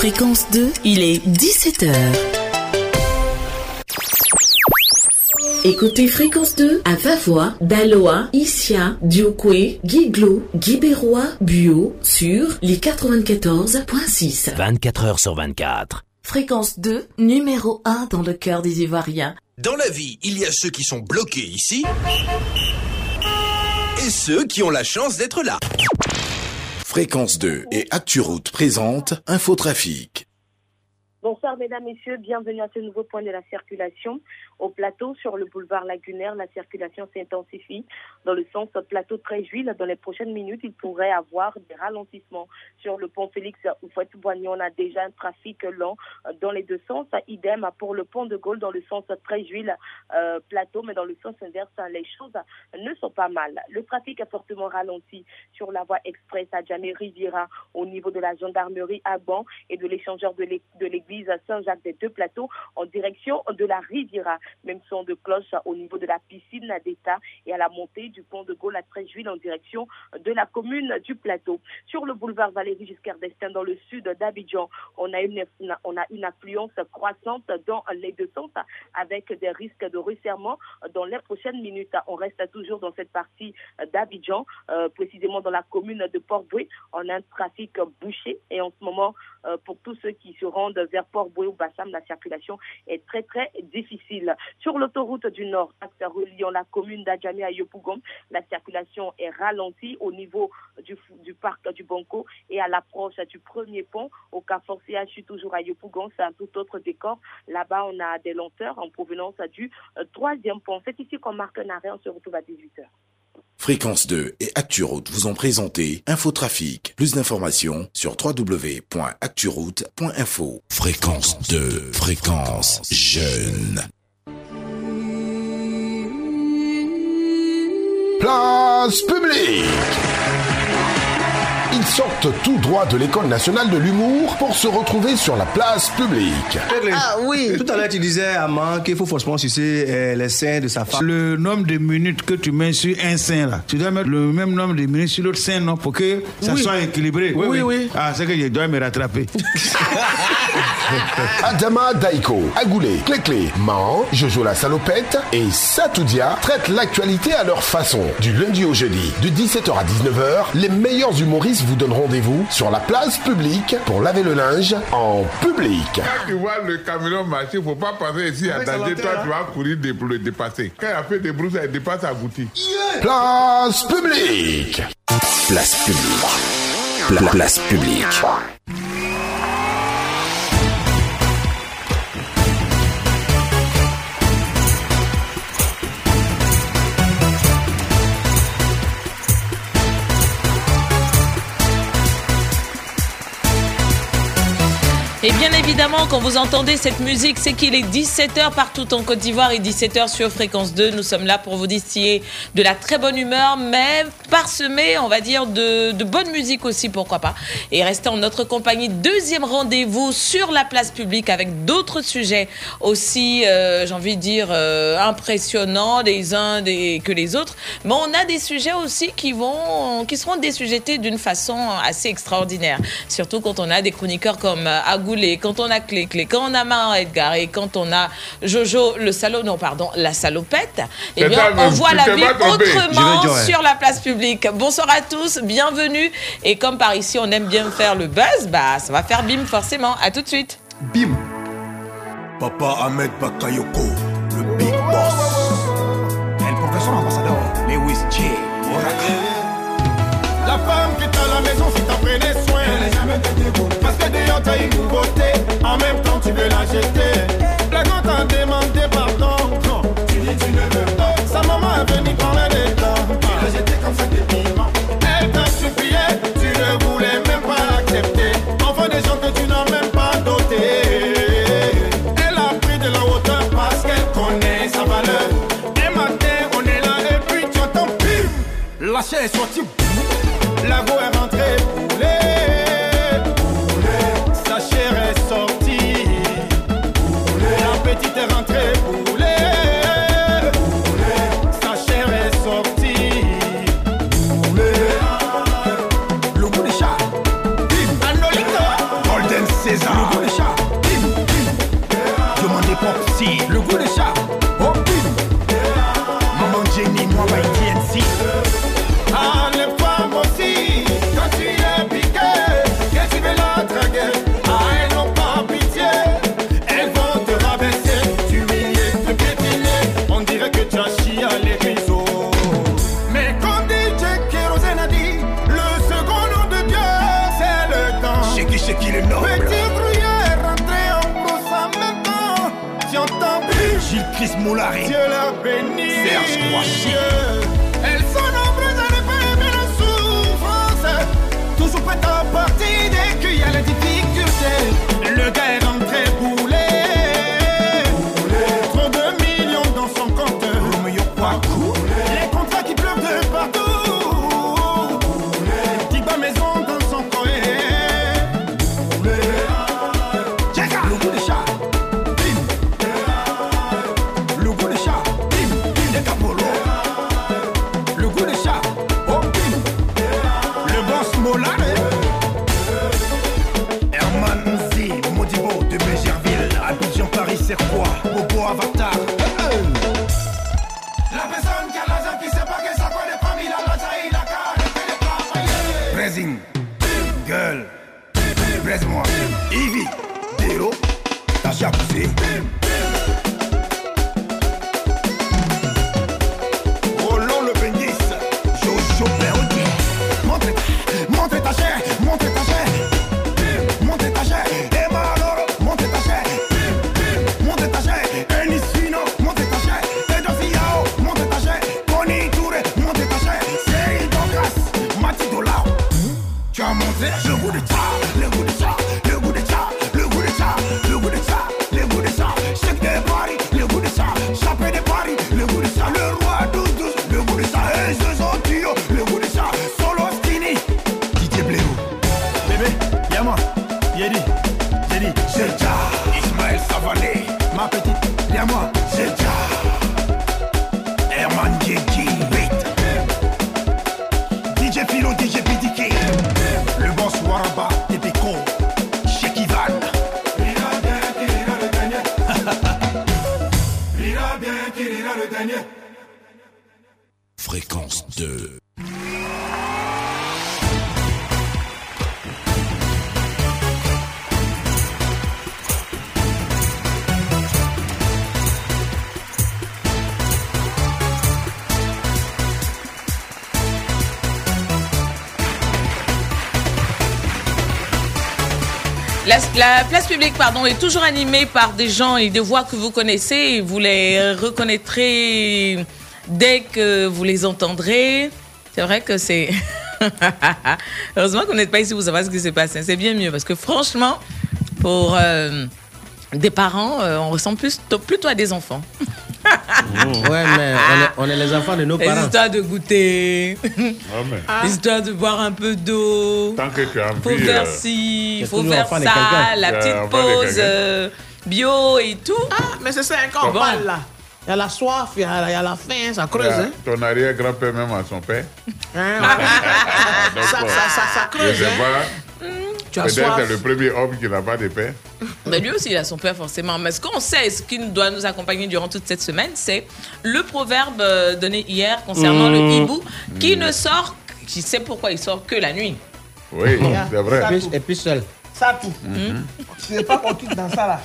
Fréquence 2, il est 17h. Écoutez Fréquence 2 à Vavois, Daloa, Issia, Diokwe, Guiglo, Guibérois, Buo sur les 94.6. 24 heures sur 24. Fréquence 2, numéro 1 dans le cœur des Ivoiriens. Dans la vie, il y a ceux qui sont bloqués ici et ceux qui ont la chance d'être là. Fréquence 2 et ActuRoute présente Infotrafic. Bonsoir mesdames, messieurs, bienvenue à ce nouveau point de la circulation. Au plateau, sur le boulevard Lagunaire, la circulation s'intensifie dans le sens plateau très juile. Dans les prochaines minutes, il pourrait avoir des ralentissements. Sur le pont Félix Oufouette-Boigny, on a déjà un trafic lent dans les deux sens. Idem pour le pont de Gaulle dans le sens très juile euh, plateau, mais dans le sens inverse, les choses ne sont pas mal. Le trafic est fortement ralenti sur la voie express à Jamé Riviera au niveau de la gendarmerie à Ban et de l'échangeur de l'église Saint-Jacques des deux plateaux en direction de la Riviera. Même son de cloche au niveau de la piscine d'État et à la montée du pont de Gaulle à 13 juillet en direction de la commune du Plateau. Sur le boulevard Valérie Giscard d'Estaing dans le sud d'Abidjan, on a une on a une affluence croissante dans les deux sens avec des risques de resserrement dans les prochaines minutes. On reste toujours dans cette partie d'Abidjan, euh, précisément dans la commune de Port-Boué. On a un trafic bouché et en ce moment, euh, pour tous ceux qui se rendent vers Port-Boué ou Bassam, la circulation est très très difficile. Sur l'autoroute du Nord, axe reliant la commune d'Adjamé à Yopougon, la circulation est ralentie au niveau du, parc du Banco et à l'approche du premier pont au Carrefour CHU, toujours à Yopougon. C'est un tout autre décor. Là-bas, on a des lenteurs en provenance du euh, troisième pont. C'est ici qu'on marque un arrêt. On se retrouve à 18h. Fréquence 2 et ActuRoute vous ont présenté Infotrafic. Plus d'informations sur www.acturoute.info. Fréquence 2, fréquence jeune. Place publique ils sortent tout droit de l'école nationale de l'humour pour se retrouver sur la place publique. Ah oui. Tout à l'heure, tu disais à Man qu'il faut forcément sucer euh, les seins de sa femme. Le nombre de minutes que tu mets sur un sein là, tu dois mettre le même nombre de minutes sur l'autre sein, non, pour que ça Oui. soit équilibré? Oui, oui, oui. Ah, c'est que je dois me rattraper. Adama Daiko, Agoulé, Cléclé, Man, Jojo la salopette et Satoudia traitent l'actualité à leur façon. Du lundi au jeudi, de 17h à 19h, les meilleurs humoristes vous donnent rendez-vous sur la place publique pour laver le linge en public. Quand tu vois le camion marcher, il ne faut pas penser ici à sa danger. Toi, tu vas courir pour le dépasser. Quand il a fait des brousses, il dépasse à boutique. Place publique. Place publique. Pla- place publique. Et bien évidemment, quand vous entendez cette musique, c'est qu'il est 17h partout en Côte d'Ivoire et 17h sur Fréquence 2. Nous sommes là pour vous distiller de la très bonne humeur, mais parsemé, on va dire, de, de bonne musique aussi, pourquoi pas. Et restez en notre compagnie. Deuxième rendez-vous sur la place publique avec d'autres sujets aussi, euh, j'ai envie de dire, euh, impressionnants les uns des, que les autres. Mais on a des sujets aussi qui vont, qui seront désujetés d'une façon assez extraordinaire. Surtout quand on a des chroniqueurs comme euh, Agoulé, quand on a Clé Clé, quand on a Marin Edgar et quand on a Jojo le salaud, non pardon, la salopette. Eh bien, on voit la trompé. autrement dire, ouais. sur la place publique. Bonsoir à tous, bienvenue. Et comme par ici, on aime bien faire le buzz, bah ça va faire bim forcément. À tout de suite. Bim. Papa Ahmed Bakayoko, le big boss. El professeur ambassadeur Lewis J. La femme qui est à la maison, si t'en prenais soin. Parce que dehors t'as une nouveauté. En même temps, tu veux la jeter. La grande t'a demandé pardon. Non, tu dis tu ne veux pas. Sa maman est venue prendre les dents. Tu l'as jeté comme ça des piments. Elle t'a supplié, tu ne voulais même pas l'accepter. Enfant des gens que tu n'as même pas doté. Elle a pris de la hauteur parce qu'elle connaît sa valeur. Et matin, on est là et puis tu entends bim. La chair est sortie. La go est le La, la place publique pardon, est toujours animée par des gens et des voix que vous connaissez et vous les reconnaîtrez dès que vous les entendrez. C'est vrai que c'est... Heureusement qu'on n'est pas ici pour savoir ce qui se passe. C'est bien mieux parce que franchement, pour euh, des parents, euh, on ressemble plus, plutôt à des enfants. Ouais, mais on est, on est les enfants de nos parents. histoires de goûter, Ah, mais l'histoire de boire un peu d'eau. tant que tu as faut envie, faire euh, ci, faut faire enfant de ça, quelqu'un. la petite pause euh, bio et tout. Ah, mais c'est ça, quand on Bon. parle là. Il y a la soif, il y a, il y a la faim, ça creuse. Hein? ton arrière-grand-père même à son père. Hein, Donc, ça, ça, ça, ça je creuse. sais Hein? pas. Tu as Peut-être c'est le premier homme qui n'a pas de père. Mais lui aussi, il a son père forcément. Mais ce qu'on sait, ce qui nous doit nous accompagner durant toute cette semaine, c'est le proverbe euh, donné hier concernant Mmh. le hibou, qui ne sort, qui sait pourquoi il sort que la nuit. Oui, c'est vrai. Et puis, et puis seul. Ça tout. Mhm. C'est pas qu'on quitte dans ça là.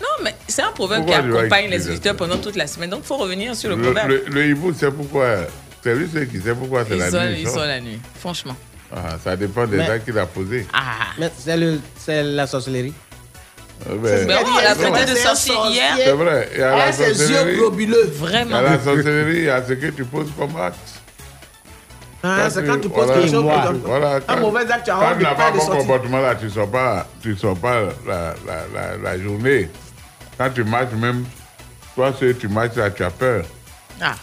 Non, mais c'est un proverbe Pourquoi qui tu accompagne les auditeurs pendant toute la semaine. Donc, il faut revenir sur le, Le, proverbe. le, le hibou, c'est pourquoi? C'est lui qui sait pourquoi c'est la nuit. il sort. sort la nuit, franchement. Ah, ça dépend des actes qu'il a posés. Ah. Mais c'est le- c'est la sorcellerie. Euh, ben, Ben on a C'est traité de un sorcier hier. c'est vrai. Il y a la Ah, ses yeux globuleux. Il y Vraiment. a la sorcellerie, il y a ce que tu poses comme acte. Ah, c'est quand tu poses voilà, quelque chose. Voilà, Un quand- mauvais acte, tu as tu de n'as pas bon comportement là, tu ne sors pas, tu sors pas la, la, la, la journée. Quand tu marches même, toi tu marches là, tu as peur. Ah.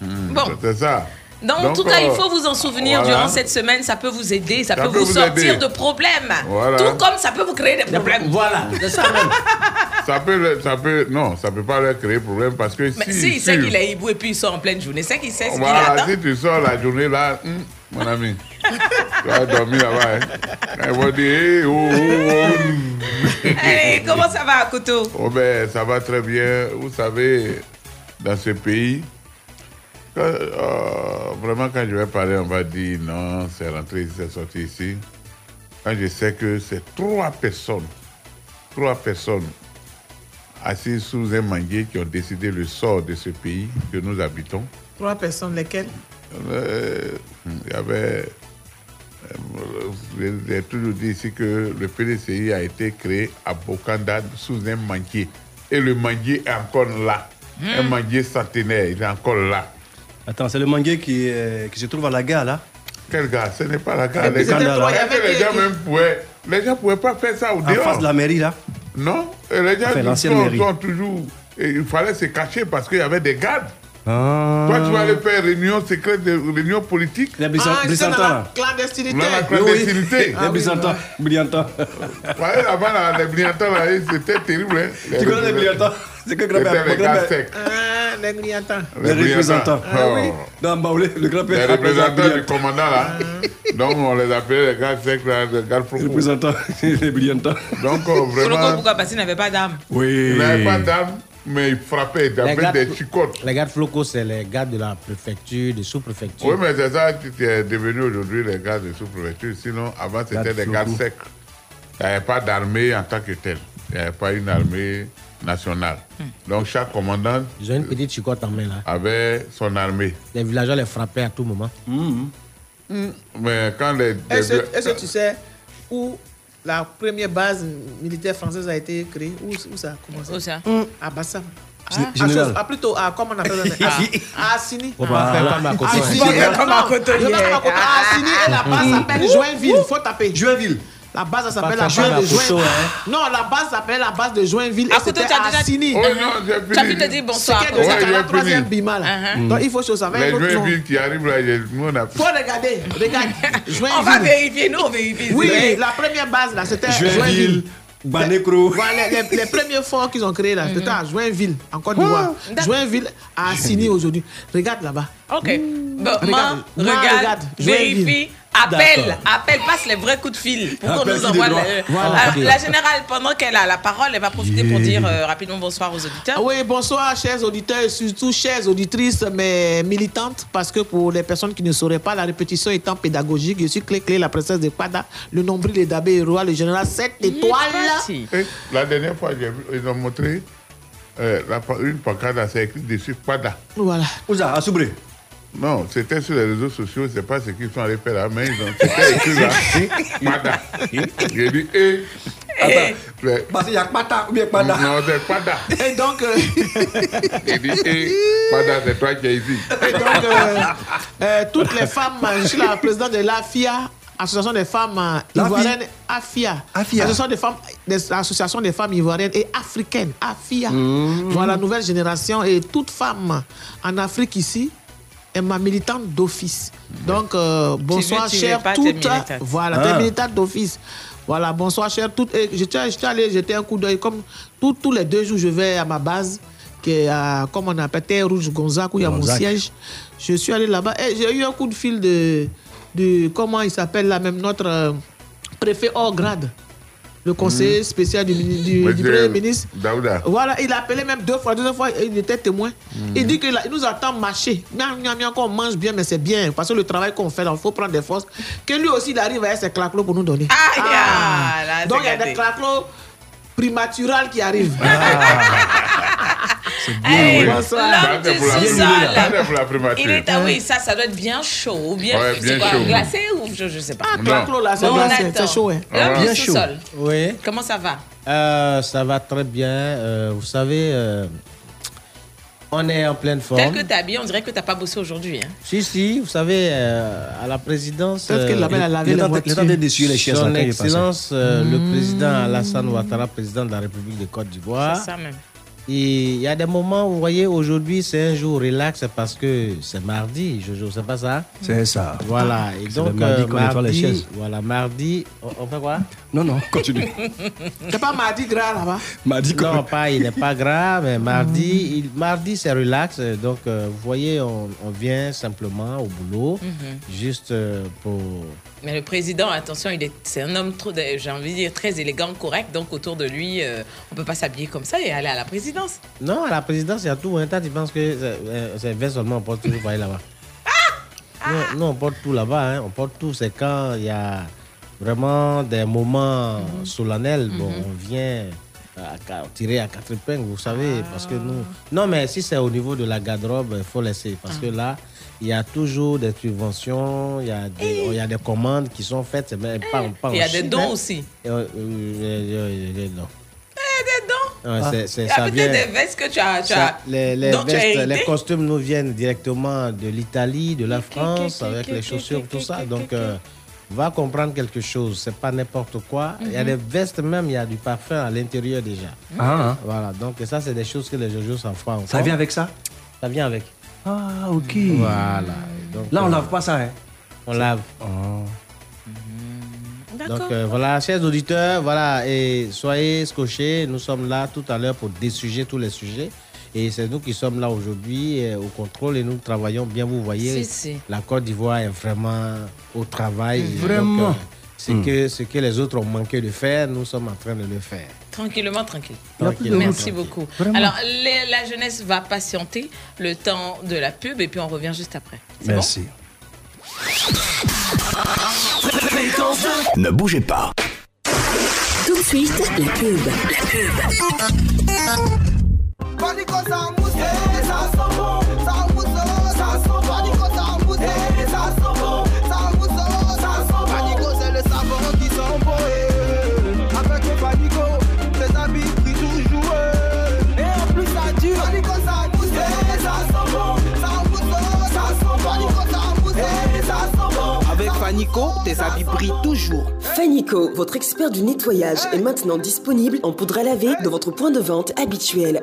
Hmm, Bon. C'est ça. Donc, en Donc, tout cas, il euh, faut vous en souvenir voilà. durant cette semaine. Ça peut vous aider, ça, Ça peut, peut vous, vous sortir aider. de problèmes. Voilà. Tout comme ça peut vous créer des problèmes. Voilà, c'est ça même. Ça peut, ça peut, non, ça peut pas leur créer problème parce que Mais si, si, il sait qu'il est hibou et puis il sort en pleine journée, c'est qu'il sait ce qu'il voilà, attend. si tu sors la journée là, hum, mon ami, tu vas dormir là-bas. Hein. Ils vont dire, hey, oh, oh, oh. Allez, comment ça va, Koto? Oh ben, ça va très bien. Vous savez, dans ce pays, quand, euh, vraiment, quand je vais parler, on va dire non, c'est rentré ici, c'est sorti ici. Quand je sais que c'est trois personnes, trois personnes assises sous un manguier qui ont décidé le sort de ce pays que nous habitons. Trois personnes, lesquelles? Euh, Il y avait euh, j'ai toujours dit ici que le PDCI a été créé à Bokanda sous un manguier. Et le manguier est encore là. Un manguier centenaire, il est encore là. Attends, c'est le manguier qui, euh, qui se trouve à la gare là Quel gars? Ce n'est pas la gare. Les c'était que avait les qui- gens même pouvaient. Les gens ne pouvaient pas faire ça au En dehors. face de la mairie là Non, et les gens Enfin, l'ancienne sont, mairie. sont toujours. et il fallait se cacher parce qu'il y avait des gardes. Ah. Toi, tu vas aller faire réunion secrète, réunion politique. Les Ah, c'est dans la là clandestinité. Dans la clandestinité. Les Brissantins, brillantins. Ouais, là, les brillantins, là, c'était terrible. Hein. Tu connais les brillantins C'est que C'était grand-père. les gars secs. Ah, les représentants. Ah oui. Dans Baoulé, le Les représentants du commandant, là. Donc, on les appelait les gars secs, là, les gars Les représentants, les brillantins. Donc, Koloko, vraiment, pourquoi Parce qu'il n'avait pas d'âme? Oui. il n'avait pas d'âme, mais il frappait, il Les avait gars- des chicottes. Les gardes flocaux, c'est les gardes de la préfecture, de sous-préfecture. Oui, mais c'est ça qui est devenu aujourd'hui les gars de sous-préfecture. Sinon, avant, c'était des gars flocaux. secs. Il n'y avait pas d'armée en tant que telle. Il n'y avait pas une armée nationale. Donc, chaque commandant Ils ont une petite chicotte en main là. avait son armée. Les villageois les frappaient à tout moment. Mais quand les. Est-ce les- est-ce que tu sais où la première base militaire française a été créée? Où, où ça a commencé? Où ça? À Bassam. Ah, chose- ah, plutôt, à, comment on appelle ça? À Assini. À côté. Assini. Assini et la base s'appelle Joinville. Il faut taper. Joinville. La base ça s'appelle la base de Joinville. hein. Non, la base s'appelle la base de Joinville. À c'était tu as à déjà-. Oh non, j'ai fini. Tu as pu te dire bonsoir. C'est. Ouais, la troisième bima là. Uh-huh. Donc il faut chose avec Les autre nom. Joinville qui arrivent là, nous on a. Faut regarder, regarde. On va Joinville. vérifier, nous on vérifie. Oui, vrai. la première base là, c'était Joinville. Joinville. Voilà, les, les premiers forts qu'ils ont créés là, c'était à Joinville, en Côte d'Ivoire. Joinville à Assini aujourd'hui. Regarde là-bas. Ok. Bon, Regarde, man, man, regarde, regarde, vérifie, appelle, appelle, passe les vrais coups de fil pour qu'on nous envoie. le- Voilà. Alors, Ok. La générale, pendant qu'elle a la parole, elle va profiter pour dire euh, rapidement bonsoir aux auditeurs. Ah Oui, bonsoir, chers auditeurs, et surtout chères auditrices, mais militantes, parce que pour les personnes qui ne sauraient pas, la répétition étant pédagogique, je suis Clé Clé, la princesse de Pada, le nombril des Dabé et roi, le général 7 Il est étoiles. Et la dernière fois, ils ont montré euh, la, une pancarte, c'est écrit dessus Pada. Voilà. Où ça À Soubré? Non, c'était sur les réseaux sociaux, c'est pas ce qu'ils sont allés faire là, mais ils ont c'était écrit là, Pada. J'ai dit, eh, Eh, le- Parce qu'il y a Pata ou bien Pada. non, c'est Pada. Et donc, euh, J'ai dit, eh, Pada, c'est toi qui es ici. et donc euh, euh, toutes les femmes, je suis la présidente de l'AFIA, Association des femmes euh, La ivoiriennes, AFIA. AFIA. Association des femmes, des associations des femmes ivoiriennes et africaines, AFIA. Mmh. Voilà, nouvelle génération. Et toute femme en Afrique ici est ma militante d'office. Donc, euh, bonsoir, tes toutes. Voilà, Ah. des militantes d'office. Voilà, bonsoir, chères toutes. Et je suis allé jeter un coup d'œil. Comme tous- tous les deux jours, je vais à ma base, qui est à, comme on appelle, Terre Rouge Gonzac, où il y a mon siège. Je suis allé là-bas et j'ai eu un coup de fil de, de comment il s'appelle là même, notre euh, préfet hors grade, le conseiller spécial du, du, Premier ministre. Daouda. Voilà, il a appelé même deux fois, deuxième fois, il était témoin. Il dit qu'il nous attend marcher. Miam, miam, miam, qu'on mange bien, mais c'est bien. Parce que le travail qu'on fait, il faut prendre des forces. Que lui aussi, il arrive avec ses claclos pour nous donner. Ah, là, Donc, il y a gâté. des claclos primaturales qui arrivent. Hey, Bonsoir. l'homme Ça, du c'est sous-sol. ça, c'est pour la primature. Il est, ah oui, ça, ça doit être bien chaud. Ou bien, Ouais, c'est bien quoi, chaud. glacé ou je, je sais pas. Ah, claclos, là, c'est glacé, c'est chaud, hein. L'homme Bien du chaud. sous-sol. Oui. Comment ça va? Euh, ça va très bien. Euh, vous savez, euh, on est en pleine forme. Tel que t'es habillé, on dirait que t'as pas bossé aujourd'hui. Hein. Si, si, vous savez, euh, à la présidence. Peut-être que la belle a lavé les voitures. L'état d'essuyer les chaises. Son. Excellence, euh, le président Alassane Ouattara, président de la République de Côte d'Ivoire. C'est ça même. Et il y a des moments où, vous voyez, aujourd'hui, c'est un jour relax parce que c'est mardi, Jojo, c'est pas ça? C'est ça. Voilà, et donc, le mardi euh, les mardi, chaises. voilà, mardi, on, on fait quoi? Non, non, continue. C'est pas mardi gras là-bas? M'a dit Non, pas, il n'est pas grave, mais mardi, il- mardi c'est relax. Donc, euh, vous voyez, on, on vient simplement au boulot, Mhm. juste euh, pour. Mais le président, attention, il est, c'est un homme trop, j'ai envie de dire, très élégant, correct. Donc autour de lui, euh, on peut pas s'habiller comme ça et aller à la présidence. Non, à la présidence, il y a tout. Hein. Toi, tu penses que c'est euh, vert seulement, on porte toujours pareil là-bas. Non, non, on porte tout là-bas. hein. On porte tout. C'est quand il y a vraiment des moments solennels. Bon, on vient à, à tirer à quatre épingles, vous savez, parce que nous... Non, mais si c'est au niveau de la garde-robe, il faut laisser, parce que là, il y a toujours des subventions, il y a des, il y a des commandes qui sont faites, mais pas, pas Il y a en des Chine, dons hein. aussi. Il y a des dons. Eh, des dons Ouais, c'est- c'est- Il y a ça peut-être vient- des vestes que tu as. Tu Ça, as les, tu as les costumes nous viennent directement de l'Italie, de la France, avec les chaussures, tout ça. Donc, euh, va comprendre quelque chose. C'est pas n'importe quoi. Il y a Mhm. des vestes même, il y a du parfum à l'intérieur déjà. Ah, ah. Voilà. Donc, ça, c'est des choses que les Jojo s'en font. Ça vient avec ça? Ça vient avec. Ah, ok. Voilà. Donc, Là, on euh, lave pas ça, hein On lave. Donc euh, voilà, chers auditeurs, voilà, et soyez scotchés. Nous sommes là tout à l'heure pour déssuger tous les sujets. Et c'est nous qui sommes là aujourd'hui euh, au contrôle et nous travaillons bien. Vous voyez, Si, si. la Côte d'Ivoire est vraiment au travail. Vraiment. donc, euh, ce, que, ce que les autres ont manqué de faire, nous sommes en train de le faire. Tranquillement, tranquille. Tranquillement, Merci tranquille. beaucoup. Vraiment. Alors, les- la jeunesse va patienter le temps de la pub et puis on revient juste après. Merci. Ne bougez pas. Tout de suite, la pub. La pub. Fanico, tes habits brillent toujours. Fanico, votre expert du nettoyage, est maintenant disponible en poudre à laver dans votre point de vente habituel.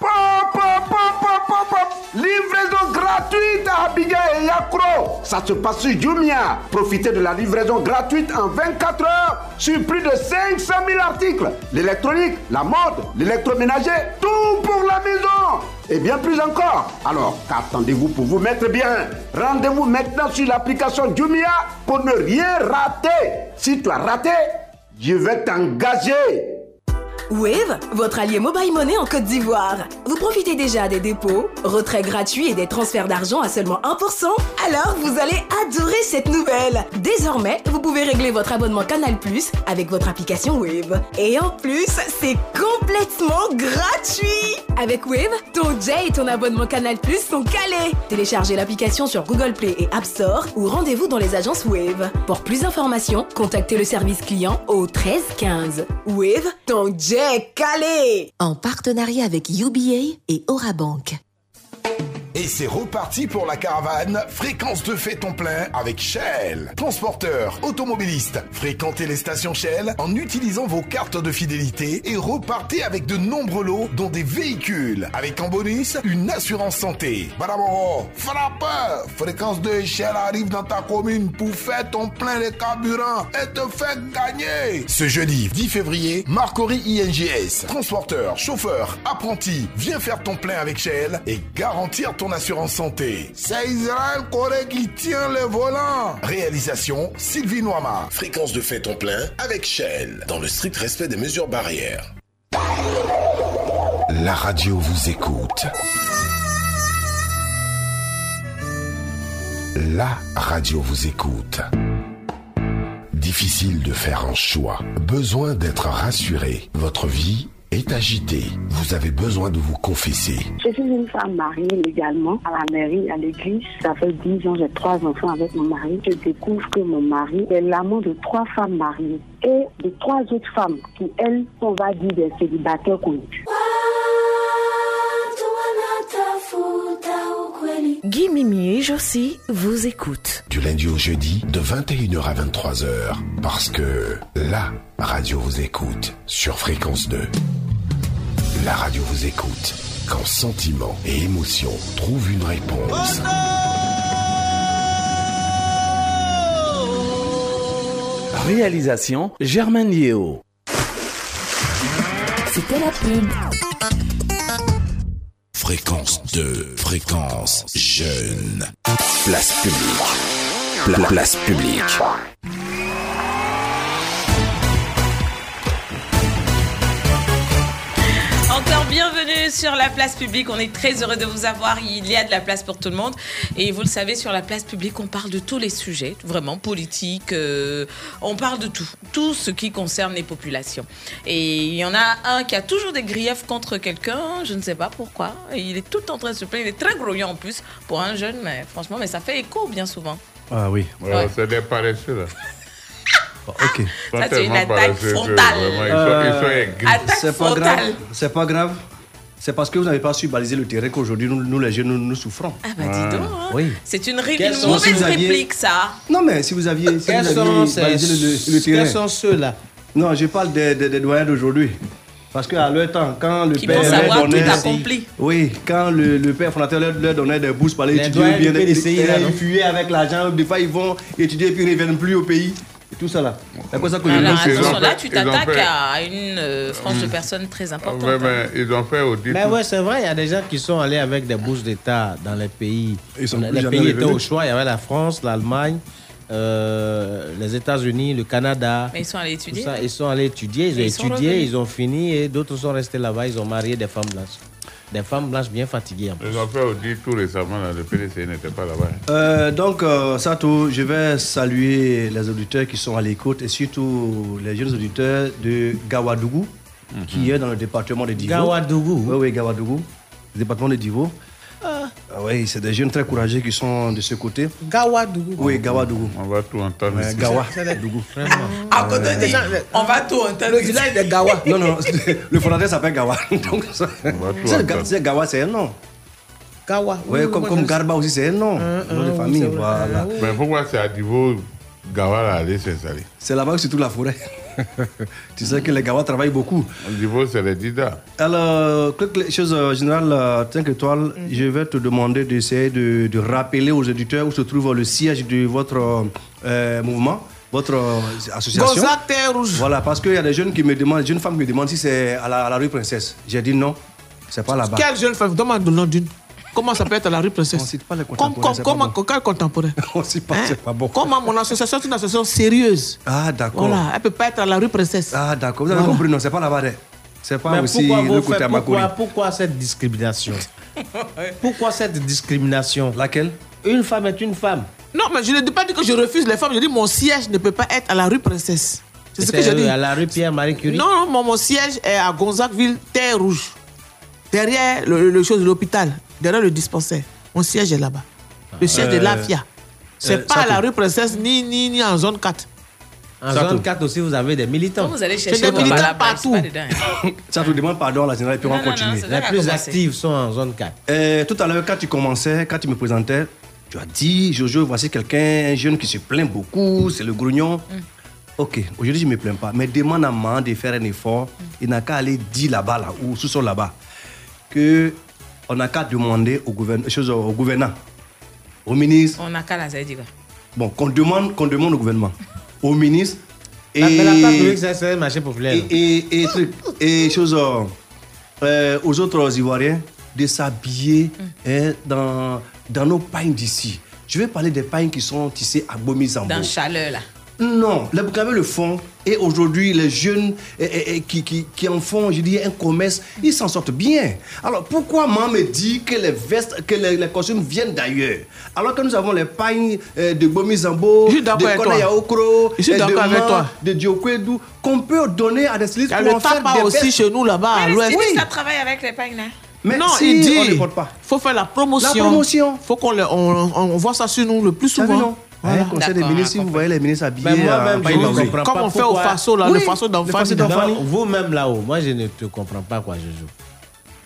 Pop, pop, pop. Livraison gratuite à Abidjan et Yakro. Ça se passe sur Jumia. Profitez de la livraison gratuite en 24 heures sur plus de 500 000 articles. L'électronique, la mode, l'électroménager, tout pour la maison. Et bien plus encore. Alors, qu'attendez-vous pour vous mettre bien? Rendez-vous maintenant sur l'application Jumia pour ne rien rater. Si tu as raté, je vais t'engager. Wave, votre allié mobile money en Côte d'Ivoire. Vous profitez déjà des dépôts, retraits gratuits et des transferts d'argent à seulement 1% Alors vous allez adorer cette nouvelle Désormais, vous pouvez régler votre abonnement Canal avec votre application Wave. Et en plus, c'est complètement gratuit Avec Wave, ton J et ton abonnement Canal Plus sont calés Téléchargez l'application sur Google Play et App Store ou rendez-vous dans les agences Wave. Pour plus d'informations, contactez le service client au 13 15. Wave, ton J calé En partenariat avec UBA et Orabank. Et c'est reparti pour la caravane Fréquence de fait ton plein avec Shell. Transporteur, automobiliste, fréquentez les stations Shell en utilisant vos cartes de fidélité et repartez avec de nombreux lots dont des véhicules. Avec en bonus, une assurance santé. Baraboro, frappeur Fréquence 2 Shell arrive dans ta commune pour faire ton plein de carburant et te faire gagner. Ce jeudi 10 février, Marcory INGS, transporteur, chauffeur, apprenti, viens faire ton plein avec Shell et garantir ton assurance santé. C'est Israël Corée qui tient le volant. Réalisation Sylvie Noama. Fréquence de fait ton plein avec Shell, dans le strict respect des mesures barrières. La radio vous écoute. La radio vous écoute. Difficile de faire un choix. Besoin d'être rassuré. Votre vie est agitée. Vous avez besoin de vous confesser. Je suis une femme mariée légalement à la mairie, à l'église. Ça fait 10 ans, j'ai trois enfants avec mon mari. Je découvre que mon mari est l'amant de trois femmes mariées et de trois autres femmes qui, elles, on va dire des célibataires connus. Guy Mimi et Josie vous écoutent. Du lundi au jeudi, de 21h à 23h. Parce que la radio vous écoute sur Fréquence 2. La radio vous écoute quand sentiment et émotion trouvent une réponse. Réalisation Germaine Yeo. C'était la pub. Fréquence 2, fréquence jeune. Place publique. Pla- place publique. Encore bienvenue sur la place publique. On est très heureux de vous avoir. Il y a de la place pour tout le monde. Et vous le savez, sur la place publique, on parle de tous les sujets, vraiment politiques. euh, on parle de tout, tout ce qui concerne les populations. Et il y en a un qui a toujours des griefs contre quelqu'un. Je ne sais pas pourquoi. Il est tout en train de se plaindre. Il est très grouillant en plus pour un jeune, mais franchement, mais ça fait écho bien souvent. Ah oui. Ouais, Ouais. C'est des paresseux, là. Ok. Ils sont Ça, c'est une attaque frontale. Attaque C'est pas frontale. grave. C'est pas grave. C'est parce que vous n'avez pas su baliser le terrain qu'aujourd'hui, nous, nous, les jeunes, nous, nous souffrons. Ah bah dis donc. hein. Oui. C'est une, ré- mauvaise si vous aviez- réplique, ça. Non, mais si vous aviez, si Quels vous sont aviez ces- balisé le, le terrain. quels sont ceux-là? Non, je parle des, des, des doyens d'aujourd'hui. Parce qu'à leur temps, quand le Qui père vont leur savoir donnait... tout accompli. Oui, quand le, le père fondateur leur, leur donnait des bourses pour aller Les étudier bien, ils fuyaient avec l'argent. Des fois, ils vont étudier et puis ils ne reviennent plus au pays. Et tout ça là. C'est pour ça que Alors je attention, là, tu t'attaques fait- à une euh, frange de personnes très importante. Ouais, mais ils ont fait audit. Mais ouais, c'est vrai, il y a des gens qui sont allés avec des bourses d'État dans les pays. Ils sont les pays étaient au choix. Il y avait la France, l'Allemagne, euh, les États-Unis, le Canada. Mais ils sont allés étudier. ça. Ils sont allés étudier, ils ont Et ils sont étudié, revenus. ils ont fini et d'autres sont restés là-bas. Ils ont marié des femmes blanches. Des femmes blanches bien fatiguées en plus. Ils ont fait audit tout récemment, là, le PDC n'était pas là-bas. Euh, donc, euh, Sato, je vais saluer les auditeurs qui sont à l'écoute et surtout les jeunes auditeurs de Gawadougou, qui est dans le département de Divo. Gawadougou Oui, oui, Gawadougou, le département de Divo. Ah oui, c'est des jeunes très courageux qui sont de ce côté. Gawadougou. Oui, Gawadougou. On va tout entendre. Ouais. Gawa. Dougou. À côté de on va tout entendre. Le village de Gawa. Non, non, le fondateur s'appelle Gawa. Donc, ça- On va tout c'est entendre. Ga- c'est Gawa, c'est un nom. Gawa. Oui, comme, comme Garba aussi, c'est un nom. Un, nom de un, famille, voilà. Mais pourquoi c'est à Divo, Gawal allé s'installer C'est là-bas que c'est toute la forêt. tu sais que les Gawa travaillent beaucoup. Divo, c'est les Dida. Alors, quelque chose euh, général, euh, 5 étoiles, Mhm. je vais te demander d'essayer de, de rappeler aux éditeurs où se trouve le siège de votre euh, mouvement, votre euh, association. Voilà, parce qu'il y a des jeunes qui me demandent, jeunes femmes qui me demandent si c'est à la, à la rue Princesse. J'ai dit non, c'est pas là-bas. Quelle jeune femme? Demande le nom d'une. Comment ça peut être à la rue Princesse On cite pas les Comme, contemporains, c'est comment, bon. quel contemporain On sait pas, c'est pas bon. Comment mon association est une association sérieuse Ah, d'accord. Voilà, elle peut pas être à la rue Princesse. Ah, d'accord, vous avez Voilà. compris, non, c'est pas là-bas. hein. C'est pas Mais aussi pourquoi, le côté à pourquoi, pourquoi cette discrimination Pourquoi cette discrimination Laquelle Une femme est une femme. Non, mais je ne dis pas que je refuse les femmes. Je dis mon siège ne peut pas être à la rue Princesse. C'est ce que je dis. À la rue Pierre-Marie Curie Non, non, mon, mon siège est à Gonzagueville, Terre Rouge. Derrière le, le chose de l'hôpital, derrière le dispensaire. Mon siège est là-bas. Le siège de Euh, l'AFIA. C'est euh, pas à la rue Princesse ni, ni, ni en zone 4. En Ça zone tout. 4 aussi, vous avez des militants. Quand vous allez chercher des militants partout. pas dedans, hein. Ça te demande pardon à la générale et puis on Non, va non, continuer. non, c'est Les plus actives sont en zone 4. Euh, tout à l'heure, quand tu commençais, quand tu me présentais, tu as dit, Jojo, voici quelqu'un, un jeune qui se plaint beaucoup, c'est le grognon. Mm. Ok, aujourd'hui, je ne me plains pas, mais demande à maman de faire un effort. Il n'a qu'à aller dire là-bas, là, ou sous son là-bas, que on n'a qu'à demander au, gouverne, chose, au gouvernant, au ministre, On a qu'à la dire. bon, qu'on demande, qu'on demande au gouvernement, au ministre, et, et, et, et, truc, et chose, euh, euh, aux autres Ivoiriens de s'habiller hein, dans, dans nos pains d'ici. Je vais parler des pains qui sont tissés à Bomi-Zambo. Dans chaleur, là. Non, les Burkinabés le font. Et aujourd'hui, les jeunes eh, eh, eh, qui, qui, qui en font, je dis, un commerce, ils s'en sortent bien. Alors pourquoi maman me dit que les vestes, que les, les costumes viennent d'ailleurs? Alors que nous avons les pains eh, de Bomi-Zambo, de Je suis eh, de avec Man, toi. de Diokwedou, qu'on peut donner à des stylistes Il y a pour le en faire des aussi vestes. chez nous là-bas à l'ouest. stylistes, ça travaille avec les pagnes, là. Mais non, si il dit. on ne porte pas. faut faire la promotion. La promotion. faut qu'on on, on voit ça sur nous le plus souvent. Voilà. Un conseil des ministres, si vous voyez les ministres habillés Mais moi-même, en je ne comprends Comme on fait au faso, là, Oui, le faso le d'enfant. Vous-même là-haut, moi je ne te comprends pas quoi, Jojo.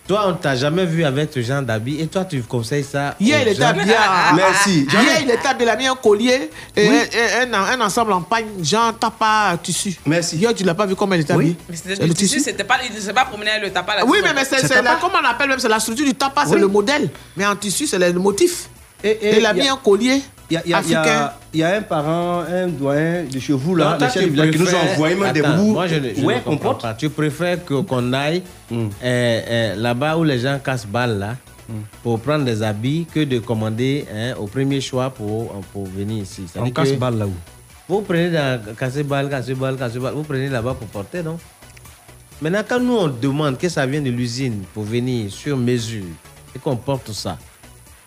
Toi, on t'a jamais vu avec ce genre d'habit et toi, tu conseilles ça. Hier, il était habillé à- Merci. Hier, il était habillé, il a mis un collier et Oui. un, un- un ensemble en pagne, genre tapa tissu. Merci. Hier, tu l'as pas vu comment il était Oui. habillé Mais c'était C'est du le tissu, tissu. c'était pas, il ne s'est pas promené avec le tapas là Oui, mais, mais c'est, la, tapa. comment on appelle même, c'est la structure du tapa, c'est le modèle. Mais en tissu, c'est le motif. Et- et il a mis a- un collier Il y a, il y a- il y a- africain. il y a un parent, un doyen de chez vous, là, qui nous préfères- envoyé même des bouts. Moi, je ne, je ouais, ne qu'on comprends porte. pas. Tu préfères que- qu'on aille Mm. euh, euh, là-bas où les gens cassent balles là, pour prendre des habits que de commander hein, au premier choix pour, pour venir ici. On casse que balle là où? Vous prenez dans casser balle, casser balle, casser balle. Vous prenez là-bas pour porter, non? Maintenant, quand nous, on demande que ça vient de l'usine pour venir sur mesure et qu'on porte ça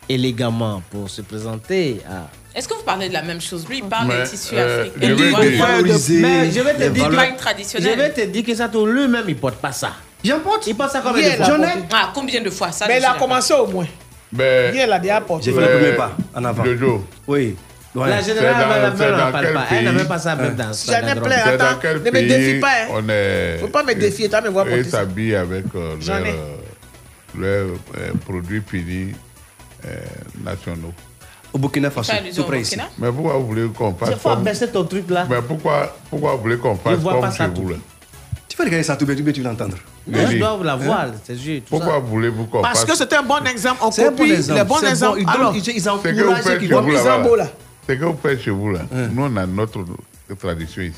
élégamment pour se présenter à. Est-ce que vous parlez de la même chose? Lui, il parle Mais, des tissus euh, africains. valoriser Mais je vais te dire que- Je vais te dire que ça, lui-même, il porte pas ça. J'en porte? Il porte ça combien de fois j'en ai- Ah, combien de fois? Ça Mais il a commencé au moins. Ben, Hier, il a déjà porté. J'ai fait le premier pas en avant. Jojo. Oui. Ouais. La générale, elle n'en parle pas. Elle n'a même pas ça même dans sa J'en ai plein. Attends, ne me défie pas. hein. on est... Faut pas me défier, toi, me voir Ils porter ça. s'habillent avec euh, leurs euh, leurs, euh, produits finis nationaux. Au Burkina Faso, tout près ici. Mais pourquoi vous voulez qu'on fasse Il faut baisser ton truc là. Mais pourquoi, pourquoi vous voulez qu'on fasse vois comme pas chez ça vous là? Tu vas regarder ça tout bien, tu vas l'entendre. Moi, je dois la voir, Hein? c'est juste. Pourquoi voulez-vous qu'on Parce que c'est un bon exemple. On C'est copie exemple, les bons c'est bon, exemples. ils donnent- Alors, ils- ils C'est que vous encouragent faites qui chez vont vous là, Zambo, voilà. là. Ce que vous faites chez vous là, nous on a notre tradition ici.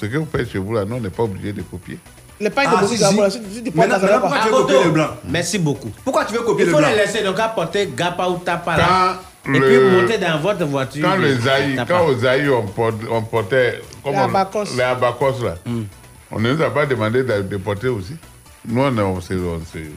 Ce que vous faites chez vous là, nous on n'est pas obligé de copier. Les pains de Ah, si tu- Maintenant, pourquoi tu veux copier le blanc? Merci beaucoup. Pourquoi tu veux copier Il le faut blanc? les laisser donc apporter Gapa ou Tapa là. Et puis monter dans votre voiture. Quand les Aïe, Tapa. quand aux Aïe on, portait Les abacos. là, on ne nous a pas demandé de, porter aussi. Nous on, est- on s'est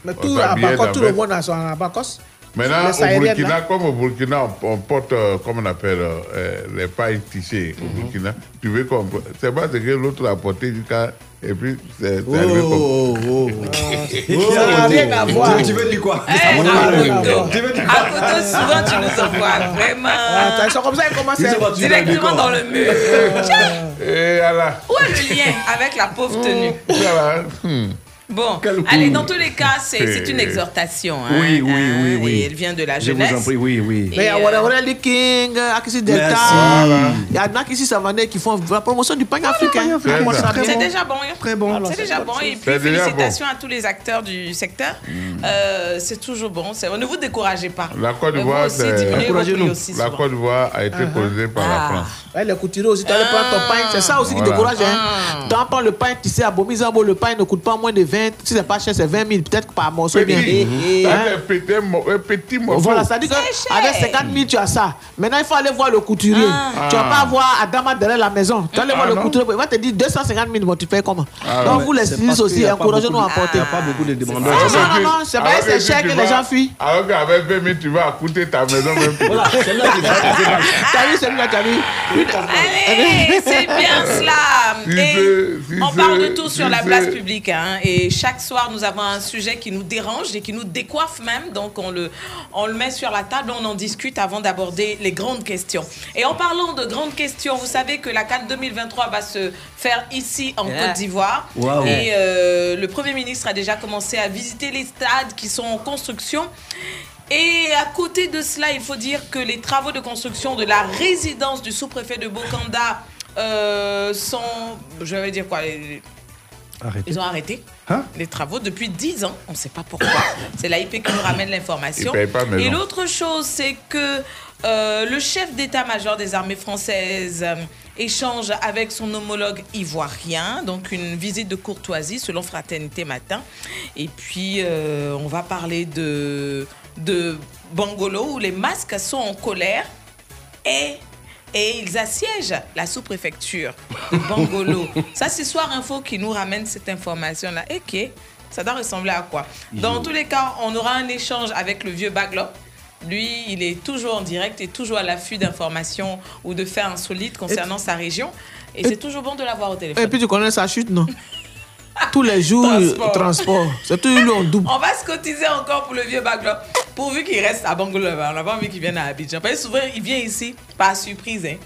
Mais tout Abacos, tout le monde a son Abacos. Maintenant, au Burkina, comme au Burkina, on, porte, euh, comme on appelle, euh, euh, les pailles tissées au Mhm. Burkina. Tu veux qu'on... C'est pas ce que l'autre a porté jusqu'à... Et puis, c'est c'est arrivé comme... Oh, oh, Ça n'a rien à voir. Tu- veux dire quoi? Eh, Ça va à pas. Koto. Tu veux dire À Koto, souvent, tu nous envoies vraiment Attends, ils sont comme ça, ils commencent Ils sont à. battus directement dans le mur. Tiens, Et voilà. Où est le lien avec la pauvre tenue? Voilà. Bon, allez, dans tous les cas, c'est c'est une exhortation. hein, Oui, oui, hein, oui, oui. Et elle vient de la Je vous jeunesse. en prie, oui, oui. Mais il y a Et, Wara euh, Wara Lee King, Akisi Delta. Merci. Il y en a qui ici Savané qui font la promotion du pain africain. C'est Comment ça. bien déjà bon. hein. Très bon. Alors, C'est déjà bon. Et puis, félicitations à tous les acteurs du secteur. Euh, c'est toujours bon. C'est- Ne vous découragez pas. La Côte d'Ivoire, La. Côte d'Ivoire a été colonisée par la Ah. France. Ouais, les couturiers aussi, tu allais prendre ton pain. C'est ça aussi qui Voilà. décourage. Hein. T'en prends le pain, tu sais, à le pain ne coûte pas moins de 20. Si c'est pas cher, c'est 20 000, peut-être par morceau. bien. Petit, Hein? C'est un petit, mo- un petit morceau. Voilà, ça dit C'est cher. qu'avec 50 000, tu as ça. Maintenant, il faut aller voir le couturier. Ah. Tu vas pas voir Adama derrière la maison. Tu vas aller voir Ah, le non? couturier. Il va te dire 250 000, bon, tu fais comment? Ah, Donc, ouais. vous, les C'est stylistes aussi, encouragez-nous à beaucoup de- porter. Il n'y a pas beaucoup de Non, demandeurs. non, non, non, c'est pas Alors c'est que cher que les gens fuient. Alors qu'avec 20 000, tu vas coûter ta maison même plus. Voilà, vas passer par- T'as vu celui-là, t'as vu? Allez, c'est bien cela. Et c'est- on c'est- parle de tout sur la c'est- place publique. hein. et chaque soir, nous avons un sujet qui nous dérange et qui nous décoiffe même. Donc, on le, on le met sur la table, on en discute avant d'aborder les grandes questions. Et en parlant de grandes questions, vous savez que la CAN 2023 va se faire ici en Yeah. Côte d'Ivoire. Et euh, le Premier ministre a déjà commencé à visiter les stades qui sont en construction. Et à côté de cela, il faut dire que les travaux de construction de la résidence du sous-préfet de Bokanda euh, sont, je vais dire quoi, les- Ils ont arrêté Hein les travaux depuis 10 ans. On ne sait pas pourquoi. C'est l'AIP qui nous ramène l'information. Pas. Et l'autre chose, c'est que euh, le chef d'état-major des armées françaises euh, échange avec son homologue ivoirien. Donc une visite de courtoisie selon Fraternité Matin. Et puis euh, on va parler de, de Bangolo où les masques sont en colère. Et et ils assiègent la sous-préfecture de Bangolo. Ça, c'est Soir Info qui nous ramène cette information-là. Ok, ça doit ressembler à quoi? Dans tous les cas, on aura un échange avec le vieux Baglop. Lui, il est toujours en direct et toujours à l'affût d'informations ou de faits insolites concernant sa région. Et, c'est toujours bon de l'avoir au téléphone. Et puis tu connais sa chute, non? Tous les jours, Transport. transport. C'est tout lui en double. On va se cotiser encore pour le vieux Baglop. Pourvu qu'il reste à Bangolo. On n'a pas envie qu'il vienne à Abidjan. Parce que souvent, il vient ici par surprise. hein.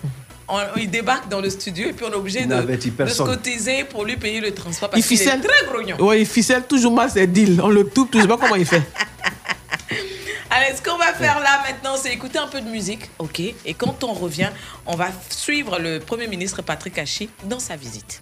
On- il débarque dans le studio et puis on est obligé Il de, de se cotiser pour lui payer le transport Il parce qu'il est ficelle. très grognon. Ouais, il ficelle toujours mal ses deals. On le toupe, je sais pas comment il fait. Allez, ce qu'on va faire là maintenant, c'est écouter un peu de musique, ok? Et quand on revient, on va suivre le Premier ministre Patrick Hachi dans sa visite.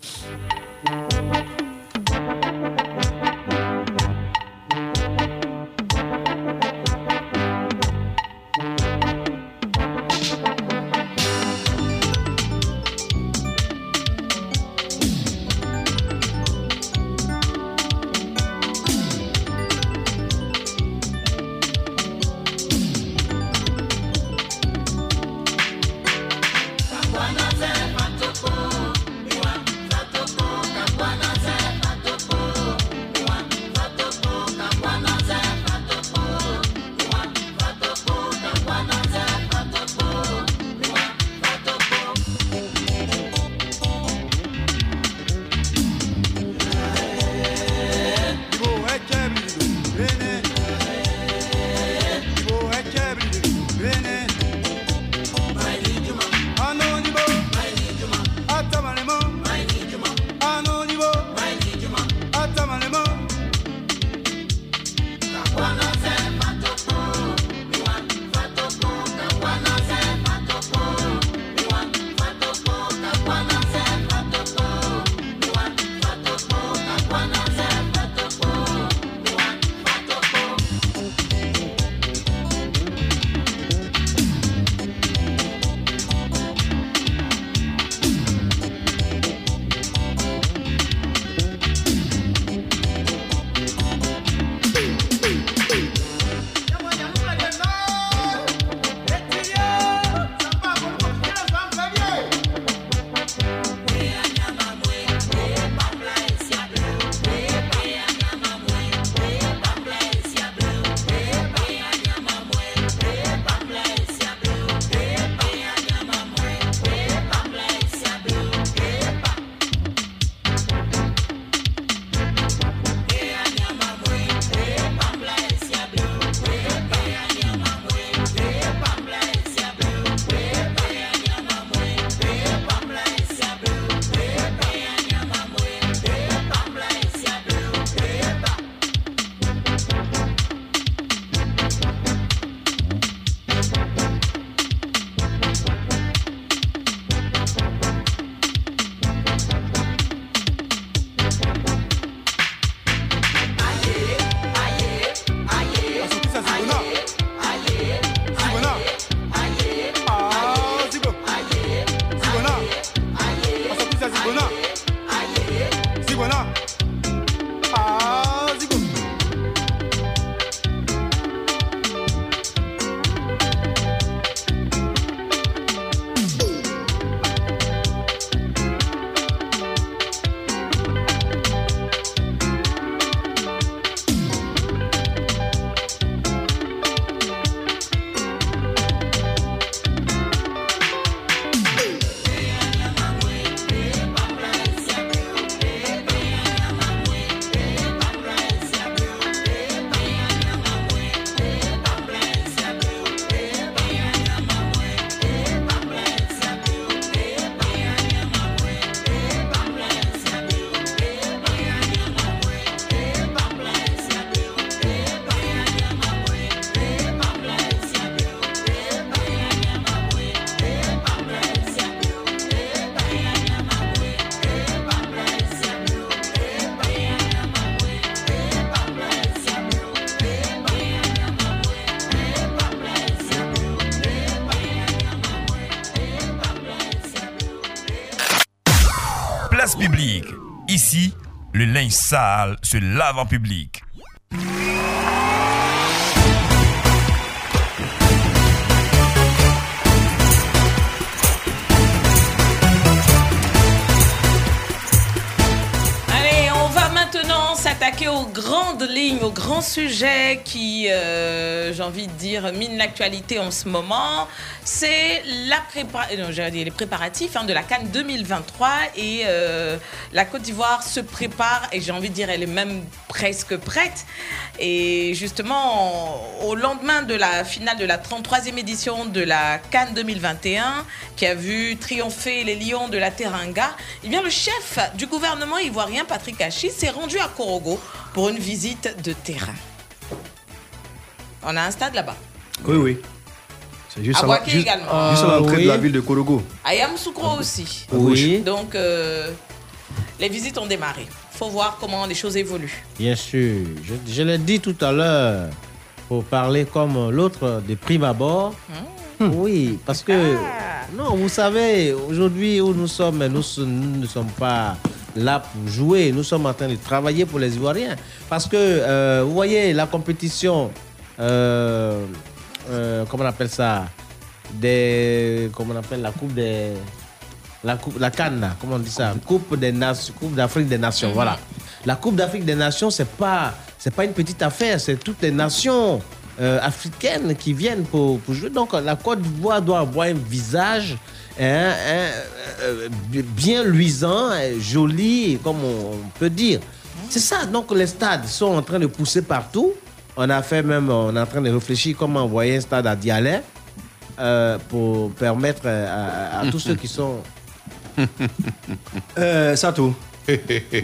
Sale se lave en public. Allez, on va maintenant s'attaquer aux grandes lignes, aux grands sujets qui, euh, j'ai envie de dire, minent l'actualité en ce moment. C'est la prépa- euh, non, les préparatifs hein, de la Cannes 2023 et euh, la Côte d'Ivoire se prépare et j'ai envie de dire, elle est même presque prête. Et justement, au lendemain de la finale de la 33e édition de la Cannes 2021, qui a vu triompher les Lions de la Teranga, eh bien, le chef du gouvernement ivoirien, Patrick Hachi, s'est rendu à Korogo pour une visite de terrain. On a un stade là-bas. Oui, oui. C'est juste À à, à l'entrée oui. de la ville de Korogo. À Yamoussoukro aussi. Oui. Donc, euh, les visites ont démarré. faut voir comment les choses évoluent. Bien sûr. Je, je l'ai dit tout à l'heure, pour parler comme l'autre de prime abord. Oui, parce que, non, vous savez, aujourd'hui où nous sommes, nous ne sommes pas là pour jouer, nous sommes en train de travailler pour les Ivoiriens. Parce que, euh, vous voyez, la compétition, euh, euh, comment on appelle ça? Des, Comment on appelle la Coupe des. La, coupe, la Cannes, là, comment on dit ça? Coupe des Nations, Coupe d'Afrique des Nations, Mhm. voilà. La Coupe d'Afrique des Nations, c'est pas, c'est pas une petite affaire, c'est toutes les nations euh, africaines qui viennent pour, pour jouer. Donc la Côte d'Ivoire doit avoir un visage hein, hein, euh, bien luisant, joli, comme on, on peut dire. C'est ça. Donc les stades sont en train de pousser partout. On a fait même, on est en train de réfléchir comment envoyer un stade à Dialé euh, pour permettre à, à- à tous ceux qui sont Euh, Sato,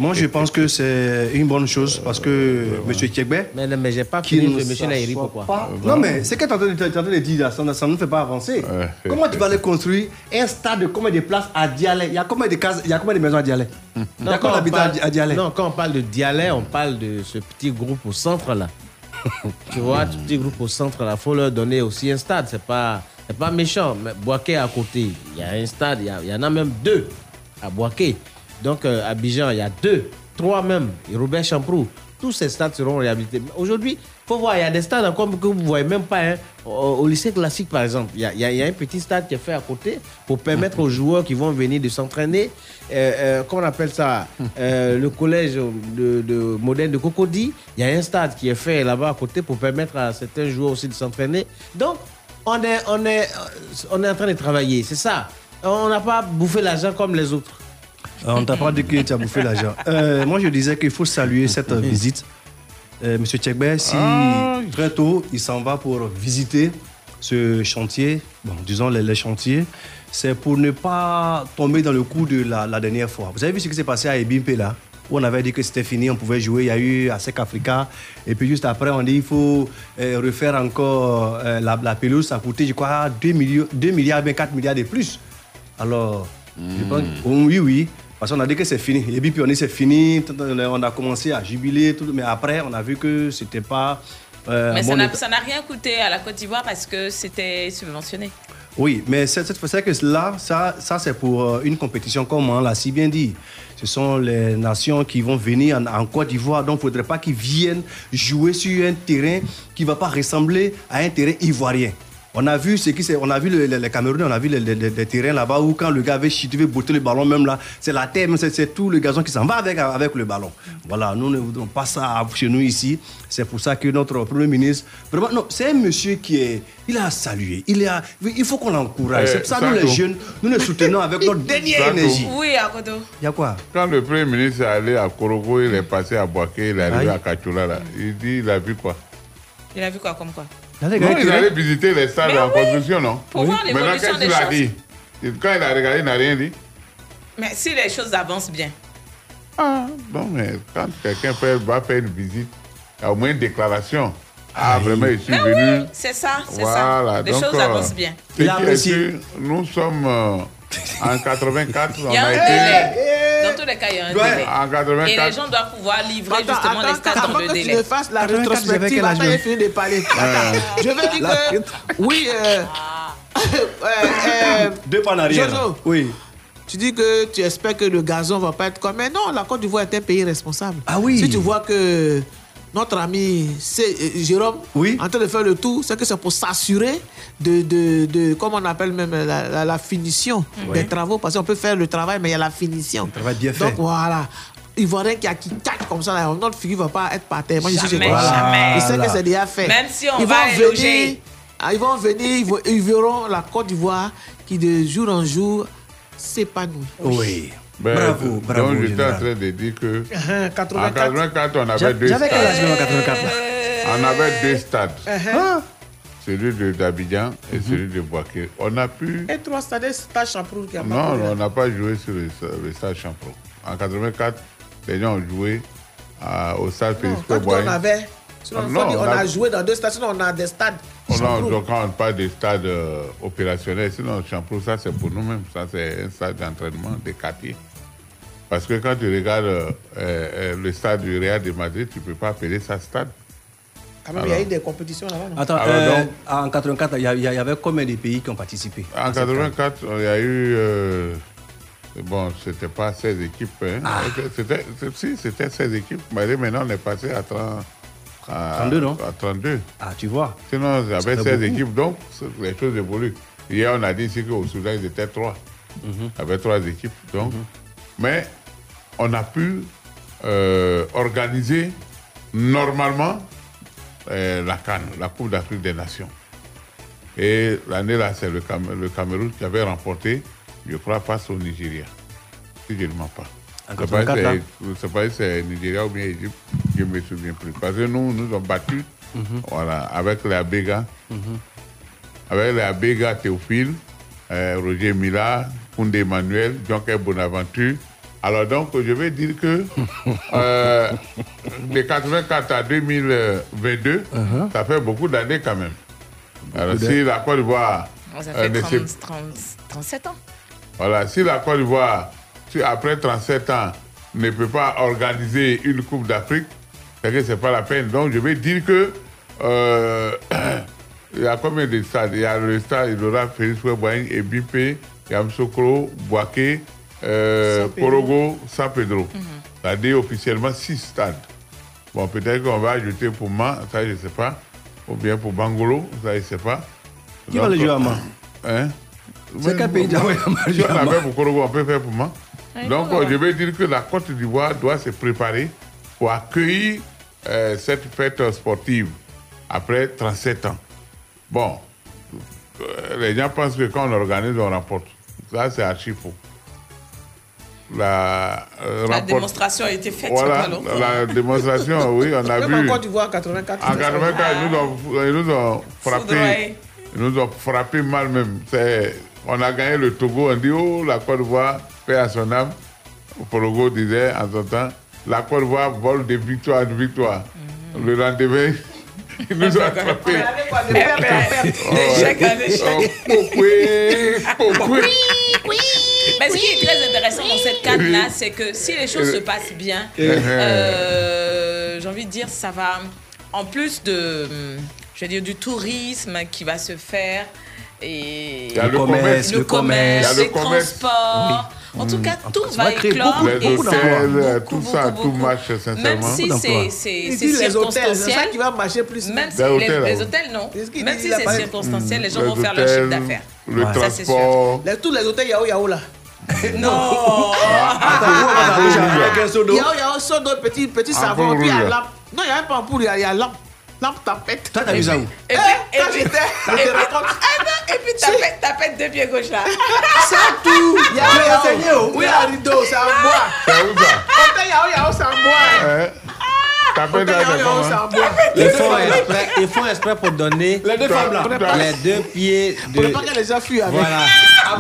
moi je pense que c'est une bonne chose parce que M. Tchekbe. Mais, mais j'ai pas fini, M. Nairi, pourquoi pas- Non, mais c'est que tu es en train de- dire, là, ça, ne- nous fait pas avancer. Comment tu vas aller construire un stade de combien de places à Dialé Il y a combien de cases, il y a combien de maisons à Dialé Il y a quand combien on d'habitants parle- à Dialé Non, quand on parle de Dialé, on parle de ce petit groupe au centre là. tu vois, ce petit groupe au centre là, il faut leur donner aussi un stade. C'est pas, c'est pas méchant. Mais Boaké à côté, il y a un stade, il y, en a même deux à Boaké. Donc euh, à Abidjan, il y a deux, trois même. Et Robert Champrou, tous ces stades seront réhabilités. Aujourd'hui, il faut voir, il y a des stades encore que vous ne voyez même pas. hein. Au, lycée classique, par exemple, il y, y a- un petit stade qui est fait à côté pour permettre aux joueurs qui vont venir de s'entraîner. Euh, euh, comment on appelle ça Euh, Le collège de, de de Cocody. Il y a un stade qui est fait là-bas à côté pour permettre à certains joueurs aussi de s'entraîner. Donc, on est, on, est, on est en train de travailler, c'est ça. On n'a pas bouffé l'argent comme les autres. Euh, On t'a pas dit que tu as bouffé l'argent. Euh, moi, je disais qu'il faut saluer cette visite. Euh, Monsieur Tchekbe, si très tôt, il s'en va pour visiter ce chantier, bon, disons les, les chantiers, c'est pour ne pas tomber dans le coup de la, la dernière fois. Vous avez vu ce qui s'est passé à Ebimpe là? Où on avait dit que c'était fini, on pouvait jouer, il y a eu ASEC Africa, et puis juste après on dit il faut euh, refaire encore euh, la, la pelouse, ça a coûté je crois 2 milliards, 2 milliards, bien 4 milliards de plus. Alors, je pense, oh, oui, oui. Parce qu'on a dit que c'est fini. Et puis on dit c'est fini. On a commencé à jubiler. Tout, mais après, on a vu que c'était pas. euh, Mais ça bon n'a état. ça n'a rien coûté à la Côte d'Ivoire parce que c'était subventionné. Oui, mais c'est que là, ça, ça c'est pour une compétition comme on l'a si bien dit. Ce sont les nations qui vont venir en, Côte d'Ivoire, donc il ne faudrait pas qu'ils viennent jouer sur un terrain qui ne va pas ressembler à un terrain ivoirien. On a vu ce qui c'est, on a vu le- le- les Camerounais, on a vu les, les- les- les terrains là-bas où quand le gars avait chuté, veut botter le ballon même là, c'est la terre, mais c'est, tout le gazon qui s'en va avec, avec le ballon. Voilà, nous ne voudrons pas ça chez nous ici. C'est pour ça que notre premier ministre, vraiment, non, c'est un monsieur qui est, il a salué, il a, il faut qu'on l'encourage. Eh, c'est pour ça que nous les jeunes, nous le soutenons avec notre dernière énergie. Oui, à Kodo. Il y a quoi? Quand le Premier ministre est allé à Korogo, il est passé à Boaké, il est arrivé Aïe. à Kachula, là. Il dit, il a vu quoi? Il a vu quoi comme quoi? Non, il allait visiter les stades Mais en oui. construction, non? Pour voir Maintenant, l'évolution qu'est-ce des qu'il a choses. Quand il a regardé, il n'a rien dit. Mais si les choses avancent bien. Ah, non, mais quand quelqu'un va faire une visite, il y a au moins une déclaration. Ah, vraiment, je suis Mais venu. oui, c'est ça, c'est Voilà, ça. Les donc, choses euh, avancent bien. est sûr, Nous sommes euh, en 84, on Il y a a un été. délai. Dans tous les cas, il y a un Ouais. délai. En 84. Et les gens doivent pouvoir livrer Attends, justement attends, les stades avant dans le que tu délai. ne fasses la 84, rétrospective, attends, même fini de parler. Ouais. Attends, je veux dire que, oui, euh, euh, euh, Deux pas en arrière. Jojo. Oui. tu dis que tu espères que le gazon va pas être comme. Mais non, la Côte d'Ivoire est un pays responsable. Ah oui. Si tu vois que notre ami c'est euh, Jérôme en train de faire le tour, c'est que c'est pour s'assurer de, de, de, comment on appelle même la, la- la finition des travaux. Parce qu'on peut faire le travail, mais il y a la finition. travail bien fait. Donc voilà. Ivoirien qui a qui tac comme ça, là, notre figure va pas être par terre. Moi, je suis Jamais, chez toi. jamais. Il sait que c'est déjà fait. Même si on ils va vont venir, ah, ils vont venir, ils, vont- ils verront la Côte d'Ivoire qui de jour en jour s'épanouit. Oui. Ben, bravo, bravo. Donc, j'étais en train de dire que. Uh-huh, En 84. 84, on avait deux J'avais quel âge stades. 84 On avait deux stades. Uh-huh. Celui de d'Abidjan et celui de Boaké. On a pu. Et trois stades, c'est Champroul qui a Non, pas non, on n'a pas joué sur le, le stade Champro. En 84, les gens ont joué à- au stade Félix Quand on avait. sinon, Ah, on, non, on on a... a- joué dans deux stades, sinon on a des stades. On on parle des stades euh, opérationnels, sinon Champro, ça c'est pour nous-mêmes. Ça c'est un stade d'entraînement des quartiers. Parce que quand tu regardes euh, euh, le stade du Real de Madrid, tu ne peux pas appeler ça stade. Quand même, il y a eu des compétitions là-bas. Attends, Alors, euh, donc- en 84, il y, avait combien de pays qui ont participé En 84, il y a eu. euh, bon, c'était pas 16 équipes. hein. Ah. C'était, si, c'était 16 équipes. Mais maintenant, on est passé à, 30, à 32, non À 32. Ah, tu vois. Sinon, il y Ça avait fait 16 beaucoup. équipes, donc les choses évoluent. Hier, on a dit ici qu'au Soudan, ils étaient 3. Mhm. Il y avait 3 équipes. Donc, Mais on a pu euh, organiser normalement euh, la Cannes, la Coupe d'Afrique des Nations. Et l'année là, c'est le, Cam- le Cameroun qui avait remporté, je crois, face au Nigeria. Si je ne mens pas. En C'est pas 84, si là. c'est- c'est pas si c'est Nigeria ou bien Égypte, je ne me souviens plus. Parce que nous, nous avons battu Mhm. voilà, avec les Abega, avec les Abega Théophile, euh, Roger Mila, Koundé Emmanuel, Jean-Pierre Bonaventure. Alors donc, je vais dire que euh, de 84 à 2022, Uh-huh. ça fait beaucoup d'années quand même. Alors si la Côte d'Ivoire... Ça euh, fait ne 30, s'est- 30, 37 ans. voilà, si la Côte d'Ivoire, si après 37 ans, ne peut pas organiser une Coupe d'Afrique, c'est que ce n'est pas la peine. Donc, je vais dire que euh, il y a combien de stades? Il y a le stade, il y aura Félix Boigny, Ebipé, Yamsokro, Boaké, euh, San Pedro. Porogo, San Pedro. C'est-à-dire officiellement six stades. Bon, peut-être qu'on va ajouter pour Ma, ça je ne sais pas. Ou bien pour Bangolo, ça je ne sais pas. Qui va le jouer à Ma Hein? C'est quel pays le Si jouer on pour Korogo, on peut faire pour moi. Donc, euh, je vais dire que la Côte d'Ivoire doit se préparer pour accueillir euh, cette fête sportive après 37 ans. Bon, euh, les gens pensent que quand on organise, on remporte. Ça, c'est archi faux. La, euh, La démonstration a été faite Voilà, la démonstration, oui, on a Même vu. en Côte d'Ivoire, 84. En 84, ils nous ont, ils nous ont frappé. Ils nous ont frappé mal même. On a gagné le Togo, on dit, oh, la Côte d'Ivoire, paix à son âme. Porogo disait en son temps, la Côte d'Ivoire vole de victoire en victoire. Le lendemain, ils nous ont attrapés. D'échec en échec. Mais ce qui est très intéressant dans cette carte-là, c'est que si les choses se passent bien, euh, j'ai envie de dire, ça va, en plus de, je vais dire, du tourisme qui va se faire, et Il y a le commerce, le le commerce. le les commerce. transports. En tout cas, tout va éclore. Les hôtels, euh, tout ça, tout marche Même sincèrement. si c'est c'est- Il c'est dit les hôtels, c'est ça circonstanciel, qui va marcher plus. même si Les hôtels, les là, hôtels, non. Même si c'est circonstanciel, les gens vont faire leur chiffre d'affaires. Le Ça, c'est sûr. transport. Les- tous les hôtels Yao Yao là. Non. Yao Yao, seau d'eau, petit, petit En savon, poule puis il y a. Non, il n'y a même pas a- il y a lampe. Lampe tapette. Toi, où Et puis, Eh, quand et puis- je et te puis-. Ah et puis tapette, tapette de pied gauche là. C'est tout. Il y a Tu l'as Yao. enseigné, oh. Oui, il y a un rideau, c'est en bois. C'est où ça Hôtel Yao Yao, c'est en bois. Hein c'est bois. Ils font exprès, ils font exprès pour donner Les deux femmes là. les deux pieds Pour ne pas que les gens fuient avec. Voilà.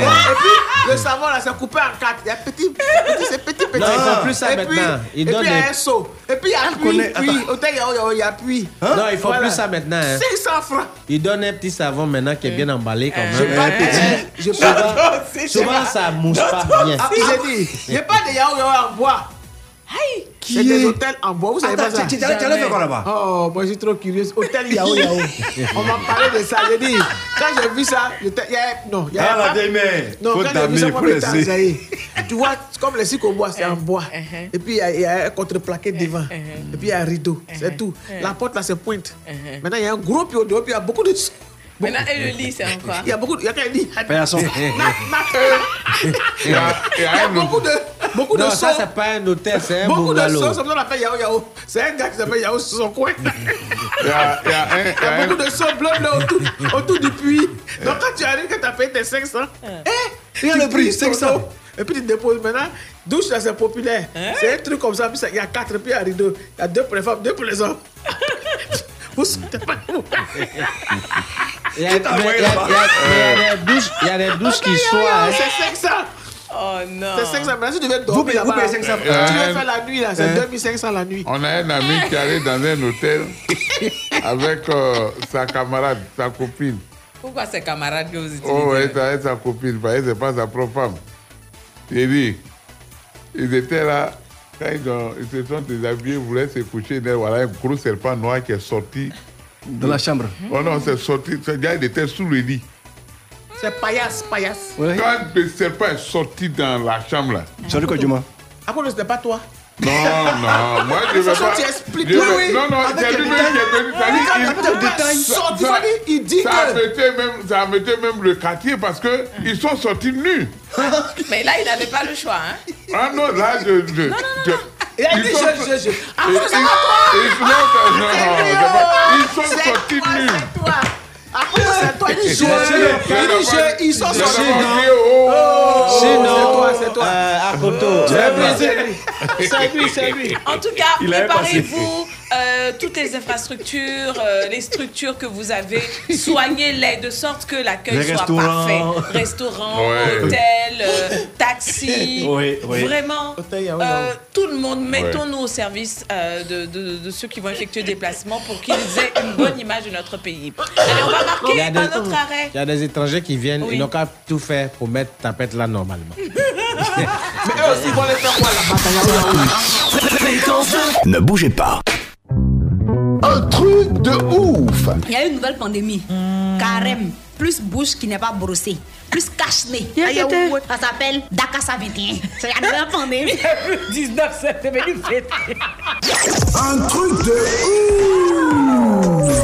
Ah? Et puis, le savon là, c'est coupé en quatre. Il y a petit, petit, c'est petit, petit. Non, ils font plus ça et puis, maintenant. Ils et puis, donnent il y a un seau. Et puis, il y a puits, connaît- puits. Hôtel Yao Yao, il y a puits. Non, ils font Voilà. plus ça maintenant. hein. 500 francs. Ils donnent un petit savon maintenant qui est bien emballé quand Je même. pas petit. Je pas. Souvent, souvent ça mousse pas bien. Ah, j'ai dit, il n'y a pas de Yao Yao en bois. C'est des hôtels en bois, vous savez Attends, pas ça? tu- allais faire quoi là-bas? Oh, moi je suis trop curieuse. Hôtel Yao Yao. On m'a parlé de ça. J'ai dit, quand j'ai vu ça, j'étais- il y a- non, il y a Ah, la démé. Non, quand j'ai vu ça, moi, j'étais en. Zaïre. Tu vois, c'est comme les cycles au bois, c'est en bois. Et puis il y a- il y, a un contreplaqué devant. Et puis il y a un rideau. C'est tout. La porte là, c'est pointe. Maintenant, il y a un gros pied au dehors, puis il y a beaucoup de. Maintenant, et le lit, c'est en quoi Il y a beaucoup de. Il y a qu'un lit. Knock. Il y a, il y a Il y a un beaucoup de, beaucoup Non, de ça, sons. c'est pas un hôtel, c'est un Beaucoup de bungalow. sons, c'est pour ça qu'on appelle Yao Yao. C'est un gars qui s'appelle Yao sur son coin. il y a, il y a un, il y Il y a un- beaucoup de sons bleus là autour, autour du puits. Donc quand tu arrives, quand tu as payé tes 500, eh, Regarde tu le prix, prises ton 500. eau, Et puis tu déposes maintenant. Douche là, c'est populaire. C'est un truc comme ça. Puis ça- il y a quatre pieds à rideau. Il y a deux pour les femmes, deux pour les hommes. Il y a, des douches, qui soient. C'est 500. Oh non. C'est 500. Maintenant, si tu dormir là-bas, 500. tu veux Euh, faire la nuit là, c'est hein. 2500 la nuit. On a un ami qui allait dans un hôtel avec euh, sa camarade, sa copine. Pourquoi ces camarades que vous utilisez Oh, ouais, avec sa copine, parce que c'est pas sa propre femme. Il dit, ils étaient là, quand ils, ont- ils se sont déshabillés, ils voulaient se coucher, là, voilà un gros serpent noir qui est sorti. De la chambre. Oh non, c'est sorti, ce gars, il était sous le lit. C'est paillasse, paillasse. Quand le serpent est sorti dans la chambre, là, Sorry, Kojuma. Après, c'était pas toi. Non, non, moi je façon, pas. tu expliques. Oui, vais- oui. Non, non, c'est lui-même qui est venu. ça- ça- il dit ça que- mettait même, ça mettait même le quartier parce que ils sont sortis nus. Mais là, il n'avait pas le choix. Hein? Ah non, là, je. je, je- Il a dit sont- je, je, je. Sinon, non, non, pas- Ils sont sortis nus. C'est toi. Après, c'est toi, il dit je. Il dit je, c'est le- oh, Sinon, c'est toi, c'est toi. euh, C'est lui, c'est lui, c'est lui. En tout cas, Il préparez-vous euh, toutes les infrastructures, euh, les structures que vous avez, soignez-les de sorte que l'accueil soit restaurants. parfait. Restaurants, Ouais. hôtels, euh. Oui, oui. Vraiment, Hôtel, euh, Yao. tout le monde, mettons-nous au service euh, de, de- de ceux qui vont effectuer des placements pour qu'ils aient une bonne image de notre pays. Allez, on va Il y a marquer des- un autre arrêt. Il y a des étrangers qui viennent, Oui. ils n'ont qu'à tout faire pour mettre tapette là normalement. Mais eux aussi, ils vont les faire quoi Ne bougez pas. Un truc de ouf Il y a une nouvelle pandémie. Carême. Plus bouche qui n'est pas brossée. Plus cache-nez. Ça s'appelle Dakassa 21. C'est la nouvelle pandémie. 19, c'est devenu fête. Un truc de ouf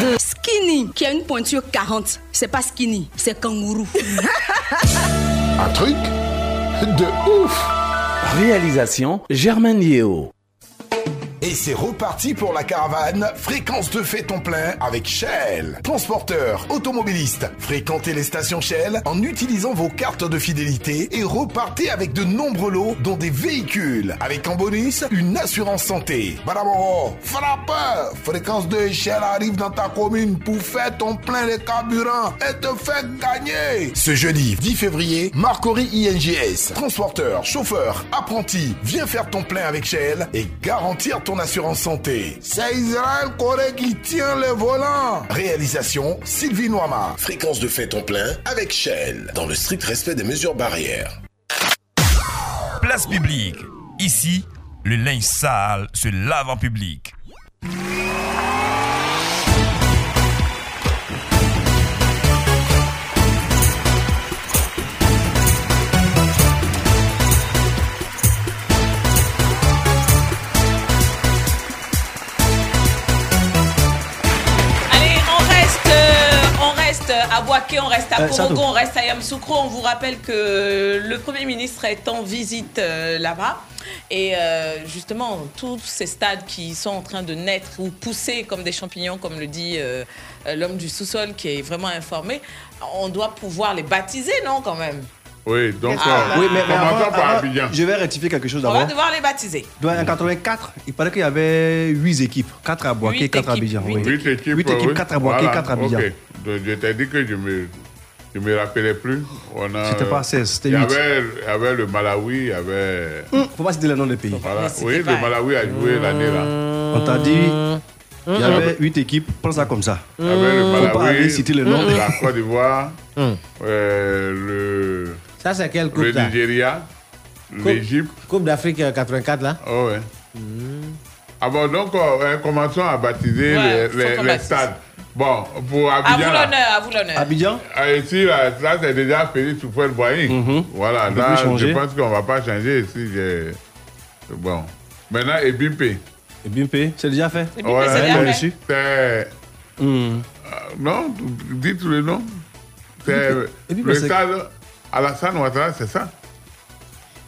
2. Skinny, qui a une pointure 40. C'est pas skinny, c'est kangourou. un truc de ouf Réalisation Germaine Yeo. Et c'est reparti pour la caravane Fréquence de fait ton plein avec Shell. Transporteur, automobiliste, fréquentez les stations Shell en utilisant vos cartes de fidélité et repartez avec de nombreux lots dont des véhicules. Avec en bonus, une assurance santé. Badaboro, frappeur Fréquence 2 et Shell arrive dans ta commune pour faire ton plein de carburant et te faire gagner. Ce jeudi 10 février, Marcory INGS, transporteur, chauffeur, apprenti, viens faire ton plein avec Shell et garantir ton assurance santé. C'est Israël Corée qui tient le volant. Réalisation Sylvie Noama. Fréquence de fait ton plein avec Shell dans le strict respect des mesures barrières. Place publique. Ici, le linge sale se lave en public. On reste à Euh, on reste à Yamoussoukro. On vous rappelle que le Premier ministre est en visite euh, là-bas. Et euh, justement, tous ces stades qui sont en train de naître ou pousser comme des champignons, comme le dit euh, l'homme du sous-sol qui est vraiment informé, on doit pouvoir les baptiser, non, quand même? Oui, donc, Ah, euh, Oui, mais, mais commençons avant- par avant, Abidjan. je vais rectifier quelque chose On va d'abord. devoir les baptiser. Donc, En 84, il paraît qu'il y avait 8 équipes. 4 à Boaké, Huit 4 à Abidjan. huit oui. Huit équipes. 8 équipes, oui. 4 à Boaké, Voilà, 4 à Abidjan. ok. Donc, je t'ai dit que je me, je me rappelais plus. On a, C'était pas 16, c'était il y 8. avait, il y avait le Malawi, il y avait. Hum, Faut pas citer le nom des pays. Voilà. Oui, le Malawi a joué l'année là. On t'a dit, il y avait 8 équipes. Prends ça comme ça. Il y avait le Faut pas aller Malawi, citer le nom. la Côte d'Ivoire, Hum. euh, le, Ça, c'est quelle coupe le là Nigeria, l'Égypte. Coupe d'Afrique euh, 84 là Oh, ouais. Ah bon, donc euh, commençons à baptiser Ouais, les, les- stades. Bon, pour À vous Abidjan. l'honneur, à vous l'honneur. Abidjan Ah, Ici, là, là, c'est déjà Félix Soufouet Boying. Voilà, On peut là, je pense qu'on ne va pas changer ici. j'ai- Bon. Maintenant, Ebimpe. Ebimpe, c'est déjà fait. Ebimpe, c'est déjà fait. C'est. Hum. euh, non, dites le nom. C'est Ebimpe, le c'est- stade Alassane Ouattara, c'est ça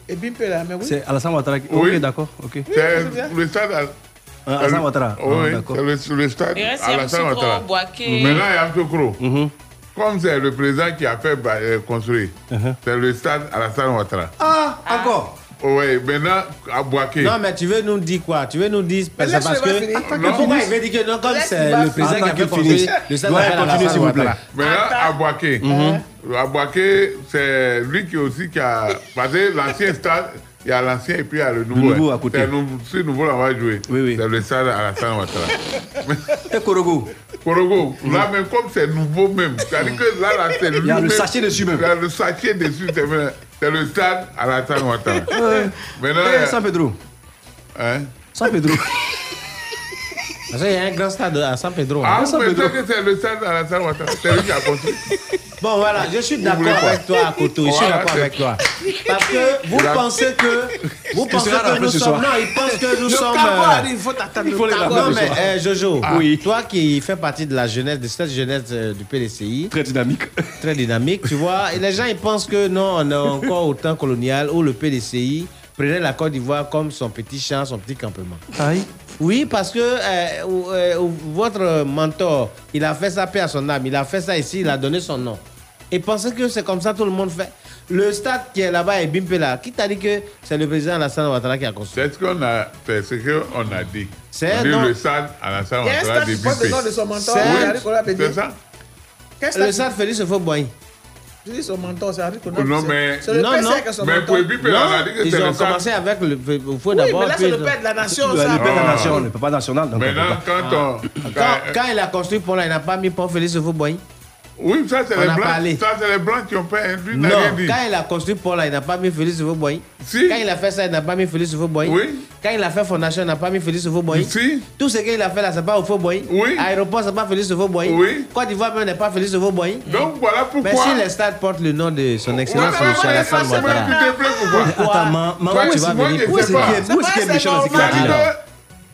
Et Bimpe là, mais oui. C'est Alassane Ouattara. qui- Oui. Ok, d'accord. ok. C'est le stade. Ah, Alassane Ouattara. Ah, Oui, d'accord. c'est le, le stade Alassane Ouattara. Maintenant, il y a Yamoussoukro. Mhm. Comme c'est le président qui a fait bah, euh, construire, Uh-huh. c'est le stade Alassane Ouattara. Ah, encore Oui, maintenant, à Boaké. Non, mais tu veux nous dire quoi? Tu veux nous dire. Mais C'est laisse-le parce que. Pourquoi il veut dire que non, comme c'est le président qui a fait finisse. le stade Ouais, s'appelle continue, Alassane s'il vous plaît? Maintenant, à Boaké. À Boaké, c'est lui qui aussi qui a. Parce que l'ancien stade, il y a l'ancien et puis il y a le nouveau. nouveau hein. à côté. C'est le nouveau, là, on va jouer. Oui, oui. C'est le stade Alassane Ouattara. Et Korogo Korogo, là, même comme c'est nouveau même. C'est-à-dire que là, là c'est Il y a le sachet dessus même. Il y a le sachet dessus, c'est vrai. C'est le stade Alassane Ouattara. Maintenant, Eh, San Pedro. hein? San Pedro. Parce qu'il y a un grand stade à San Pedro. Ah, hein. pensez que c'est le stade Alassane Ouattara C'est lui qui a construit. Bon, voilà, je suis d'accord avec toi, Koto. Je suis d'accord avec toi. Parce que vous pensez que. Vous pensez que nous sommes. Non, ils pensent que nous sommes. il faut t'attendre. Non, mais euh, Jojo, Oui. toi qui fais partie de la jeunesse, de cette jeunesse euh, du PDCI, Très dynamique. très dynamique, tu vois, et les gens ils pensent que non, on est encore au temps colonial où le PDCI prenait la Côte d'Ivoire comme son petit champ, son petit campement. Aïe. Oui, parce que euh, euh, votre mentor, il a fait ça paix à son âme, il a fait ça ici, il a donné son nom. Et pensez que c'est comme ça tout le monde fait. Le stade qui est là-bas est Bimpe là. Qui t'a dit que c'est le président Alassane Ouattara qui a construit? C'est ce qu'on a, c'est ce qu'on a dit. C'est le stade Alassane Ouattara de mentor. C'est- ça? Le stade Félix Houphouët-Boigny. Dis son mentor, c'est Henri Kola Oh, non, mais- C'est le Non, père non. qui a son Mais mentor. pour Ebipe, on a dit que Ils c'est ont le stade. commencé avec le Houphouët Oui, d'abord. mais là, c'est le père de la nation, Le ça. père de la Ah. nation, le papa national. donc Maintenant, pas. quand on. Quand, il a construit Pont là, il n'a pas mis Pont Félix Houphouët-Boigny. Oui, ça, c'est les blancs. parlé. Ça, c'est les blancs qui ont fait. Lui n'a Non, dit. quand il a construit là, il n'a pas mis Félix Houphouët-Boigny. Si. Quand il a fait ça, il n'a pas mis Félix Houphouët-Boigny. Oui. Quand il a fait Fondation, il n'a pas mis Félix Houphouët-Boigny. Si. Tout ce qu'il a fait là, c'est pas Houphouët-Boigny. Oui. Aéroport, c'est pas Félix Houphouët-Boigny. Oui. Côte d'Ivoire même n'est pas Félix Houphouët-Boigny. Donc, voilà Mais pourquoi. si les stades portent le nom de son excellence, Voilà, Alassane ça, c'est Ouattara. Attends, ma- ma- Toi, moi, tu vas venir pas. où est-ce qu'il est méchant dans ce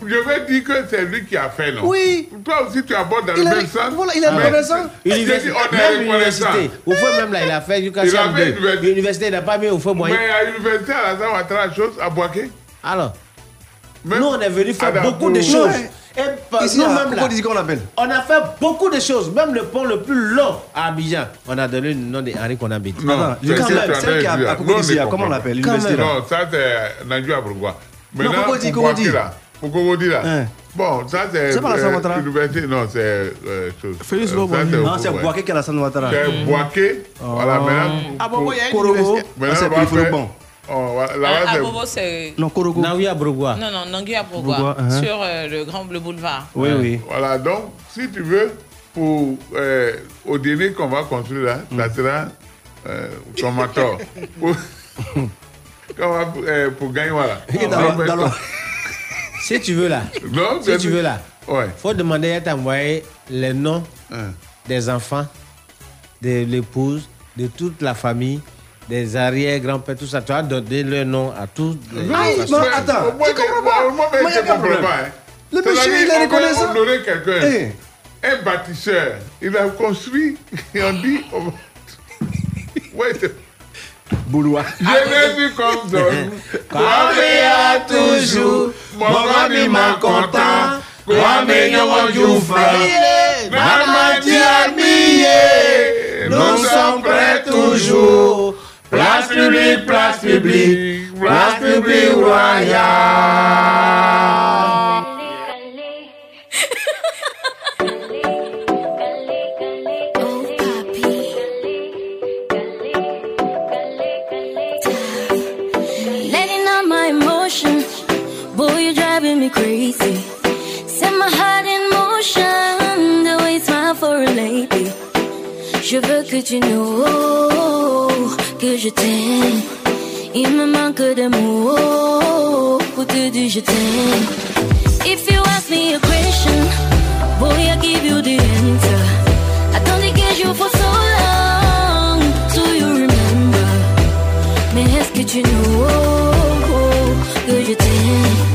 Je vais dire que c'est lui qui a fait, non? Oui. Toi aussi, tu abordes dans Il le même sens. voilà, il est Mais- reconnaissant. Je dis, Université, on même l'université. Au fond, même là, il a fait jusqu'à Il a CM2. fait l'université. L'université, il n'a pas mis au fond Mais moyen. à l'université, Ouattara, la chose, à Boaké. Alors, Même- nous, on est venu faire beaucoup de choses. Ouais. Et Ici, nous, à même là, qu'on appelle. on a fait beaucoup de choses. Même le pont le plus long à Abidjan, on a donné le nom de Henri Konambedi. Non, Attends, c'est- quand même, celle qui a- à mais comment on l'appelle Non, ça c'est Nanjou Abrugwa. Maintenant, Coco là, là. Hein. Bon, ça c'est. C'est pas Alassane Ouattara. L'université, non, c'est. euh, chose. Félix Euh, Lobo. ça, Non, c'est. Boaké qui a Alassane Ouattara. C'est Boaké. Voilà, maintenant. Ah bon, il y a une Korogo. université. Ah, Maintenant, c'est on va Pilifolo faire- Bon. Oh, voilà, Ah, Là-bas, à c'est. Bobo, c'est. Non, Korogo. Naoui Abrogwa. Non, non, Nangui à Bourgois, hein. sur euh, le grand le boulevard. Oui, oui. Voilà, donc, si tu veux, pour, euh, au dîner qu'on va construire là, Mm. ça sera euh, ton mentor. pour, euh, pour gagner, voilà. Dans dans. Si tu veux là, Non, si tu veux là, Ouais. faut demander à t'envoyer les noms Hein. des enfants, de l'épouse, de toute la famille, des arrière-grands-pères, tout ça. Tu vas donner le nom à tous. les Non, non, attends, moins, tu comprends pas. Moi, a je comprends problème. pas, hein. Le monsieur, il est on reconnaissant. honorer quelqu'un. Eh. Un bâtisseur, il a construit, et on dit. on Ouais, c'est- Bouloua. Je me suis comme Don. Kwame a toujours, mon ami m'a content. Kwame nyongo djoufa. Maman Diarmiye, nous sommes prêts toujours. Place publique, place publique, place publique royale. crazy. Set my heart in motion, the way it's mine for a lady. Je veux que tu know que je t'aime. Il me manque de mots pour te dire je t'aime. If you ask me a question, boy, I give you the answer. I don't get you for so long, Do you remember. Mais est-ce que tu know que je t'aime?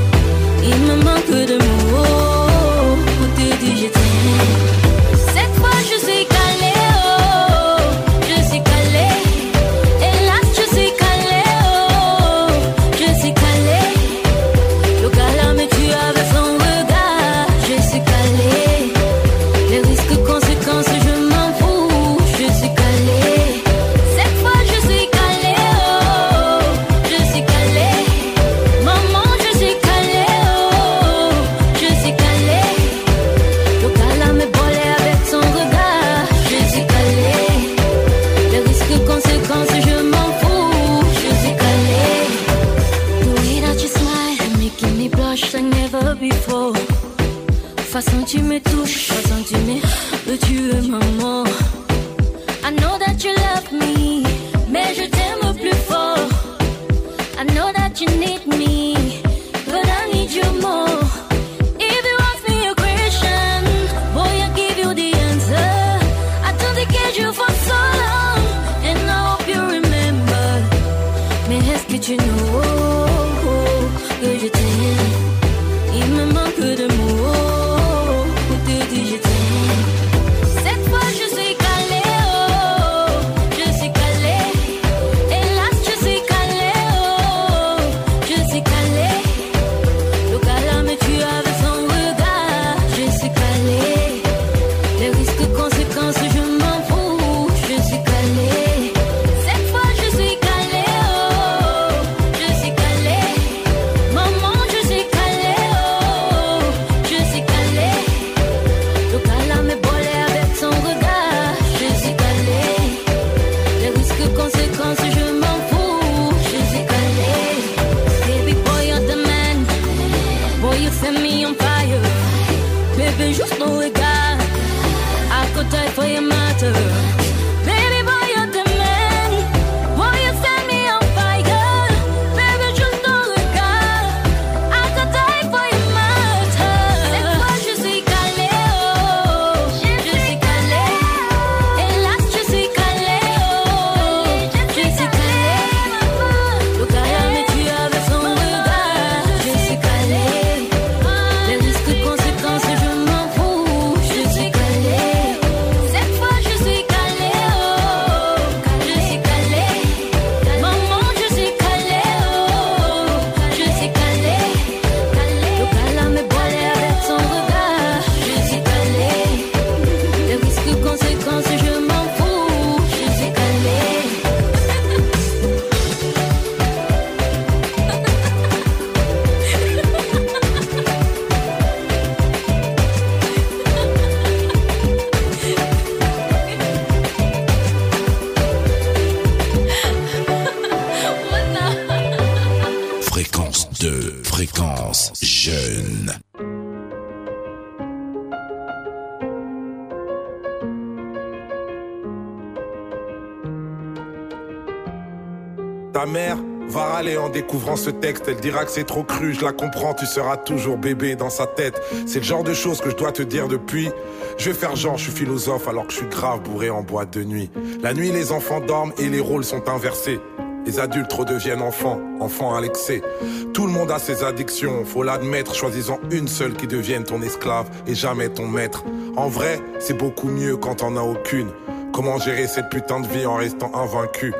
et en découvrant ce texte, elle dira que c'est trop cru, je la comprends, tu seras toujours bébé dans sa tête. C'est le genre de choses que je dois te dire depuis. Je vais faire genre, je suis philosophe alors que je suis grave bourré en boîte de nuit. La nuit, les enfants dorment et les rôles sont inversés. Les adultes redeviennent enfants, enfants à l'excès. Tout le monde a ses addictions, faut l'admettre, choisissant une seule qui devienne ton esclave et jamais ton maître. En vrai, c'est beaucoup mieux quand t'en as aucune. Comment gérer cette putain de vie en restant invaincu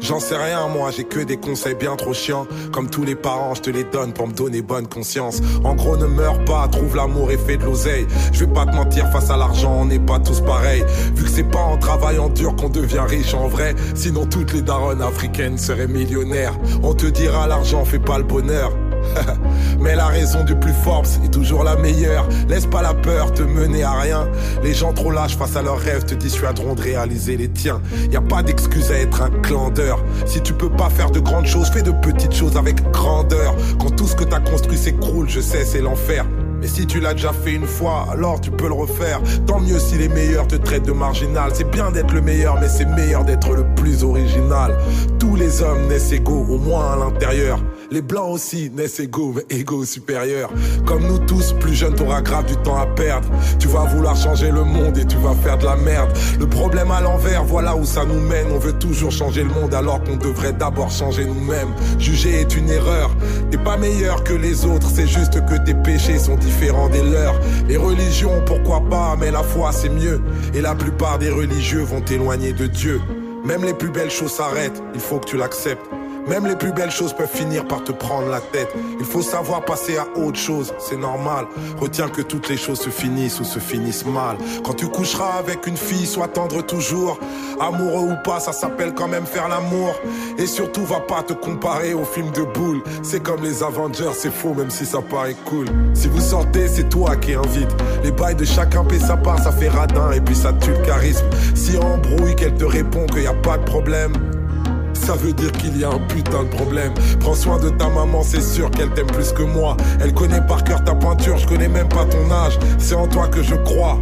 J'en sais rien moi, j'ai que des conseils bien trop chiants. Comme tous les parents, je te les donne pour me donner bonne conscience. En gros, ne meurs pas, trouve l'amour et fais de l'oseille. Je vais pas te mentir, face à l'argent, on n'est pas tous pareils. Vu que c'est pas en travaillant dur qu'on devient riche en vrai. Sinon, toutes les daronnes africaines seraient millionnaires. On te dira l'argent fait pas le bonheur. Mais la raison du plus fort est toujours la meilleure. Laisse pas la peur te mener à rien. Les gens trop lâches face à leurs rêves te dissuaderont de réaliser les tiens. Y a pas d'excuse à être un clandeur. Si tu peux pas faire de grandes choses, fais de petites choses avec grandeur. Quand tout ce que t'as construit s'écroule, je sais, c'est l'enfer. Mais si tu l'as déjà fait une fois, alors tu peux le refaire. Tant mieux si les meilleurs te traitent de marginal. C'est bien d'être le meilleur, mais c'est meilleur d'être le plus original. Tous les hommes naissent égaux, au moins à l'intérieur. Les blancs aussi naissent égaux, mais égaux supérieurs. Comme nous tous, plus jeune, t'auras grave du temps à perdre. Tu vas vouloir changer le monde et tu vas faire de la merde. Le problème à l'envers, voilà où ça nous mène. On veut toujours changer le monde alors qu'on devrait d'abord changer nous-mêmes. Juger est une erreur. T'es pas meilleur que les autres, c'est juste que tes péchés sont différents des leurs. Les religions, pourquoi pas, mais la foi c'est mieux. Et la plupart des religieux vont t'éloigner de Dieu. Même les plus belles choses s'arrêtent, il faut que tu l'acceptes. Même les plus belles choses peuvent finir par te prendre la tête. Il faut savoir passer à autre chose, c'est normal. Retiens que toutes les choses se finissent ou se finissent mal. Quand tu coucheras avec une fille, sois tendre toujours. Amoureux ou pas, ça s'appelle quand même faire l'amour. Et surtout, va pas te comparer au film de boule. C'est comme les Avengers, c'est faux même si ça paraît cool. Si vous sortez, c'est toi qui invite. Les bails de chacun paie sa part, ça fait radin et puis ça tue le charisme. Si embrouille, qu'elle te répond qu'il y a pas de problème ça veut dire qu'il y a un putain de problème. Prends soin de ta maman, c'est sûr qu'elle t'aime plus que moi. Elle connaît par cœur ta peinture, je connais même pas ton âge. C'est en toi que je crois.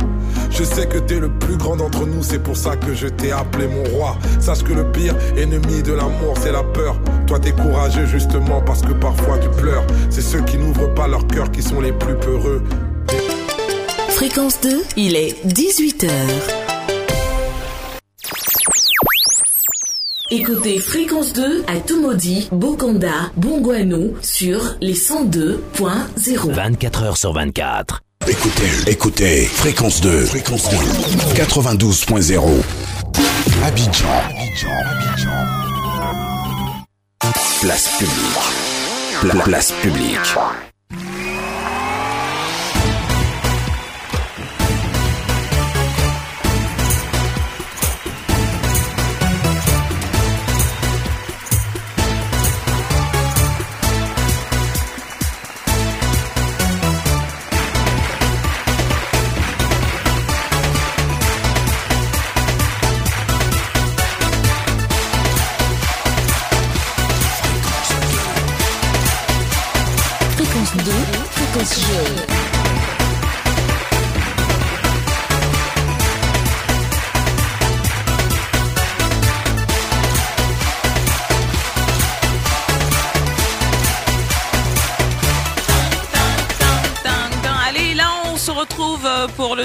Je sais que t'es le plus grand d'entre nous, c'est pour ça que je t'ai appelé mon roi. Sache que le pire ennemi de l'amour, c'est la peur. Toi, t'es courageux justement parce que parfois tu pleures. C'est ceux qui n'ouvrent pas leur cœur qui sont les plus peureux. Fréquence 2, il est 18h. Écoutez Fréquence 2 à Tumodi, Bokanda, Bongouano sur les 102.0. 24 heures sur 24. Écoutez, écoutez, fréquence 2, fréquence 2, 92.0. Abidjan, Abidjan, Abidjan. Place publique. Pla- place publique.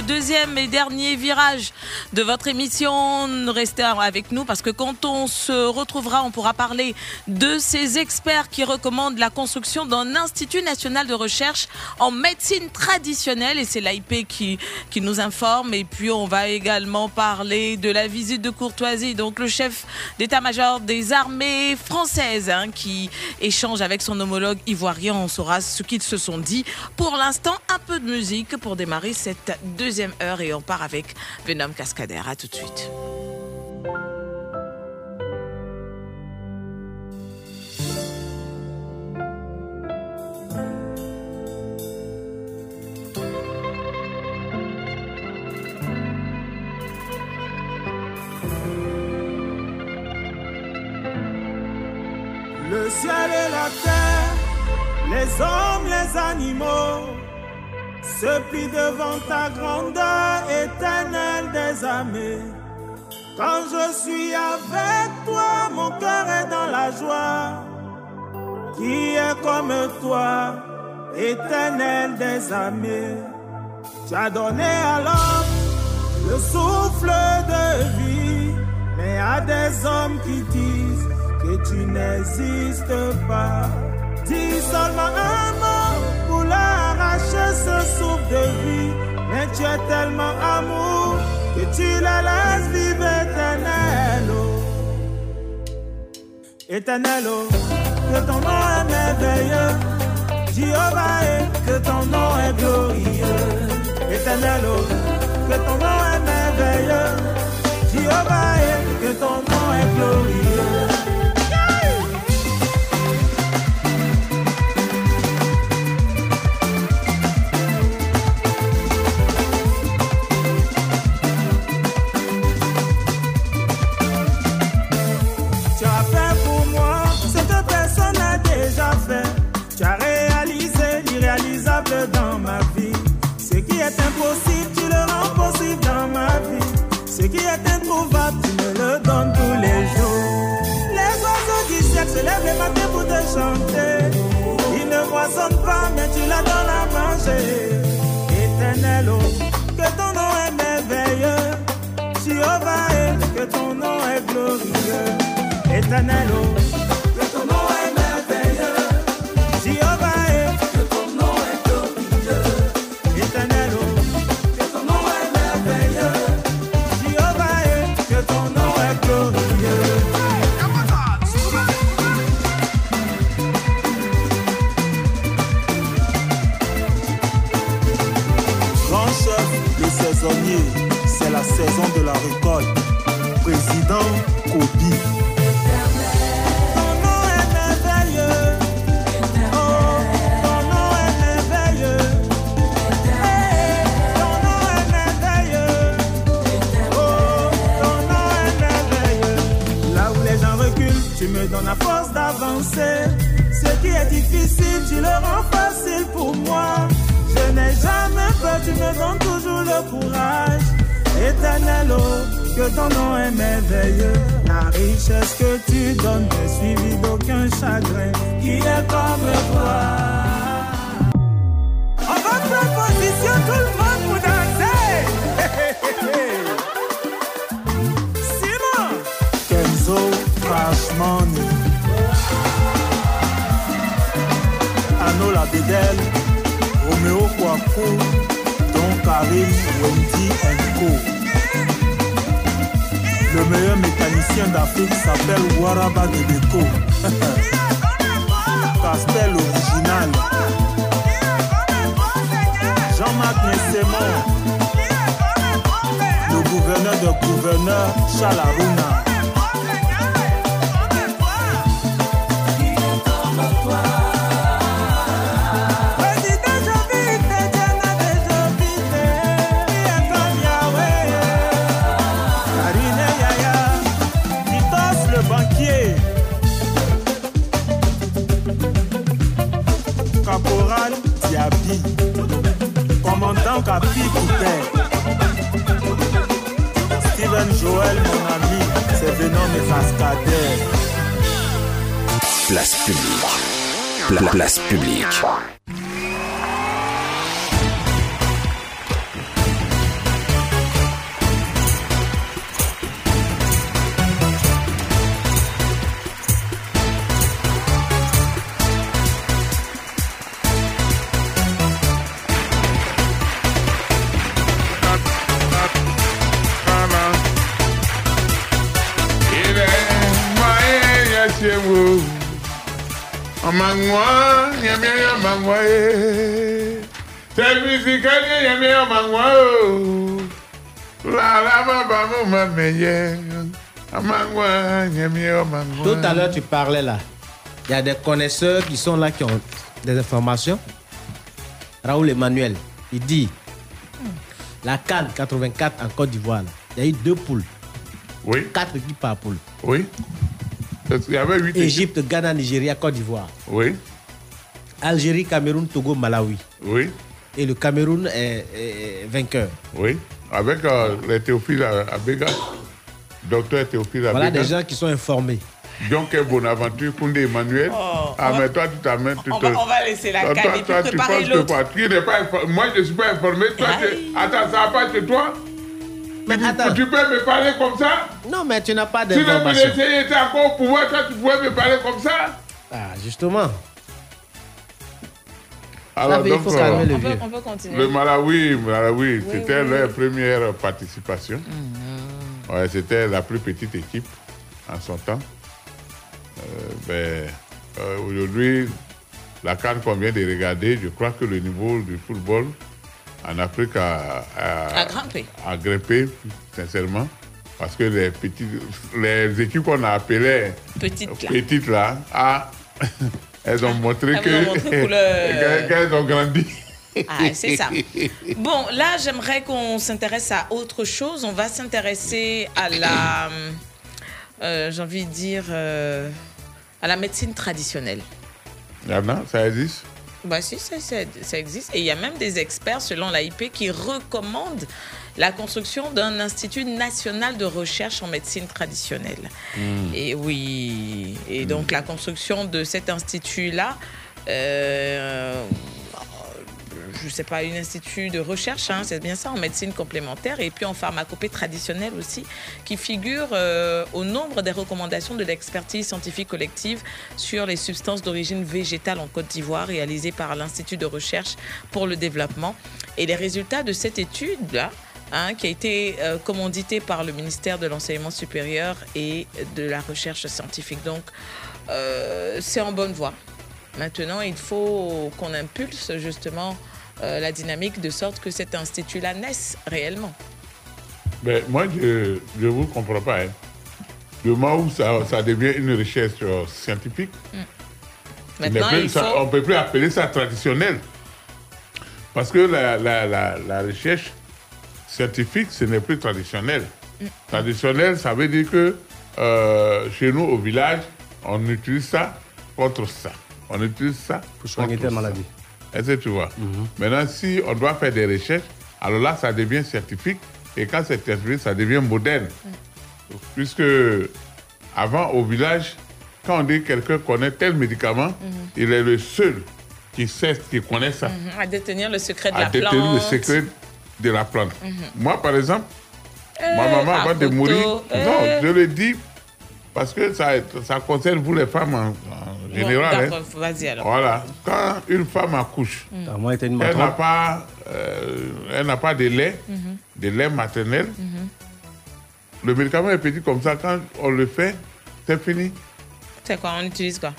Deuxième et dernier virage de votre émission. Restez avec nous parce que quand on se retrouvera, on pourra parler de ces experts qui recommandent la construction d'un institut national de recherche en médecine traditionnelle et c'est l'AIP qui, qui nous informe. Et puis, on va également parler de la visite de courtoisie. Donc, le chef d'état-major des armées françaises hein, qui échange avec son homologue ivoirien. On saura ce qu'ils se sont dit. Pour l'instant, un peu de musique pour démarrer cette deuxième heure et on part avec Venom À tout de suite. Le ciel et la terre, les hommes, les animaux, se plient devant ta grandeur éternelle des armées. Quand je suis avec toi, mon cœur est dans la joie. Qui est comme toi, éternel des armées? Tu as donné à l'homme le souffle de vie, mais à des hommes qui disent que tu n'existes pas. Dis seulement un mot voulais arracher ce souffle de vie, mais tu es tellement amour que tu la laisses vivre éternel. Éternel, oh, que ton nom est merveilleux, Jéhovah, eh, que ton nom est glorieux. Éternel, oh, que ton nom est merveilleux, Jéhovah, eh, que ton nom est glorieux. Dans ma vie. Ce qui est impossible, tu le rends possible dans ma vie. Ce qui est introuvable, tu me le donnes tous les jours. Les oiseaux du ciel se lèvent le matin pour te chanter. Ils ne moissonnent pas, mais tu leur donnes à manger. Éternel, oh, que ton nom est merveilleux. Eh, que ton nom est glorieux. Éternel, oh, c'est la saison de la récolte. Président Kobi. Ton nom est merveilleux. Oh, ton est merveilleux. Hey, ton est merveilleux. Oh, ton est merveilleux. Là où les gens reculent, tu me donnes la force d'avancer. Ce qui est difficile, tu le rends facile pour moi. Je n'ai jamais peur, tu me donnes toujours le courage. Éternel, oh, que ton nom est merveilleux. La richesse que tu donnes n'est suivie d'aucun chagrin. Qui est comme toi? On va prendre position tout le monde pour danser. Simon! Kenzo Money. Arnaud la Bédelle, Don Karim, Wendy Co. Le meilleur mécanicien d'Afrique s'appelle Waraba Debeko. Castel original. Jean-Marc Nessemon. Le gouverneur de gouverneur Charles place publique. Mangwa oh. La la ma ba mo ma meye. Amangwa, nyamia ya mangwa. Tout à l'heure, tu parlais là. Il y a des connaisseurs qui sont là qui ont des informations. Raoul Emmanuel, il dit la Cannes 84 en Côte d'Ivoire, il y a eu deux poules. Oui. Quatre équipes par poule. Oui. Il y avait huit équipes. Égypte, Ghana, Nigeria, Côte d'Ivoire. Oui. Algérie, Cameroun, Togo, Malawi. Oui. Et le Cameroun est, est vainqueur. Oui. Avec euh, les Théophile Abega. Docteur Théophile Abega. Voilà des gens qui sont informés. Jonker Bonaventure, Koundé Emmanuel. Oh, ah, on mais va- toi, tu t'amènes. tu on te- on va laisser la Toi, canne toi, et puis toi, tu préparer penses que quoi pas Moi, je ne suis pas informé. Toi, tu- Attends, ça va pas chez toi Mais attends. Tu peux me parler comme ça? Non, mais tu n'as pas Si le d'informations. ministère était encore au pouvoir, toi, tu pouvais me parler comme ça? Ah, justement. Alors, il donc, faut calmer le On peut, vieux. on peut continuer. Le Malawi, Malawi Oui, c'était oui. leur première participation. Ouais, c'était la plus petite équipe en son temps. ben, euh, aujourd'hui, la canne qu'on vient de regarder, je crois que le niveau du football en Afrique a, A grimpé. a grimpé, sincèrement. Parce que les, petits, les équipes qu'on a appelées Petites, là. petites, là, ah, elles ont montré Elles que- ont montré couleur. qu'elles ont grandi. Ah, c'est ça. Bon, là, j'aimerais qu'on s'intéresse à autre chose. On va s'intéresser à la, euh, j'ai envie de dire, euh, à la médecine traditionnelle. Il y en a, ça existe? Bah si, ça, ça- ça existe. Et il y a même des experts, selon l'AIP, qui recommandent la construction d'un institut national de recherche en médecine traditionnelle. Mm. Et oui, et donc la construction de cet institut-là, euh, je ne sais pas, un institut de recherche, hein, c'est bien ça, en médecine complémentaire et puis en pharmacopée traditionnelle aussi, qui figure euh, au nombre des recommandations de l'expertise scientifique collective sur les substances d'origine végétale en Côte d'Ivoire, réalisée par l'Institut de recherche pour le développement. Et les résultats de cette étude-là, hein, qui a été euh, commanditée par le ministère de l'Enseignement supérieur et de la Recherche scientifique. Donc, euh, c'est en bonne voie. Maintenant, il faut qu'on impulse justement euh, la dynamique de sorte que cet institut-là naisse réellement. Mais moi, je ne vous comprends pas. Hein. Le moment où ça, ça devient une recherche scientifique, Mm. Maintenant, plus- il ça- faut- on ne peut plus appeler ça traditionnel. Parce que la, la- la- la recherche scientifique, ce n'est plus traditionnel. Traditionnel, ça veut dire que euh, chez nous, au village, on utilise ça contre ça. On utilise ça pour soigner telle maladie. Est-ce que tu vois? Maintenant, si on doit faire des recherches, alors là, ça devient scientifique. Et quand c'est scientifique, ça devient moderne. Puisque avant, au village, quand on dit que quelqu'un connaît tel médicament, il est le seul qui sait, qui connaît ça, Mhm, À détenir le secret de à la détenir plante. le secret de la plante. Mhm. Moi, par exemple, ma Eh, maman, avant de mourir, eh. non, je le dis parce que ça, ça concerne vous les femmes en, en général. Bon, hein. d'accord, vas-y alors. Voilà. Quand une femme accouche, Mm. une elle n'a pas, euh, elle n'a pas de lait, Mhm. de lait maternel. Mhm. Le médicament est petit comme ça. Quand on le fait, c'est fini. C'est quoi On utilise quoi?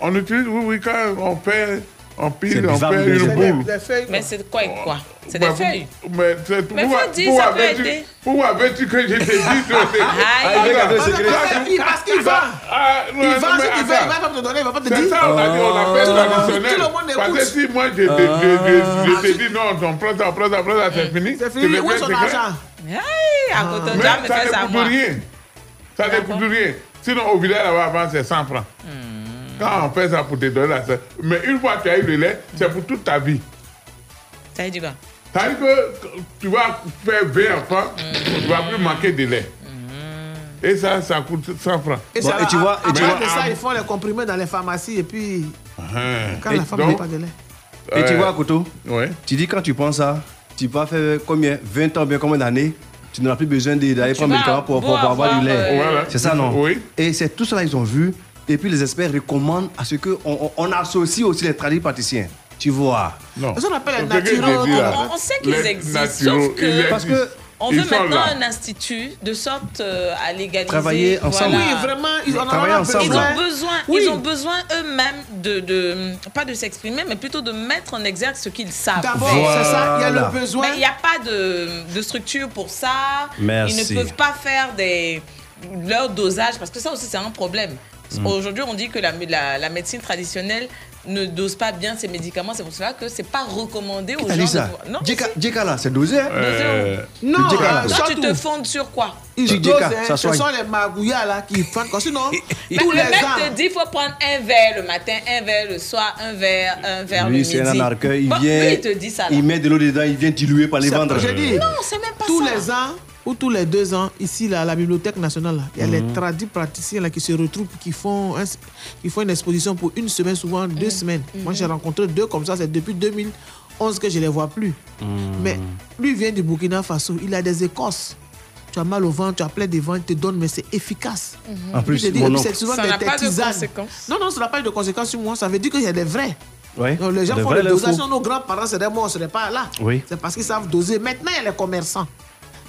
On utilise, oui, oui, quand on fait, on C'est pile, on fait mais une c'est boule. Mais c'est quoi et quoi C'est des feuilles. Mais, c'est- Mais pourquoi- faut dire, pourquoi ça peut aider. Pourquoi avais-tu que je te dise Aïe. Parce qu'il va. Ah, Il va, mais il va pas te donner, il va pas te C'est dire. ça, on, a dit, on appelle Tout le monde- traditionnel. tout Parce que si moi je, te- dis non, on prend ça, on prend ça, on prend ça, c'est fini. C'est fini, où est son argent? Aïe, à côté de Mais ça fait ça ne coûte rien. Ça ne coûte rien. Sinon, au village là-bas, avant, c'est 100 francs. Quand on fait ça pour te donner la ça- Mais une fois que tu as eu le lait, c'est pour toute ta vie. Ça veut dire quoi? Ça veut dire que tu vas faire 20 enfants, tu ne vas plus manquer de lait. Et ça, ça coûte 100 francs. Et, ça, et tu vois- et tu vois- de ça, ils font les comprimés dans les pharmacies et puis Hein. quand Et la femme n'a pas de lait. Et tu vois, Koto, Ouais. tu dis quand tu penses ça, tu vas faire combien? 20 ans, bien combien d'années? Tu n'auras plus besoin d'aller prendre vas médicaments pour, pour- avoir du lait. euh, Voilà. C'est ça, non? Oui. Et c'est tout cela qu'ils ont vu. Et puis les experts recommandent à ce qu'on on, on associe aussi les tradipraticiens. Tu vois Non. Ça, on appelle les naturaux. là. On- on sait qu'ils existent, naturaux, sauf que- ils Parce que. On Ils veut maintenant là. un institut de sorte euh, à légaliser. Travailler ensemble. voilà. Oui, vraiment, ils en ont Travailler ensemble. Ils besoin. ont besoin, Oui. ils ont besoin eux-mêmes de, de, pas de s'exprimer, mais plutôt de mettre en exergue ce qu'ils savent. D'abord, Voilà. c'est ça, il y a le besoin. Mais il n'y a pas de, de structure pour ça. Merci. Ils ne peuvent pas faire des, leur dosage, parce que ça aussi, c'est un problème. Mm. Aujourd'hui, on dit que la, la, la médecine traditionnelle ne dose pas bien ses médicaments. C'est pour cela que c'est pas recommandé aux gens. ça de... Non, Djeka- Djeka, là, c'est dosé. hein? Euh, Non, Le là. euh, Toi, tu te fondes sur quoi? Dosent, Djeka, hein, ça ce sont les magouillas là qui font comme sinon. Mais tous le les mec ans. te dit il faut prendre un verre le matin, un verre le soir, un verre, un verre le Lui, midi. c'est un arqueur. Il Bon, vient. lui, il te dit ça. là. Il met de l'eau dedans, il vient diluer par les ventres. Non, c'est même pas tous ça. les ans ou tous les deux ans, ici, là, à la Bibliothèque nationale, là, il y a les tradis praticiens là, qui se retrouvent, qui font, un- qui font une exposition pour une semaine, souvent deux semaines. Moi, j'ai rencontré deux comme ça, c'est depuis 2011 que je ne les vois plus. Mais lui vient du Burkina Faso, il a des écorces. Tu as mal au ventre, tu as plein de ventre, il te donne, mais c'est efficace. En plus, Je te dis, mon et puis oncle. c'est souvent Ça des, n'a des pas de tisanes. conséquences. Non, non, ça n'a pas eu de conséquences sur moi. Ça veut dire qu'il y a des vrais. Ouais. Donc, les gens De font faux. Sinon, nos grands-parents seraient morts, on ne serait pas là. Oui. C'est parce qu'ils savent doser. Maintenant, il y a les commerçants.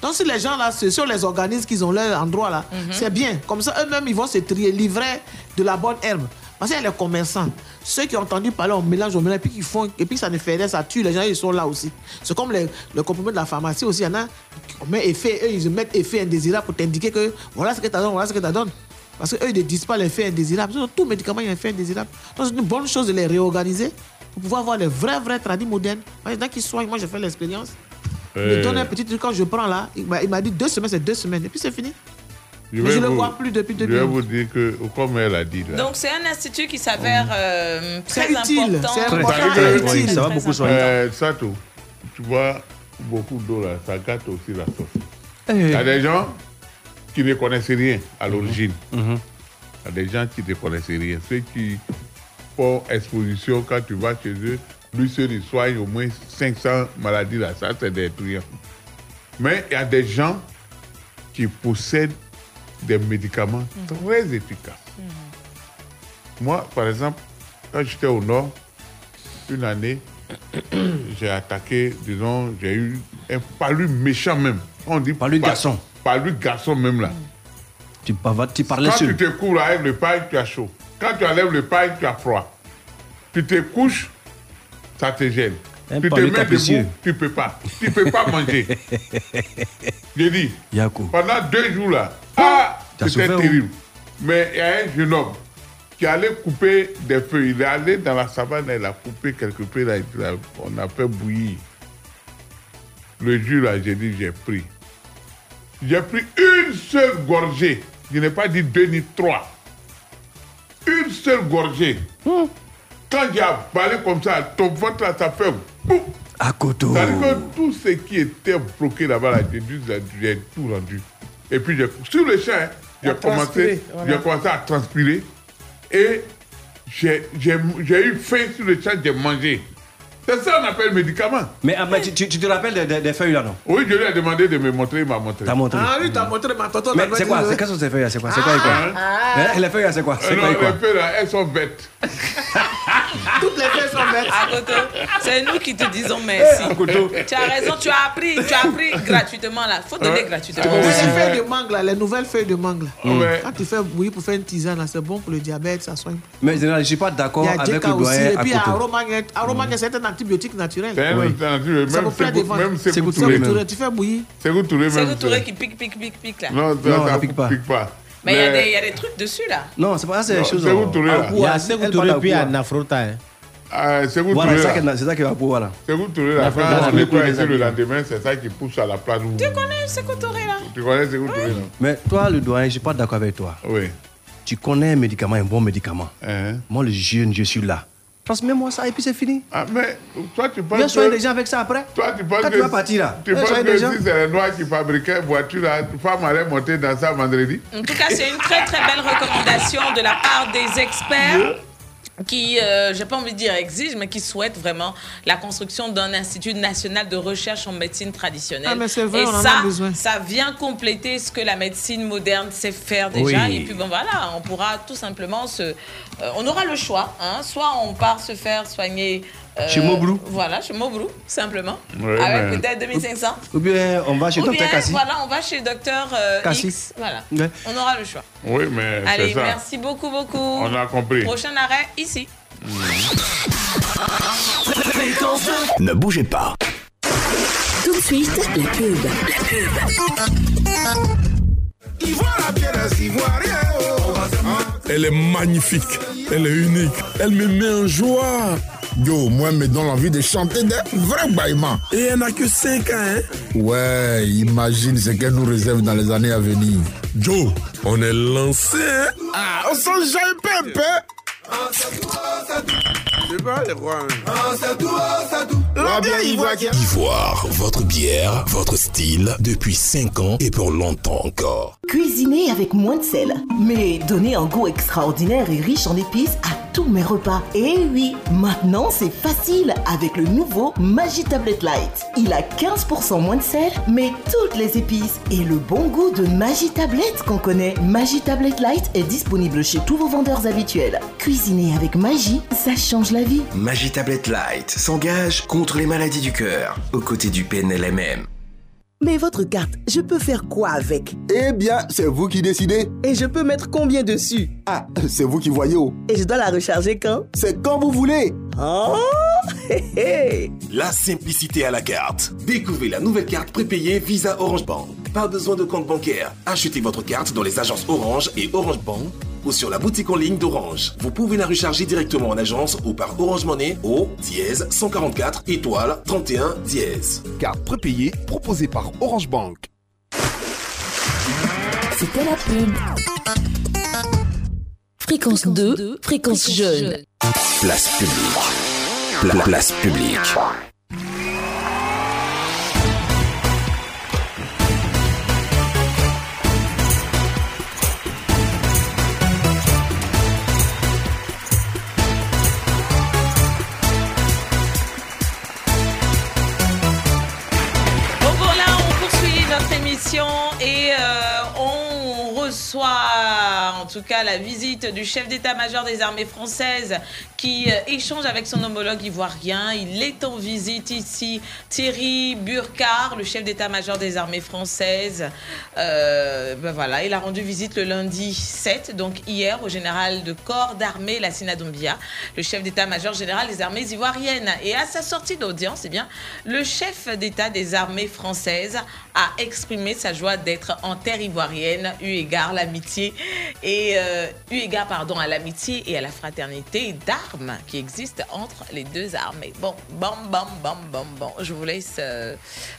Donc si les gens là, ce sont les organismes qui ont leur endroit là, Mhm. c'est bien. Comme ça, eux-mêmes, ils vont se trier, livrer de la bonne herbe. Parce qu'il y a les commerçants, ceux qui ont entendu parler, on mélange, on mélange, et puis qui font, et puis ça ne fait rien, ça tue, les gens, ils sont là aussi. C'est comme les, le comprimé de la pharmacie aussi, il y en a, on met effet, eux, ils mettent effet indésirable pour t'indiquer que voilà ce que tu donne, voilà ce que tu donne. Parce qu'eux, ils ne disent pas l'effet indésirable. Tout médicament, il y a un effet indésirable. Donc, c'est une bonne chose de les réorganiser pour pouvoir avoir les vrais, vrais tradis modernes. Moi, Il y en a qui soignent, moi, j'ai fait l'expérience. Il me Euh. donne un petit truc quand je prends là. Il m'a il m'a dit deux semaines, c'est deux semaines. Et puis c'est fini. Je le vous- vois plus depuis Je 2000. vais vous dire que, comme elle a dit là. Donc c'est un institut qui s'avère euh, très utile, important. c'est Ça important veut et dire- utile. Euh, Sato, tu vois, beaucoup d'eau là, ça gâte aussi la sauce. Eh. Il y a des gens qui ne connaissent rien à l'origine. Il y a des gens qui ne connaissent rien. Ceux qui font exposition quand tu vas chez eux, lui seul, il soigne au moins 500 maladies là. Ça, c'est des trucs. Mais il y a des gens qui possèdent des médicaments très efficaces. Moi, par exemple, quand j'étais au Nord, une année, j'ai attaqué, disons, j'ai eu un palu méchant même. On dit palu garçon. Palu garçon même là. Tu, parles- tu parlais Quand seul. tu te cours avec le paille, tu as chaud. Quand tu enlèves le paille, tu as froid. Tu te couches, ça te gêne. Un tu te mets capricieux. debout, tu peux pas. Tu peux pas manger. J'ai dit, pendant deux jours là, ah, T'as c'était terrible. Mais il y a un jeune homme qui allait couper des feuilles. Il est allé dans la savane, il a coupé quelques feuilles, là, on a fait bouillir. Le jour là, j'ai dit, j'ai pris. J'ai pris une seule gorgée. Je n'ai pas dit deux ni trois. Une seule gorgée. Quand j'ai avalé comme ça, ton ventre là, ça fait boum. À côté. C'est-à-dire que tout ce qui était bloqué là-bas, là, j'ai tout rendu. Et puis, sur le champ, hein, j'ai commencé, voilà. commencé à transpirer. Et j'ai j'ai- j'ai eu faim sur le champ, j'ai mangé. C'est ça qu'on appelle médicament. Mais, ah, mais tu, tu- tu te rappelles des, feuilles là, non? Oui, je lui ai demandé de me montrer, il m'a montré. T'as montré. Ah, lui, t'as montré ma tonton. Mais c'est quoi? C'est quoi ces feuilles là? C'est quoi? C'est quoi, Ah. Hein, Les feuilles là, c'est quoi? Euh, quoi, quoi les feuilles là, elles sont bêtes. Toutes les feuilles sont bêtes. Côté, c'est nous qui te disons merci. À côté. Tu as raison, tu as appris, tu as appris gratuitement là. Faut donner gratuitement. Les feuilles de mangue, là, les nouvelles feuilles de mangue, là. Mm. quand tu fais bouillir pour faire une tisane, là, c'est bon pour le diabète, ça soigne. Mais général, je suis pas d'accord avec le aussi, doyen et puis il y a côté. Aromagne. Aromagne, c'est un antibiotique naturel. C'est devant. même Sékou Sékou Touré. Touré, tu fais bouillir. C'est même. le Touré qui pique, pique, pique, pique là. Non, ça pique pas. Mais il y, des- y a des trucs dessus là. Non, c'est pas ça, c'est les choses. c'est où oh. Touré, là Il y a Touré, à puis il y a Apoua. Nafrota. hein. Ah, Sékou Voilà, c'est ça là. que- c'est ça qui va pour voilà. Sékou Touré, là, La France, quand on est des le lendemain, c'est ça qui pousse à la place où. Tu connais ce Touré là? Tu connais Sékou Touré, non? Mais toi, le doyen, je suis pas d'accord avec toi. Oui. Tu connais un médicament, un bon médicament. Hein? Moi, le jeune, je suis là. Transmets-moi ça et puis c'est fini. Ah, mais toi, tu penses Viens soigner les gens avec ça après. Toi, tu penses Quand que tu vas partir là, Tu penses que si c'est les Noirs qui fabriquaient une voiture, là, femme allait monter dans ça vendredi? En tout cas, c'est une très très belle recommandation de la part des experts qui, euh, j'ai pas envie de dire exigent, mais qui souhaitent vraiment la construction d'un institut national de recherche en médecine traditionnelle. Ah, mais c'est vrai, et on en a ça, besoin. ça vient compléter ce que la médecine moderne sait faire déjà. Oui. Et puis bon voilà, on pourra tout simplement se, euh, on aura le choix. Hein, soit on part se faire soigner. Euh, Chez Mobrou. Voilà, chez Mobrou, simplement. Ouais, avec mais- peut-être 2500. Ou bien on va chez Ou Docteur Cassis. voilà, on va chez Docteur euh, Cassis. X. Voilà. Ouais. On aura le choix. Oui, mais Allez, ça. merci beaucoup, beaucoup. On a compris. Prochain arrêt ici. Ne bougez pas. Tout de suite, la pub. La pub. Elle est magnifique, elle est unique, elle me met en joie. Yo, moi, elle me donne envie de chanter des vrais baillements. Et elle n'a que 5 ans, hein? Ouais, imagine ce qu'elle nous réserve dans les années à venir. Joe, on est lancé, hein? Ah, on sent jamais pépé. C'est pas les rois. La bière ivoirienne. Ivoire, votre bière, votre style, depuis 5 ans et pour longtemps encore. Cuisiner avec moins de sel, mais donner un goût extraordinaire et riche en épices à tous mes repas. Et oui, maintenant c'est facile avec le nouveau Magi Tablet Light. Il a 15% moins de sel, mais toutes les épices et le bon goût de Magi Tablet qu'on connaît. Magi Tablet Light est disponible chez tous vos vendeurs habituels. Cuisiner avec magie, ça change la vie. Magie Tablet Light s'engage contre les maladies du cœur, aux côtés du PNLMM. Mais votre carte, je peux faire quoi avec? Eh bien, c'est vous qui décidez. Et je peux mettre combien dessus? Ah, c'est vous qui voyez où Et je dois la recharger quand? C'est quand vous voulez. Oh. La simplicité à la carte. Découvrez la nouvelle carte prépayée Visa Orange Bank. Pas besoin de compte bancaire. Achetez votre carte dans les agences Orange et Orange Bank ou sur la boutique en ligne d'Orange. Vous pouvez la recharger directement en agence ou par Orange Money au dièse 144 étoile 31 dièse. Carte prépayée proposée par Orange Bank. C'était la pub. Fréquence 2, fréquence jeune. Place publique. Pla- place publique. Tout cas la visite du chef d'état-major des armées françaises qui euh, échange avec son homologue ivoirien. Il est en visite ici, Thierry Burkhardt, le chef d'état-major des armées françaises. Euh, ben voilà, il a rendu visite le lundi 7, donc hier, au général de corps d'armée Lassina Doumbia, le chef d'état-major général des armées ivoiriennes. Et à sa sortie d'audience, eh bien, le chef d'état des armées françaises a exprimé sa joie d'être en terre ivoirienne, eu égard l'amitié et euh, eu égard pardon à l'amitié et à la fraternité qui existent entre les deux armées. Bon, bam bam bam bam bam. Je vous laisse euh,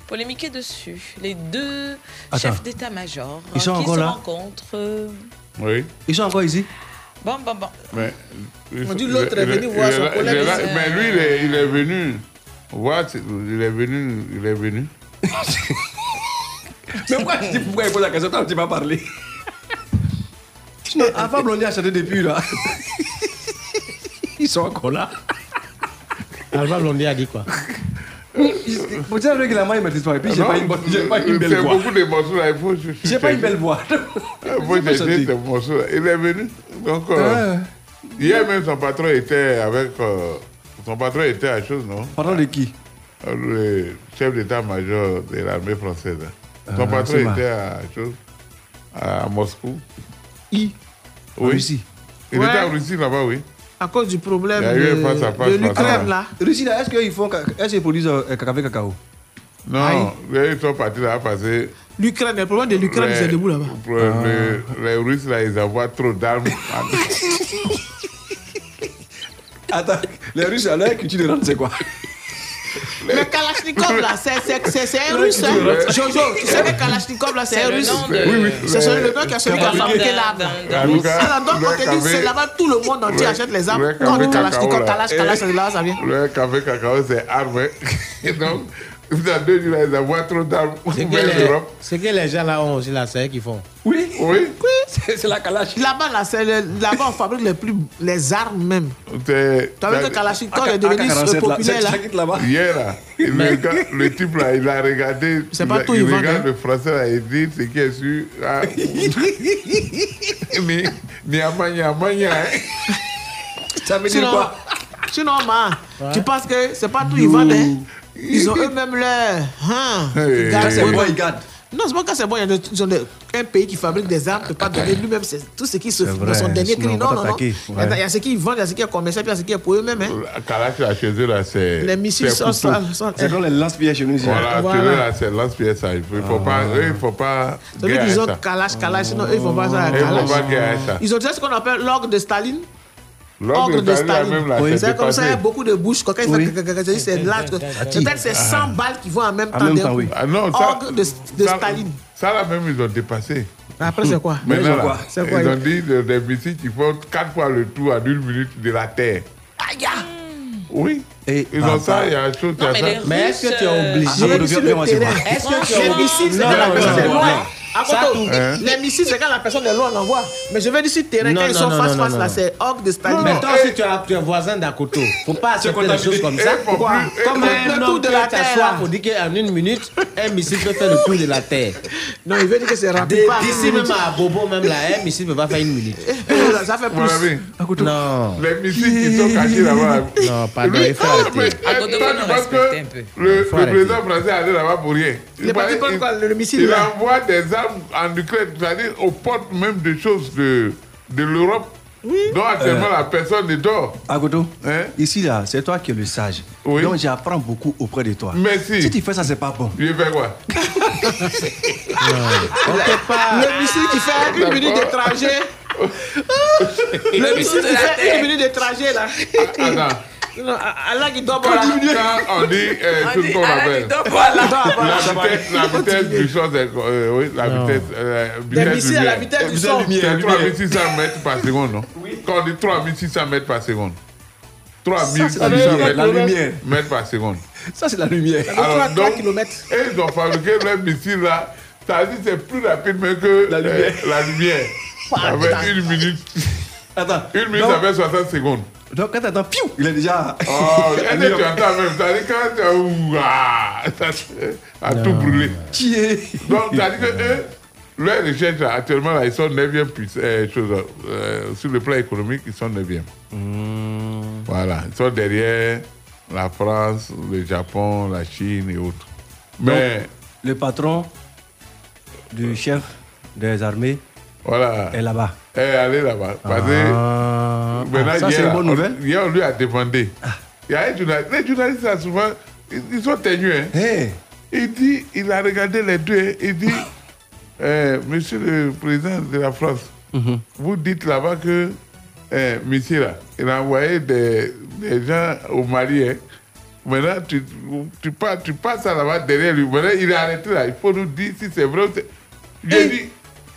polémiquer dessus. Les deux Attends. chefs d'état-major Ils sont qui se là? rencontrent. euh, Oui. Ils sont encore ici? Bon, bon, bon. Mais, On dit l'autre est venu voir son collègue. Mais lui, il est, il est venu. Voir, il est venu. Il est venu. Mais pourquoi tu dis pourquoi il pose la question Toi, tu vas parler. Alpha Blondie a chanté depuis là. Ils sont encore là. Alva Blondie a dit quoi Vous savez que la main, il maîtrise pas. Et puis, j'ai pas une bonne- pas une belle voix. beaucoup de morceaux là. Il faut. J'ai pas une belle voix. Il faut chercher ces morceaux là. Il est venu. Donc, euh, hier même, son patron était avec. euh, son patron était à chose, non? Patron de qui? Le chef d'état-major de l'armée française. Son Ah, patron c'est marrant. était à chose. À Moscou. I? Oui. Russie. Il Ouais. était en Russie là-bas, oui. À cause du problème de, l'Ukraine, là. Russie, là, est-ce qu'ils font. Est-ce qu'ils produisent euh, café cacao? Non, ils sont partis là passer. L'Ukraine, le problème de l'Ukraine, c'est debout là-bas. les, les Russes, là, ils envoient trop d'armes. Attends, les Russes, à leur culture de rente, c'est quoi Mais Kalachnikov, là, c'est- c'est c'est- c'est un Le- russe. hein. le- Jojo, tu sais que Kalachnikov, là, c'est un le russe. Oui, oui. C'est celui- le nom qui a celui qui a Fabriqué l'arme. Alors, donc, on Le te dit, c'est là-bas, tout le monde entier le- achète les armes. le Quand Kalachnikov, là. Kalash, Kalash, c'est là, ça vient. Le café cacao, c'est arme. Et donc, dans deux jours, là, ils envoient trop d'armes C'est que, les, l'Europe. c'est que les gens là ont aussi la serre qu'ils font. Oui. Oui. C'est la Kalash. Là-bas, là, c'est le- là-bas, on fabrique les, plus, les armes même. C'est- Tu as vu que Kalachnikov est devenu AK-47, là, populaire là. c'est- c'est là-bas. Hier, là, le, type, là, il a regardé. C'est il pas a- tout, il ils vendent, regarde hein. le français, là, il dit ce qui est sûr. Ah, ni, ni ama, ni ama, ni, hein. Ça veut dire quoi? sinon man, tu penses que c'est pas tout, ils vendent. hein? Ils ont eux-mêmes leur. Hein, Hey. ils c'est bon, ils gardent. Non, c'est pas quand c'est bon, il y a ils un pays qui fabrique des armes, ne peut pas donner lui-même tout ce qui se fait dans son dernier cri. Non, non, non. Il y a- Ouais. il y a ce qu'ils vendent, il y a ce qui est commercial, puis il y a ce qui est pour eux-mêmes. hein. Kalash, là, chez eux, là, c'est. Les missiles c'est sont C'est comme les lance-pierres chez nous. Voilà, Voilà. chez eux, là, c'est lance-pierre, ça. Il faut, il faut pas. Eux, il faut pas. Celui. Kalash, Kalash, sinon eux, ils font pas ça à Eux, il faut Kalash. pas ça. Ils ont déjà ce qu'on appelle l'ordre de Staline. L'ordre de Staline, là, c'est comme ça, il y a beaucoup de bouches. Quand Oui. c'est là. Peut-être c'est 100 balles qui vont en même En temps. même temps, oui. Ah non, ça, Ordre de, de ça- Staline. Ça, là, même, ils ont dépassé. Après, c'est quoi? Maintenant, ont là, quoi? Quoi, ils ont dit de- des missiles qui font quatre fois le tour en une minute de la Terre. Aïe Oui. Et Ils ont ça, il y a un chose, mais les Mais est-ce que tu es obligé Ah. Est-ce que tu es obligé? missiles, c'est Non, non, non, Akoto, Hein? Les missiles, c'est quand la personne est loin, on envoie. Mais je veux dire sur le terrain, Non, quand ils sont non, face non, face, non, là, c'est Orgue de Staline. Mais toi aussi, tu es, tu es voisin d'Akoto. Faut pas accepter des choses comme ça. Eh, faut Quoi? Plus- eh, Comme faut- Un tour homme de la Terre. pour dire qu'en une minute, un missile peut faire le tour de la Terre. Non, il veut dire que c'est rapide. En D'ici même à Bobo, même là, un missile ne peut pas faire une minute. Eh, ça, fait plus. Non. Les missiles qui sont cachés là-bas. Non, pardon, Lui, il faut ah, arrêter. eh, un que le, faut président français est allé là-bas pour rien. Il est parti paraît- prendre quoi, le missile, Il là? envoie des armes en Ukraine, c'est-à-dire aux portes même des choses de, de l'Europe. dont actuellement Euh. la personne ne dort. Agodo, Hein? ici là, c'est toi qui es le sage. Oui. Donc j'apprends beaucoup auprès de toi. Merci. Si tu fais ça, c'est pas bon. Il fait quoi? Le missile qui fait une minute de trajet. Le missile qui fait une minute de trajet là. Attends. Non, Allah qui là. Quand on dit euh, tout dit ce qu'on appelle. La vitesse, la vitesse du son, c'est euh, oui, la Non. vitesse, euh, Des vitesse à la vitesse du son. C'est 3600 mètres par seconde, non? Quand on dit 3600 mètres par seconde. c'est la 3600 lumière, mètres, la par seconde. Ça, c'est la lumière. Alors, donc, et ils ont fabriqué leur missile là. Ça que c'est plus rapide même que la lumière. la lumière. Ça fait une minute. Attends. Une minute, ça fait 60 secondes. Donc quand t'entends, piou, il est déjà. Oh, tu entends même Ça dit quand tu as ouah, ça a tout brûlé. Qui est Donc, ça dit que eux, leurs recherches actuellement, là, ils sont 9e puiss- euh, chose, euh, sur le plan économique, ils sont 9e. Voilà, ils sont derrière la France, le Japon, la Chine et autres. Mais Donc, le patron du chef des armées voilà. est là-bas. Est allée là-bas. Parce que Ah. maintenant, Ah, ça, hier, c'est une bonne on- nouvelle. Hier, on lui a demandé. Il y a un journaliste. Les journalistes, là, souvent, ils, ils sont ténus. Hein. Il dit, il a regardé les deux. hein. Il dit, euh, Monsieur le Président de la France, vous dites là-bas que euh, monsieur là, il a envoyé des, des gens au Mali. hein. Maintenant, tu, tu, passes, tu passes là-bas derrière lui. Maintenant, il est arrêté là. Il faut nous dire si c'est vrai ou c'est. J'ai dit,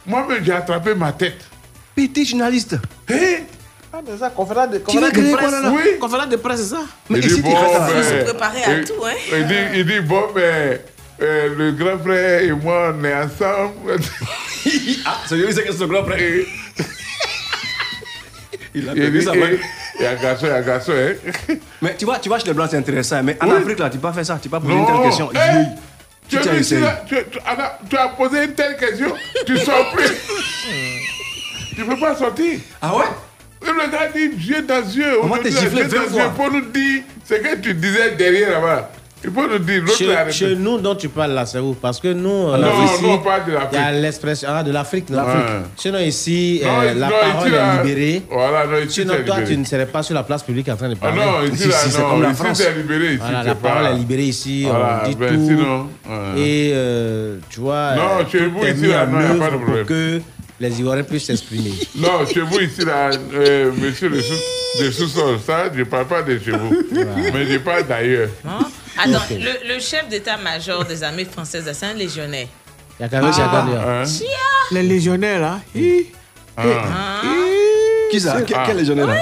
moi-même, j'ai attrapé ma tête. Petit journaliste. Hé Ah, mais ça, conférence de, conférence de presse. là, là? Oui. Conférence de presse, c'est ça? il dit, bon, Faut se préparer à il- tout, hein? Il dit, il dit bon, mais euh, le grand frère et moi, on est ensemble. ah, c'est lui, c'est que son grand frère. Il a Il perdu dit, sa main. eh, il y a un garçon, il y a un garçon, hein. Mais tu vois, tu vois, chez les Blancs, c'est intéressant. Mais en Oui. Afrique, là, tu peux pas faire ça. Tu peux pas poser Non. une telle question. Oui. Tu, Tu as t'as vu essayé. ça, tu, tu- Anna, tu as posé une telle question, tu sors plus. tu peux pas sortir. Ah ouais? Le gars dit yeux dans yeux. On yeux dans 20 yeux fois. pour nous dire ce que tu disais derrière là-bas. Il faut nous dire, l'autre Chez, chez nous, dont tu parles là, c'est où? Parce que nous, euh, Non, ici, non, pas de il y a l'Afrique. l'expression ah, de l'Afrique. non L'Afrique. Sinon, ici, Non, euh, ici, la non, parole ici, là, est libérée. Voilà, non, ici, Sinon, c'est toi, libéré. tu ne serais pas sur la place publique en train de Ah parler. non, ici, là, c'est comme la ici, France. c'est libéré, ici, Voilà, la pas- parole est libérée ici, Voilà, on dit ben, tout. sinon, ouais. Et euh, tu vois, Non, euh, chez tout vous, est ici, mis là, non, y a pas de problème. Les Ivoiriens puissent s'exprimer. Non, chez vous ici, là, euh, monsieur le sous- de sous-sol, ça, je ne parle pas de chez vous. Mais je parle d'ailleurs. Hein? Attends, le, le chef d'état-major des armées françaises, c'est un légionnaire. Il y a quand même Ah. Hein? Les légionnaires, là. hi. Ah. Ah. Qui ça? C'est- Quel légionnaire là?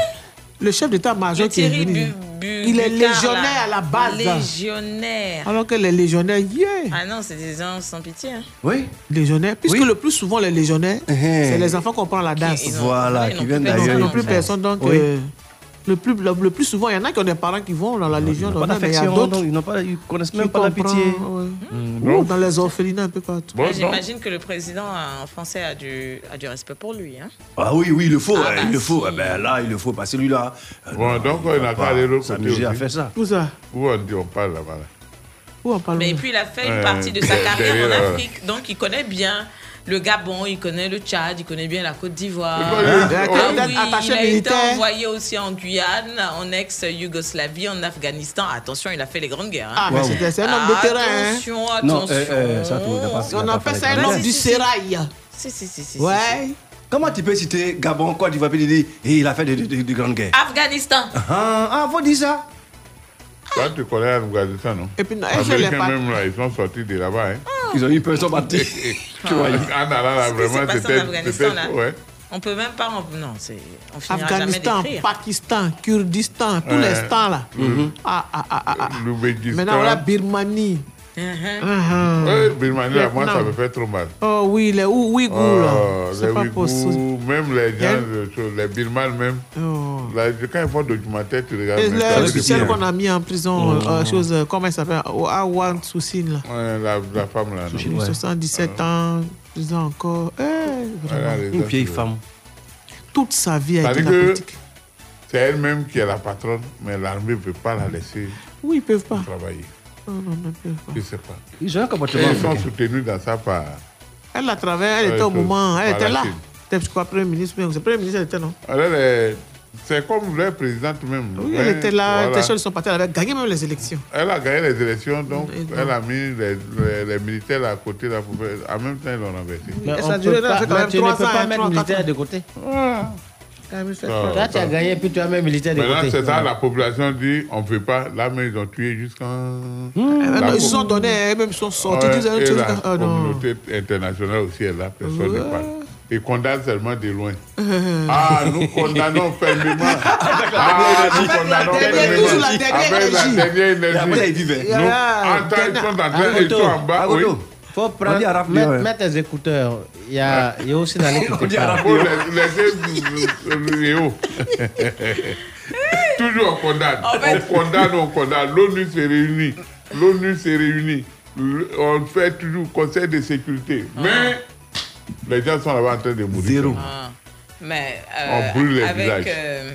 Le chef d'état-major qui est venu. Bu- Il est légionnaire là. à la base. Légionnaire. Alors que les légionnaires, yeah. Ah non, c'est des gens sans pitié. Hein. Oui. Légionnaires. Puisque le plus souvent, les légionnaires, c'est les enfants qu'on prend la danse. Voilà, qui viennent d'ailleurs. Ils n'ont plus personne. Donc, Oui. euh, le, plus, le, le plus souvent, il y en a qui ont des parents qui vont dans la Légion. Pas mais il y a d'affection, d'autres ils n'ont pas, ils connaissent même pas la pitié. ouais. Ou donc- dans les orphelinats un peu partout. Bon, J'imagine que le président euh, français a du, a du respect pour lui. Hein. Ah oui, oui, il le faut, Ah hein, bah il le faut. si. Eh ben là, il le faut. Parce que lui-là. euh, Bon, non, donc, il on va a pas qu'à aller de l'autre côté à faire ça. Où ça? Où on dit, on parle là-bas. là. Où on parle Mais puis il a fait une Euh, partie de sa carrière en Afrique, donc il connaît bien le Gabon, il connaît le Tchad, il connaît bien la Côte d'Ivoire. Il a été Ah oui, il a été envoyé aussi en Guyane, en ex-Yougoslavie, en Afghanistan. Attention, il a fait les grandes guerres. Ah, hein. mais c'était- c'est un homme de terrain. hein. Attention, Non, attention. euh, euh, ça, pas- On n'a a pas fait fait ça un homme du Si, si. sérail. Si, si, si, si. Ouais. Comment tu peux citer Gabon, Côte d'Ivoire, puis il dit, et il a fait de, de, de- de grandes guerres? Afghanistan. Ah, ah, faut dire ça. Toi, tu connais l'Afghanistan, non Et puis, non, Les Américains, pas. même là, ils sont sortis de là-bas. Hein. Ils ont eu peur, ils sont partis. Tu vois, il- En allant là, vraiment, c'était. Ouais. On peut même pas. Non, c'est. On Afghanistan. Pakistan, Kurdistan, tous Ouais. les stands là. Mhm. Ah, ah, ah, ah, ah. Maintenant, voilà Birmanie. Ah, ah. Ouais, Birmanie, là, moi, ça me fait trop mal. Oh oui, les Ou- Ouïghours là. Oh, C'est les pas possible. Ouïghours, même les gens, les Birmans même. Oh. Là, quand ils font documentaire, tu regardes. Et le- celle qu'on a mis en prison, Oh. euh, chose, euh, comment elle s'appelle? Awan Soussine là. Ouais, la, la femme là. non? J'ai 77 ans, prison encore. Eh, Voilà, Une vieille euh, femme. toute sa vie a été C'est-à-dire la que politique. c'est elle-même qui est la patronne, mais l'armée ne peut pas la laisser Oui, ils peuvent pas. travailler. Je ne sais pas. Ils ont un comportement ils sont soutenus dans ça par. Elle a travaillé, elle était au moment, elle était là. C'était, je crois, Premier ministre, mais c'est Premier ministre, elle était, non? Elle est- C'est comme leur présidente même. Oui, elle était là, elle voilà. était sûre de son parti, elle avait gagné même les élections. Elle a gagné les élections, donc Et donc- elle a mis les, les- les militaires à côté. Là, en même temps, ils l'ont renversé. Mais ça a duré, pas- elle a fait quand même tu ne peux ans, pas hein, mettre trois, militaire quatre de ans. côté. Même, fait Ah, Là, tu as gagné, puis tu as mis militaire de Maintenant, c'est ça, la population dit on ne peut pas. Là, mais ils ont tué jusqu'en. La non, ils se sont donnés, eux-mêmes ils sont sortis. Ouais, ils et la ah, communauté internationale aussi est là, personne ne parle. Ils condamnent seulement de loin. Ah, nous condamnons fermement. Ah, nous condamnons fermement. Avec la dernière énergie. Et après, ils. Nous, en temps, ils sont en train, ils Agoto, sont en bas. Faut On prendre, dit arabe, mettre, ouais. écouteurs. Il y a, il y a aussi dans les On dit arabe. Toujours on condamne. On condamne, on condamne. L'ONU se réunit. L'ONU se réunit. On fait toujours conseil de sécurité. Mais les gens sont là-bas en train de mourir. Zéro. Ah. Mais On euh, brûle les avec. villages. euh,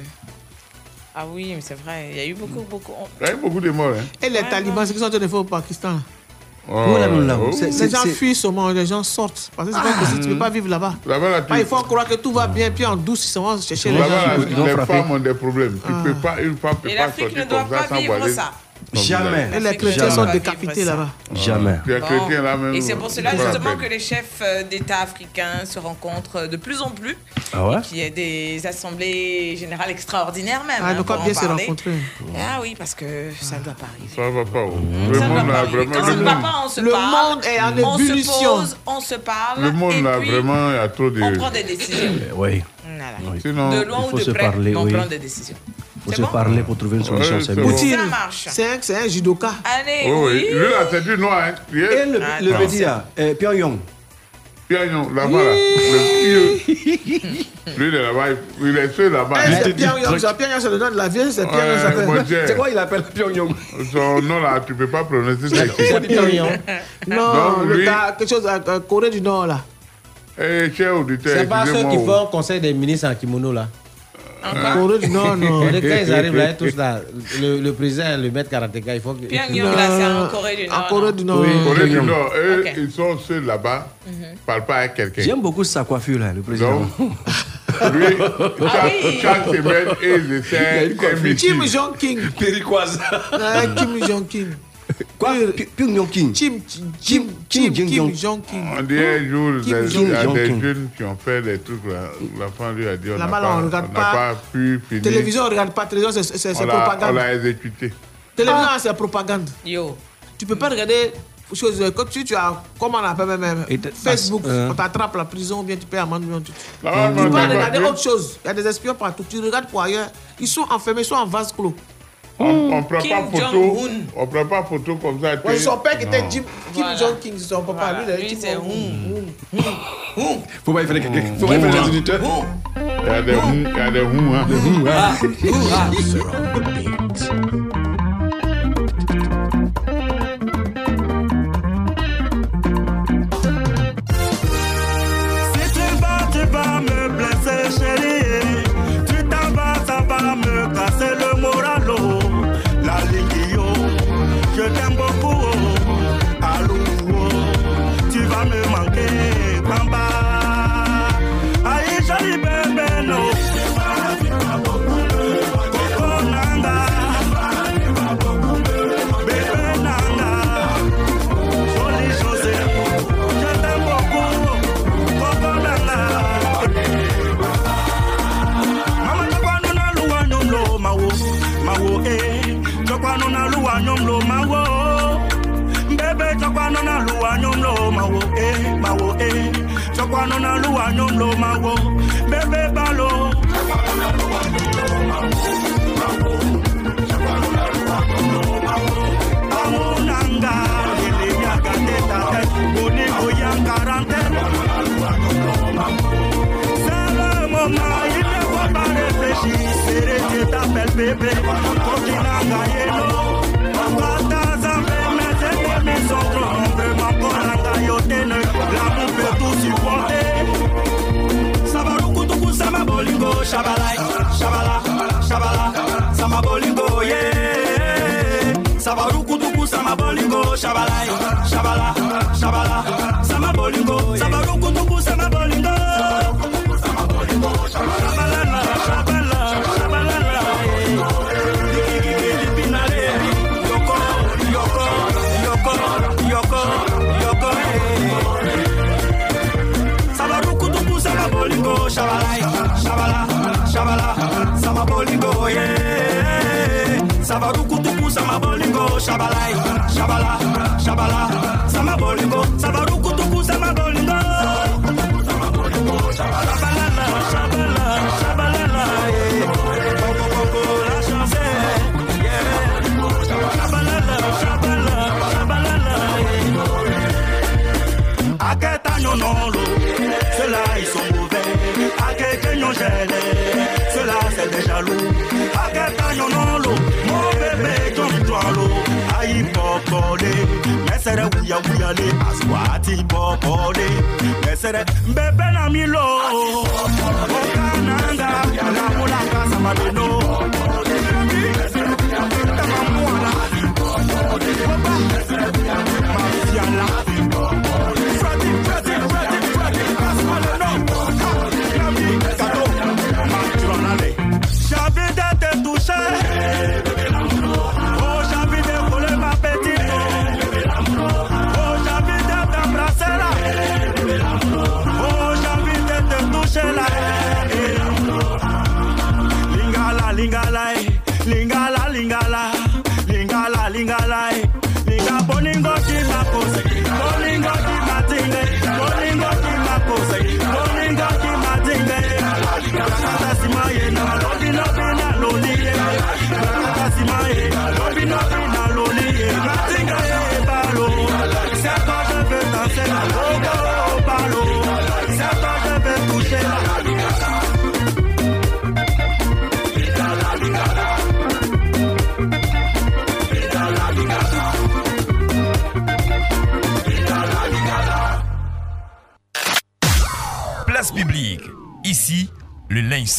Ah oui, mais c'est vrai, il y a eu beaucoup, beaucoup. Il y a eu beaucoup de morts. Hein. Et les talibans, c'est qu'ils sont en train de faire au Pakistan. Oh, Les gens fuient seulement, les gens sortent. Parce que c'est pas possible, tu ne peux pas vivre là-bas. Là-bas, là, tu- Ah, il faut croire que tout va bien, puis en douce, ils s'en vont chercher les gens. les femmes ont des problèmes. Tu Ah. peux pas, une femme peut Et pas sortir ne comme ça pas sans voiler Jamais. Et les chrétiens ne sont décapités là-bas. Jamais. Chrétien là même. Et c'est pour cela justement que les chefs euh, d'État africains se rencontrent de plus en plus. Ah ouais? Qu'il y a des assemblées générales extraordinaires même. Ah, hein, donc bien en se rencontrer. Ah oui, parce que ça ne doit pas arriver. Ça va pas. oh. Le ne monde arriver. vraiment. Quand ça le ne va monde- pas, on se Le parle. monde est en on se ébullition. pose, on se parle. Le monde puis vraiment, il y a trop de. On prend des décisions. Oui. Voilà. Sinon, de loin il ou de près, on oui. prend des décisions. Faut C'est se bon parler pour trouver une solution. Ouais, c'est c'est mieux. bon. Poutine, Ça marche. c'est un, c'est un judoka. Allez, Oui, oui. oui. Lui là, c'est du noir. Hein. Et le, le petit là, euh, Pyongyang. Pyongyang, là-bas, là. Lui, il est là-bas. il- est seul là-bas. C'est Pyongyang, le nom de la ville, Pyongyang, quoi il appelle Pyongyang Son nom là, tu peux pas prononcer. C'est Pyongyang. Non, le lui- gars, quelque chose, euh, Corée du Nord, là. Eh, cher auditeur, C'est pas ceux qui font conseil des ministres en kimono là. Corée du Nord, non. On dit, Quand ils arrivent là, ils tous là, le, le président, le maître karatéka, il faut que. Pyongyang, là, c'est en Corée du Nord. En Corée du Nord. Oui. Corée du. Nord, eux, ils sont seuls là-bas, ne parlent pas avec quelqu'un. J'aime beaucoup sa coiffure là, le président. Donc, lui, chaque, chaque semaine, ils meeting. Kim Jong-king. Péricoise. Ah, Kim Jong-king. Quoi Pi- Pyongyang King. Kim, Kim, Kim, Kim Kim Jong-un. Jong-king. On dit un jour, Kim des- il y a Jong-un. des jeunes qui ont fait des trucs. L'enfant lui a dit on n'a pas, pas. pu finir. Télévision, on regarde pas. Télévision, c'est- c'est on l'a- propagande. exécuté. Télévision, c'est propagande. Yo. Tu peux pas regarder choses euh, quand tu, tu as comment on appelle même Facebook, euh. on t'attrape la prison ou bien tu payes amende. tu- Tu non, peux regarder autre chose. Il y a des espions partout. Tu regardes pour ailleurs. Ils sont enfermés, ils sont en vase clos. On ne prend Kim pas photo. On prend pas photo comme ça. Ouais, son père qui était. Jim, Kim Voilà. Jong-king, c'est son papa. Voilà. Lui, il Lui, est c'est Faut pas y faire quelqu'un. Faut pas y faire les auditeurs. Il y a des hum, il y a des hum, hein. Si chokwano na luwa nyomlo mawo bebe balo Amunanga, lele yaga teta, boni goyang quarantaine. C'est le moment, il ne faut pas réfléchir. Serré, Dieu t'appelle bébé. Continue à shabala, shabala, shabala, sama bolingo, yeah. Sabaruku tuku sama bolingo, shabala, shabala, shabala. shabalai. lálé àsùwà àti bọ̀bọ̀ lé gbẹ̀sẹ̀rẹ̀ bẹ́ẹ̀ bẹ́ẹ̀ náà mi lọ.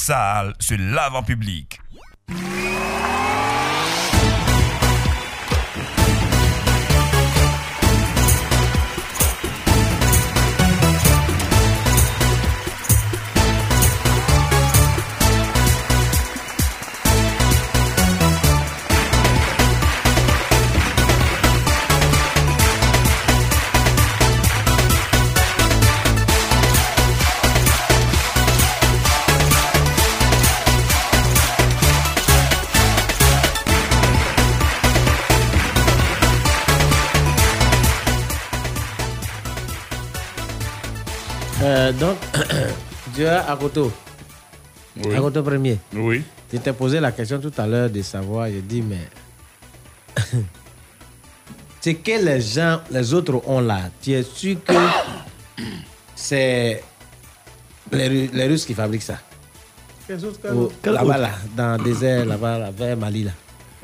Sale se lave en public. À Koto. Oui. À Koto premier. Oui. Tu t'es posé la question tout à l'heure de savoir, je dis, mais. Ce que les gens, les autres ont là, tu es sûr que c'est les, Ru- les Russes qui fabriquent ça? Quels autres Là-bas, là, dans le désert, là-bas, là, vers Mali, là.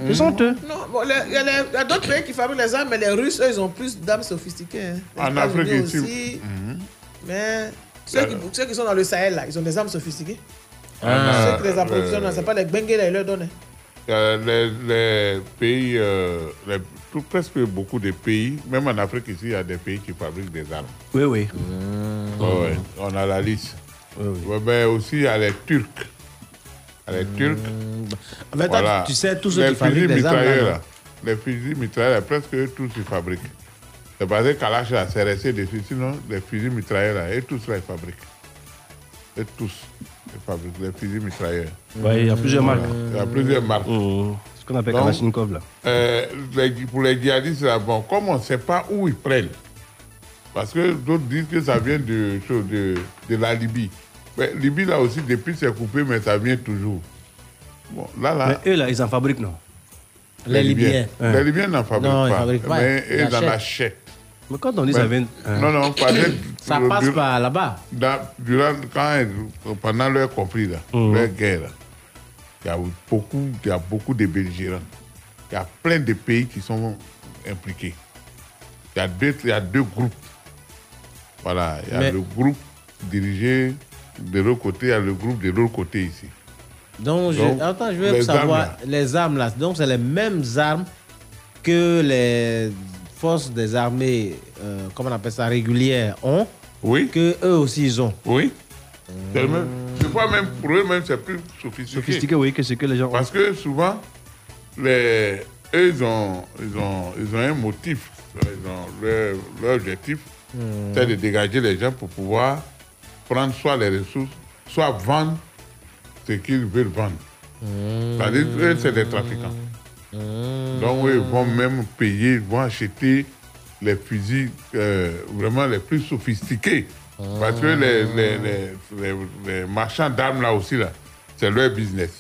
Ce sont eux. Non, bon, il y a, d'autres pays qui fabriquent les armes, mais les Russes, eux, ils ont plus d'armes sophistiquées. hein. En Afrique aussi. Mhm. Mais ceux qui, ceux qui sont dans le Sahel, là, ils ont des armes sophistiquées. Ah. ceux qui les approvisionnent, Euh, c'est pas les Bengues, là, ils leur donnent. hein. Euh, les, les pays, euh, les- tout, presque beaucoup de pays, même en Afrique ici, il y a des pays qui fabriquent des armes. Oui, oui. Ouais, ouais, on a la liste. Ouais, mais aussi, il y a les Turcs. Il y a les Turcs. En fait, toi, tu sais, tous ceux les qui fabriquent des armes, là, Les fusils mitrailleurs, presque tous ils fabriquent. C'est basé Kalash, là, c'est resté dessus. Sinon, les fusils mitrailleurs, là, et tous là, ils fabriquent. Et tous, ils fabriquent les fusils mitrailleurs. Ouais, il y a plusieurs marques. Il y a plusieurs marques. Ce qu'on appelle Kalachnikov, là. euh, les- pour les djihadistes, là, bon, comme on ne sait pas où ils prennent, parce que d'autres disent que ça vient de, de, de la Libye. Mais Libye, là aussi, depuis, c'est coupé, mais ça vient toujours. Bon, là, là. Mais eux, là, ils en fabriquent, non? Les Libyens. Les Libyens n'en fabriquent Non, ils pas. fabriquent pas. Mais Ils la achètent. Mais quand on dit ça vient. hein. Non, non, pas Ça passe par là-bas. durant, quand, pendant leur conflit, là, Mhm. leur guerre, là, il y a beaucoup, il y a beaucoup de belligérants. Il y a plein de pays qui sont impliqués. Il y a deux, il y a deux groupes. Voilà, il y a Mais- le groupe dirigé de l'autre côté, il y a le groupe de l'autre côté ici. Donc, je, Donc, attends, je veux les savoir, armes, les armes là, donc c'est les mêmes armes que les forces des armées, euh, comment on appelle ça, régulières ont, oui. que eux aussi ils ont. Oui. Même. Je crois même pour eux même c'est plus sophistiqué. Sophistiqué, oui, que ce que les gens ont. Parce que souvent, les, eux, ils ont, ils, ont, ils ont un motif. Ils ont leur, leur objectif, Hmm. c'est de dégager les gens pour pouvoir prendre soit les ressources, soit vendre ce qu'ils veulent vendre. C'est-à-dire eux, c'est des trafiquants. Donc, eux, ils vont même payer, ils vont acheter les fusils euh, vraiment les plus sophistiqués. Parce que les, les, les, marchands d'armes, là aussi, là, c'est leur business.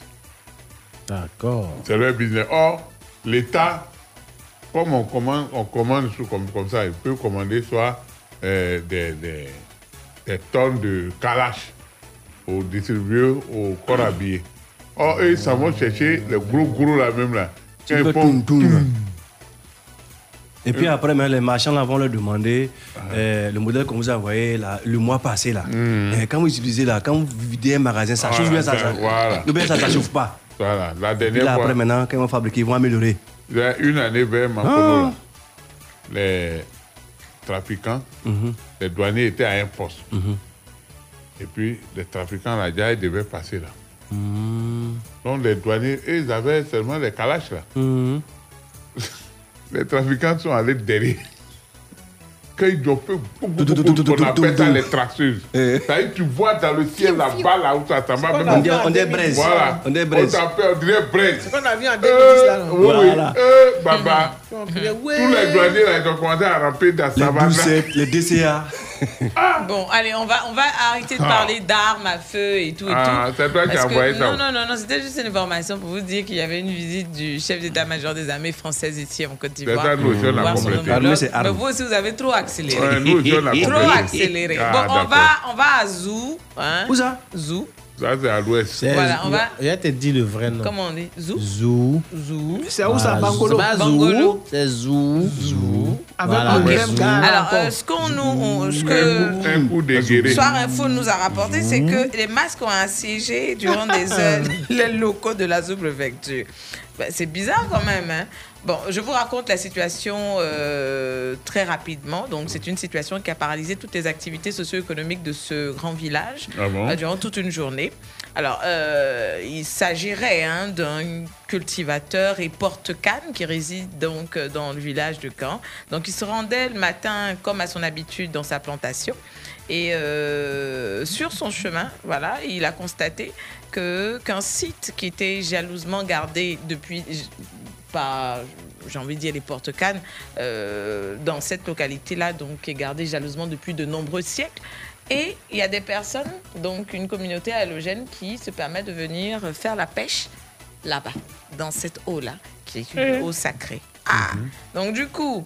D'accord. C'est leur business. Or, l'État, comme on commande, on commande comme, comme ça, il peut commander soit euh, des, des, des tonnes de calash aux distribuer au corps habillé. Or, eux, ils s'en vont chercher les gros gros là même là. Et puis après, même, les marchands là, vont leur demander euh, le modèle qu'on vous a envoyé là, le mois passé. Là. Euh, quand vous utilisez là, quand vous videz un magasin, ça chauffe bien, ça, ça, Voilà. ou bien ça ne chauffe pas. Voilà, la dernière là, fois. après, maintenant, quand ils vont fabriquer, ils vont améliorer. Il y a une année vers Ah. les trafiquants, Mhm. les douaniers étaient à un poste. Mhm. Et puis, les trafiquants, là, déjà, ils devaient passer là. Mhm. Donc, les douaniers, eux, ils avaient seulement les calaches là. Mhm. Les trafiquants sont allés derrière. Quand ils ont fait beaucoup, beaucoup, beaucoup, on appelle ça les traceuses. C'est-à-dire, tu vois dans le ciel là-bas, là où ça s'en va. On dirait 2010. braise. Voilà. On dirait braise. t'appelle, on dirait braise. C'est qu'on a vu en 2010 là? non Oui, oui. Euh, Baba. On ouais. Tous les douaniers là, ils ont commencé à ramper dans sa savane. les DCA. Bon, allez, on va, on va arrêter de Ah. parler d'armes à feu et tout et Ah, tout. c'est toi qui as envoyé ça. Non, non, non, non c'était juste une information pour vous dire qu'il y avait une visite du chef d'état-major des armées françaises ici en Côte d'Ivoire. C'est ça, nous aussi, on a Voir son complété. homologue. Armée, c'est Mais vous aussi, vous avez trop accéléré. Ouais, nous aussi, on a trop accéléré. Ah, bon, on va, on va à Zou. Hein? Où ça? Zou. Ça, c'est à l'ouest. Voilà, on va- Il a te dit le vrai nom. Comment on dit? Zou? Zou. Zou. C'est où ça, Bangolo? C'est pas Bangolo. Zou. C'est Zou. Zou. Avec le Zou. gars. Alors, euh, ce qu'on nous, ce que Un coup de guéri. Soir Info nous a rapporté, c'est que les masques ont assiégé durant des heures les locaux de la sous-préfecture. Ben, c'est bizarre quand même. hein. Bon, je vous raconte la situation euh, très rapidement. Donc, c'est une situation qui a paralysé toutes les activités socio-économiques de ce grand village Ah bon euh, durant toute une journée. Alors, euh, il s'agirait hein, d'un cultivateur et porte-canne qui réside donc dans le village de Caen. Donc, il se rendait le matin, comme à son habitude, dans sa plantation. Et sur son chemin, voilà, il a constaté que qu'un site qui était jalousement gardé depuis par, j'ai envie de dire, les porte-cannes, euh, dans cette localité-là, donc qui est gardée jalousement depuis de nombreux siècles. Et il y a des personnes, donc une communauté halogène, qui se permet de venir faire la pêche là-bas, dans cette eau-là, qui est une Mhm. eau sacrée. Ah Donc du coup,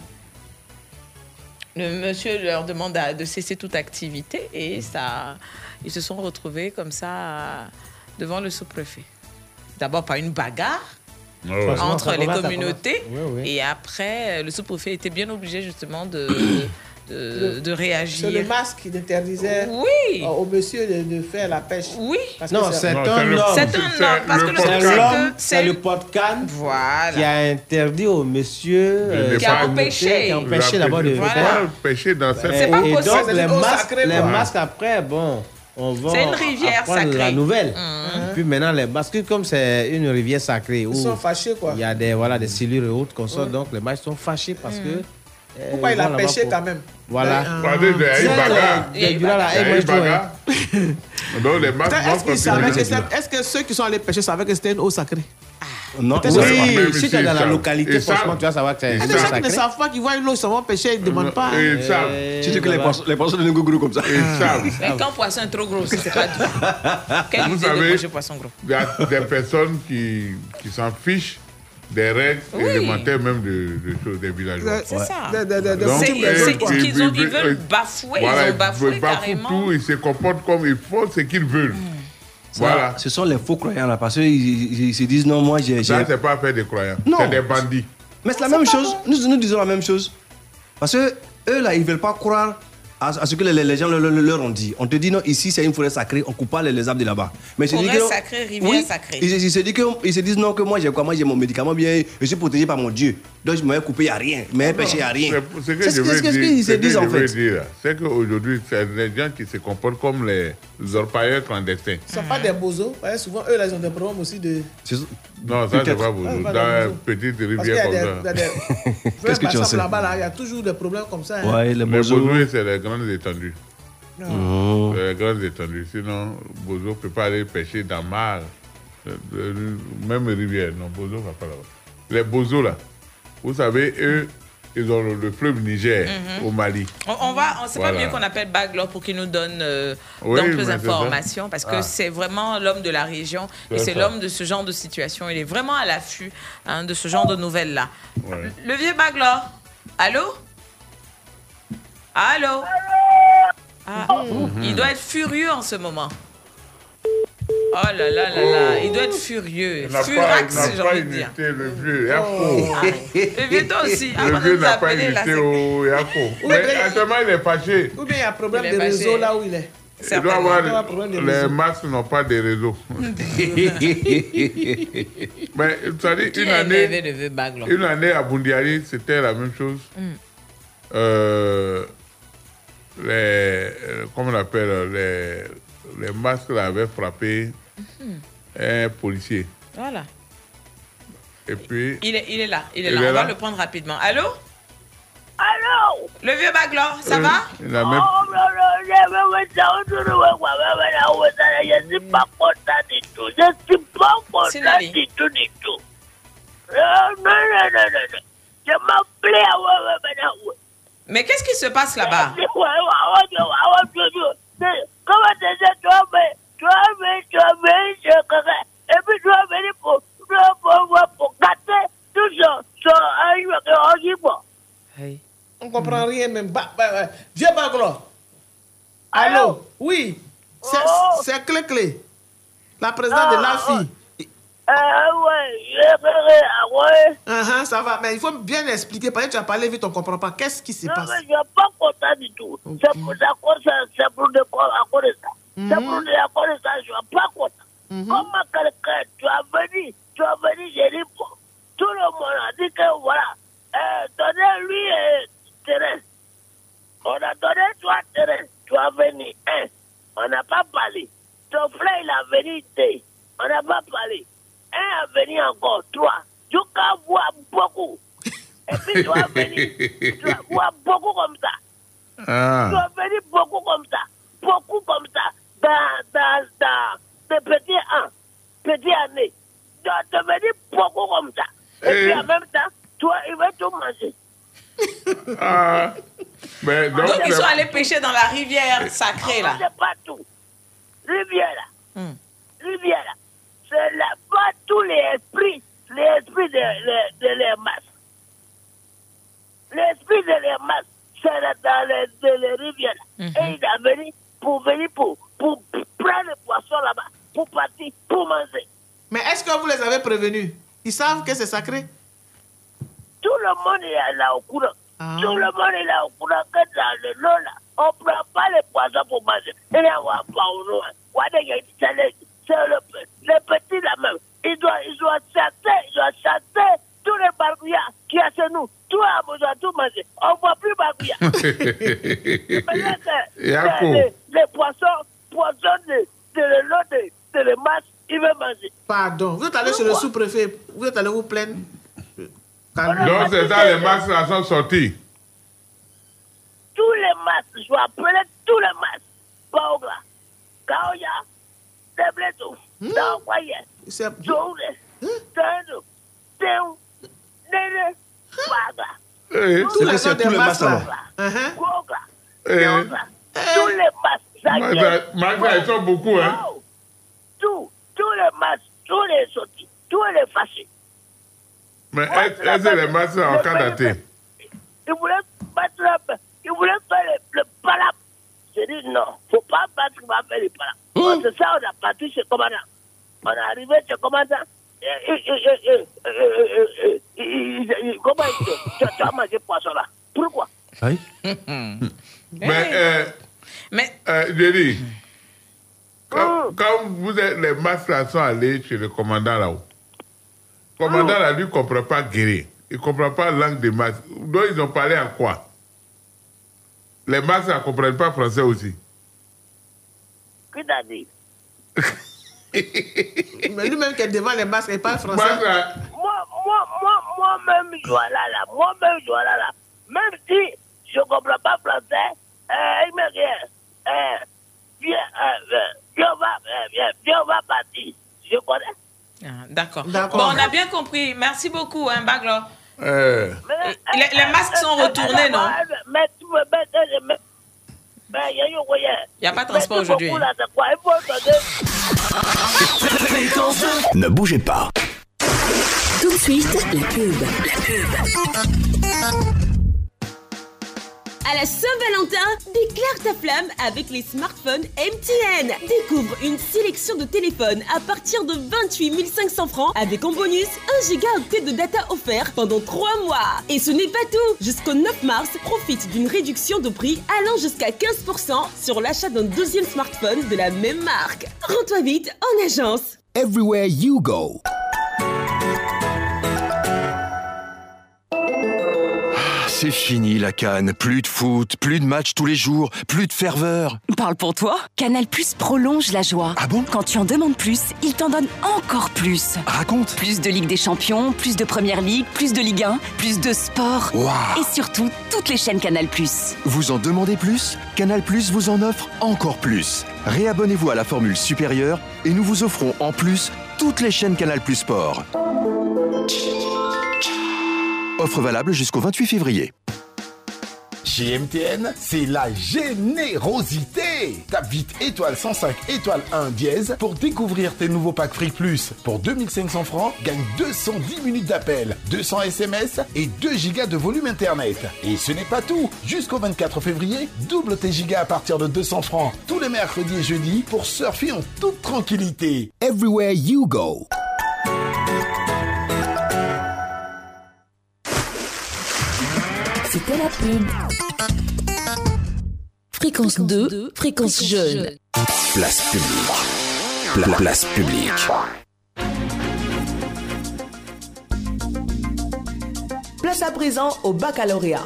le monsieur leur demande de cesser toute activité et ça, ils se sont retrouvés comme ça devant le sous-préfet. D'abord par une bagarre ouais. entre les communautés commence. Oui, oui. et après le sous-préfet était bien obligé justement de, de, de réagir. C'est le masque qui interdisait Oui. euh, au monsieur de, de faire la pêche. Oui. Parce Non, c'est un le- homme. C'est un homme, parce que le C'est c'est le podcast Voilà. qui a interdit au monsieur ne Qui a empêché. qui a empêché d'abord de Voilà. faire. pêcher dans cette C'est pas et possible. donc C'est les masques, les masques après, bon, on va C'est une rivière apprendre la sacrée. nouvelle. Mhm. Puis maintenant, les masques, comme c'est une rivière sacrée, où Ils sont fâchés, quoi. il y a des, voilà, des silures et autres qu'on sort, donc les masques sont fâchés parce que. euh, Pourquoi il a pêché pour- quand même Voilà. Que c'était- Est-ce que ceux qui sont allés pêcher savaient que c'était une eau sacrée? Non, oui, même si tu es dans la savent. localité, franchement, savent. tu vas savoir que c'est Il y a une des eau gens qui ne savent pas, qui voient une eau, ils s'en vont pêcher, ils ne demandent pas. Et ils savent. Tu dis que les poissons, les poissons de Ngougou comme ça. Ils savent. Mais quand le poisson est trop gros, c'est pas du Quelle Vous savez, gros il y a des personnes qui, qui s'en fichent des règles Oui. élémentaires même de, de choses des villageois. C'est ça. Euh, c'est- ils- qu'ils ont- ils veulent ils- bafouer, voilà, ils ont bafoué bafouent carrément. tout, ils se comportent comme ils font ce qu'ils veulent. Ça, Voilà. Ce sont les faux croyants là, parce qu'ils ils- ils se disent non, moi j'ai. Ça, c'est pas affaire des croyants. Non. C'est des bandits. Mais c'est la même chose. Nous, nous disons la même chose. Parce que eux là, ils veulent pas croire à, à ce que les, les gens leur, leur- leur ont dit. On te dit non, ici c'est une forêt sacrée, on coupe pas les, les arbres de là-bas. Mais se Forêt que- sacrée, rivière Oui, sacrée. Ils, ils se disent que, ils se disent non que moi j'ai quoi, moi j'ai mon médicament bien, je suis protégé par mon Dieu. Donc je me vais couper, il n'y a rien. Mais n'y a rien. C'est- Ce qu'ils se ce que disent je en veux fait. dire, c'est qu'aujourd'hui, c'est des gens qui se comportent comme les orpailleurs clandestins. Ce ne sont pas des bozos. Souvent, eux, là, ils ont des problèmes aussi de. Non, ça, c'est pas Ah, vous. pas Dans bozos. petite rivière comme ça. Qu'est-ce que tu en sais? là-bas, là, il y a toujours des problèmes comme ça. hein. Ouais, les Les bozos. bozos, c'est les grandes étendues. Mhm. C'est les grandes étendues. Sinon, bozo ne peut pas aller pêcher dans mar. euh, euh, Même rivière. Non, bozo ne va pas là-bas. Les bozos, là, vous savez, eux, ils ont le, le fleuve Niger Mhm. au Mali. On, on va, on- Voilà. pas mieux qu'on appelle Baglor pour qu'il nous donne euh, Oui, d'amples mais c'est informations parce que Ah. c'est vraiment l'homme de la région et C'est l'homme de ce genre de situation. Il est vraiment à l'affût hein, de ce genre de nouvelles-là. Ouais. Le vieux Baglor, allô? Allô ah, Il doit être furieux en ce moment. Oh là là là là, il doit être furieux. Il n'a pas, Furax, il j'ai envie de dire. le vieux. Yako. Oh. Le vieux toi aussi. Ah, Le vieux n'a pas imité au Yako. Oui, Mais actuellement, il est fâché. Ou bien il y a un problème de réseau là où il est. Il doit avoir, les masques n'ont pas de réseau. Mais tu as dit une année, une année à Bundiari, c'était la même chose. Mm. Euh, les, euh, comment on appelle, les, les masques avaient frappé Mhm. un policier. Voilà. Et puis, Il est, il est là, il est Il là. est On va le prendre rapidement. Allô? Allô? Le vieux Baglor, ça Euh, va? il a même, Oh, non, non, je suis pas content du tout. Je ne suis pas content du tout, du tout. Non, non, non, non, non, non. Je m'en plais mais qu'est-ce qui se passe là-bas? On ne comprend rien même. Vieux Baglo. Allô? Oui. C'est clé-clé. La présidente de la fille. Ah ouais, je vais, ah ouais. Uh-huh, ça va, mais il faut bien expliquer. Parce que tu as parlé vite, on ne comprend pas. Qu'est-ce qui se Non, passe? mais je suis pas content du tout. C'est pour, d'accord, c'est- c'est pour de à cause de ça. C'est pour de à cause de ça, je suis pas content. Comment quelqu'un, tu as venu, tu as venu, j'ai dit, bon, tout le monde a dit que voilà, euh, donnez-lui euh, terrain. On a donné toi terrain, tu as venu un. On n'a pas parlé. Ton frère, il a venu deux. On n'a pas parlé. Un a venu encore trois. Tu vas voir beaucoup. Et puis tu vas venir, tu vas voir beaucoup comme ça. Ah. Tu vas venir beaucoup comme ça. Beaucoup comme ça. Dans, dans, dans des petits ans, petits années. Tu vas devenir beaucoup comme ça. Et puis en même temps, toi, il va tout manger. ah. Mais donc, Donc ils sont allés pêcher dans la rivière sacrée là. C'est pas tout. Rivière là. Hmm. Rivière là. C'est là-bas tous les esprits, les esprits de, de, de les masses. L'esprit de les masses, c'est là dans les, de les rivières là. Et il a venu pour venir pour, pour prendre les poissons là-bas, pour partir, pour manger. Mais est-ce que vous les avez prévenus? Ils savent que c'est sacré Tout le monde est là au courant. Ah. Tout le monde est là au courant que dans le lot là, on ne prend pas les poissons pour manger. Et là, on va pas au loin. Voilà, il C'est le, les petits là même. Ils doivent, ils doivent chanter, ils doivent chanter tous les bargouillards qui a chez nous. Tout a besoin de tout manger. On ne voit plus Yako. les, les poissons, poissons de, de le lot de, de les masses, ils veulent manger. Pardon. Vous êtes allé chez le sous-préfet. Vous êtes allé vous plaindre donc c'est ça, les masques là sont sortis. tous les masses, je vais appeler tous les masses. Paola, Kaoya, tableto da kwaya jole tando teu nere paga tout les tout le masse là goga tout le malgré ils sont beaucoup hein tout tout le masse tous les sorties tous les fâchés mais est-ce que les masses en candidaté ils voulaient battre ils voulaient faire le palap j'ai dit non, faut pas battre, on va faire les parents. Mmh. C'est ça, on a battu chez commandant. On est arrivé chez commandant. Comment tu, tu as mangé poisson là Pourquoi oui. Mais, Mais... Euh, dit, quand, vous êtes, les masses sont allés chez le commandant là-haut, le commandant là, lui, ne comprend pas guérir. Il ne comprend pas la langue des masses. Donc, ils ont parlé en quoi les masques ne comprennent pas français aussi. Qui t'a dit Mais lui-même qui est devant les masques et pas français. Masques là, Moi, moi, moi, moi-même, je vois là, là. Moi-même, je vois là, là. Même si je ne comprends pas français, euh, il me dit, euh, viens, euh, euh, viens, on va, euh, viens, viens, on va partir. Je connais. Ah, D'accord. D'accord. Bon, on a bien compris. Merci beaucoup, hein, Baglor. Euh. Les, les, masques sont retournés, non? Il n'y a pas de transport aujourd'hui. Ne bougez pas. Tout de suite, la pub. La pub. À la Saint-Valentin, déclare ta flamme avec les smartphones MTN. Découvre une sélection de téléphones à partir de 28 500 francs avec en bonus 1 gigaoctet de data offert pendant 3 mois. Et ce n'est pas tout. Jusqu'au 9 mars, profite d'une réduction de prix allant jusqu'à 15% sur l'achat d'un deuxième smartphone de la même marque. Rends-toi vite en agence. Everywhere you go. C'est fini la canne, plus de foot, plus de matchs tous les jours, plus de ferveur. Parle pour toi. Canal Plus prolonge la joie. Ah bon? Quand tu en demandes plus, il t'en donne encore plus. Raconte. Plus de Ligue des Champions, plus de Première Ligue, plus de Ligue 1, plus de sport. Waouh. Et surtout, toutes les chaînes Canal Plus. Vous en demandez plus? Canal Plus vous en offre encore plus. Réabonnez-vous à la formule supérieure et nous vous offrons en plus toutes les chaînes Canal Plus Sport. Offre valable jusqu'au 28 février. Chez MTN, c'est la générosité. Tape vite étoile 105 étoile 1 dièse pour découvrir tes nouveaux packs Free Plus. Pour 2500 francs, gagne 210 minutes d'appel, 200 SMS et 2 gigas de volume internet. Et ce n'est pas tout. Jusqu'au 24 février, double tes gigas à partir de 200 francs tous les mercredis et jeudis pour surfer en toute tranquillité. Everywhere you go. La pub. Fréquence 2, fréquence jeune. Place publique. Pla- place publique. Place à présent au baccalauréat.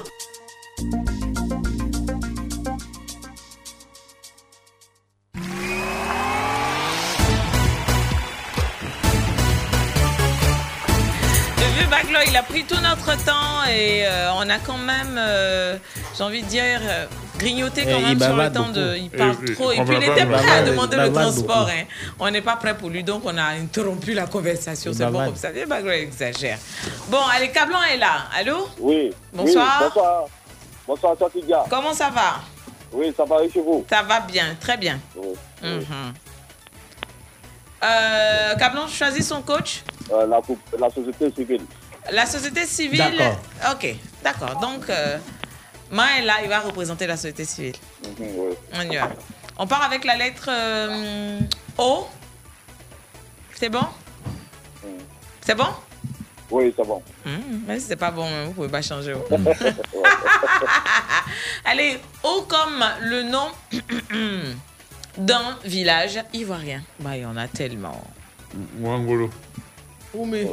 Il a pris tout notre temps et euh, on a quand même, euh, j'ai envie de dire, euh, grignoté quand Et même il sur le temps de. Il parle Et- trop. Et puis il était prêt à demander le transport. hein. On n'est pas prêt pour lui, donc on a interrompu la conversation. C'est bon comme ça. Vieux Baglo exagère. Bon, allez, Cablan est là. Allô? Oui. Bonsoir. Oui, bonsoir. Bonsoir, Tatidia. Comment ça va? Oui, ça va et chez vous? Ça va bien, très bien. Oui. Mhm. Euh, Cablan choisit son coach Euh, la, la société civile. La société civile. D'accord. Ok, d'accord. Donc, euh, Ma est là, il va représenter la société civile. Oui. On y va. On part avec la lettre euh, O. C'est bon? C'est bon? Oui, c'est bon. Mais si c'est pas bon, vous pouvez pas changer. O. Allez, O comme le nom d'un village ivoirien. Bah, il y en a tellement. Wangolo. Oumé.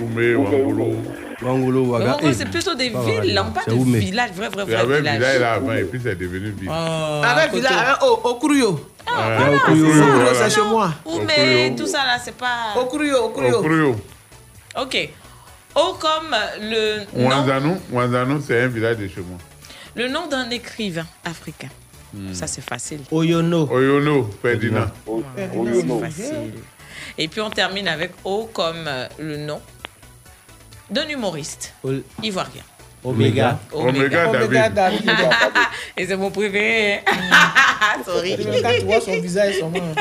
Oumé, Wangolo. Wangolo, Ouaga. gros, c'est plutôt des villes, là. On parle C'est de Oumé. villages, vrai, vrai, Il y vrai avait village. village là avant et puis c'est devenu ville. Avec village, avec oh, Okuruyo. Ah, voilà, c'est chez moi. Oumé, tout ça là, c'est pas. Okuruyo, Okuruyo. Okuruyo. Ok. O comme le nom, Wanzanou, Wanzanou, c'est un village de chez moi. le nom d'un écrivain africain. Hmm. Ça, c'est facile. Oyono. Oyono, Ferdinand. C'est facile. Et puis on termine avec O comme euh, le nom d'un humoriste ivoirien. Oméga. Oméga Oméga David. David. Et c'est mon préféré. Sorry. Quand tu vois son visage, son nom.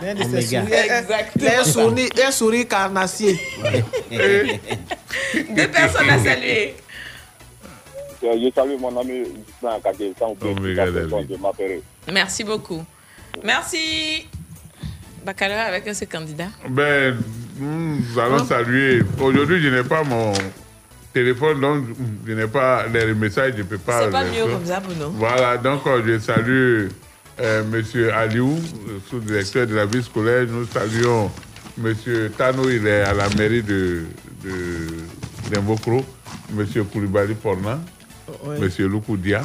L'un de ses Oméga. sourires, Exactement. un- sourire, un sourire carnassier. Deux personnes à saluer. Euh, Je salue mon ami Justin Akadé, sans oublier toute la personne de m'appeler. Merci beaucoup. Merci. Baccalauréat avec un de ses candidats. Ben, nous allons saluer. Aujourd'hui, je n'ai pas mon téléphone, donc je n'ai pas les messages, je ne peux pas. C'est pas mieux comme ça nous. Voilà, donc euh, je salue euh, Monsieur Aliou, sous-directeur de la vie scolaire. Nous saluons Monsieur Tano, il est à la mairie de, de d'Imbokro. Monsieur Koulibaly Porna, Ouais. Monsieur Loukoudia.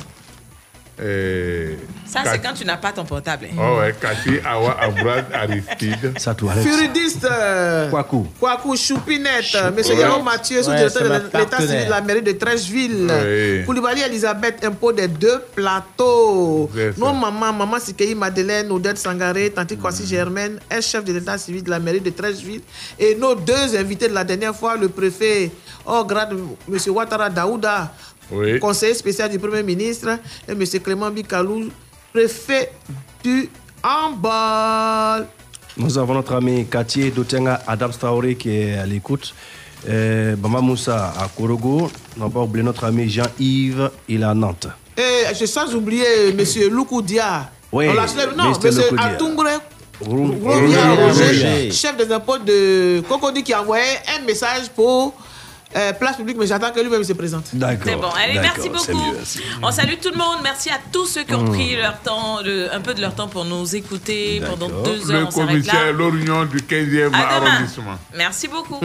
Et Ça, c'est quand tu n'as pas ton portable. hein. Oh ouais, Cathy Awa Abrad Aristide. Ça Furidiste. euh, Kwaku. Kwaku Choupinette. Monsieur Ouais. Yaron Mathieu, sous-directeur de l'état civil de la mairie de Trècheville. Ouais. Koulibaly Elisabeth, impôt des deux plateaux. Ça. Non, maman, maman Sikei Madeleine, Odette Sangaré, Tanti Kwasi Mm. Germaine, un chef de l'état civil de la mairie de Trècheville. Et nos deux invités de la dernière fois, le préfet, oh, grade, monsieur Ouattara Daouda, Oui. conseiller spécial du Premier ministre, et M. Clément Bikalou, préfet du handball. Nous avons notre ami Cathy Dotenga Adam Traoré qui est à l'écoute. Euh, Bamba Moussa à Korogo. On pas oublier notre ami Jean-Yves, il est à Nantes. Et je sans oublier M. Loukoudia. Oui, non. M. Loukoudia. Atungre. Chef des impôts de Cocody qui a envoyé un message pour place publique, mais j'attends que lui-même se présente. D'accord. C'est bon. Allez, merci beaucoup. On salue tout le monde. Merci à tous ceux qui ont pris leur temps, un peu de leur temps pour nous écouter pendant deux heures. Le commissaire L'Orignon du 15e arrondissement. Merci beaucoup.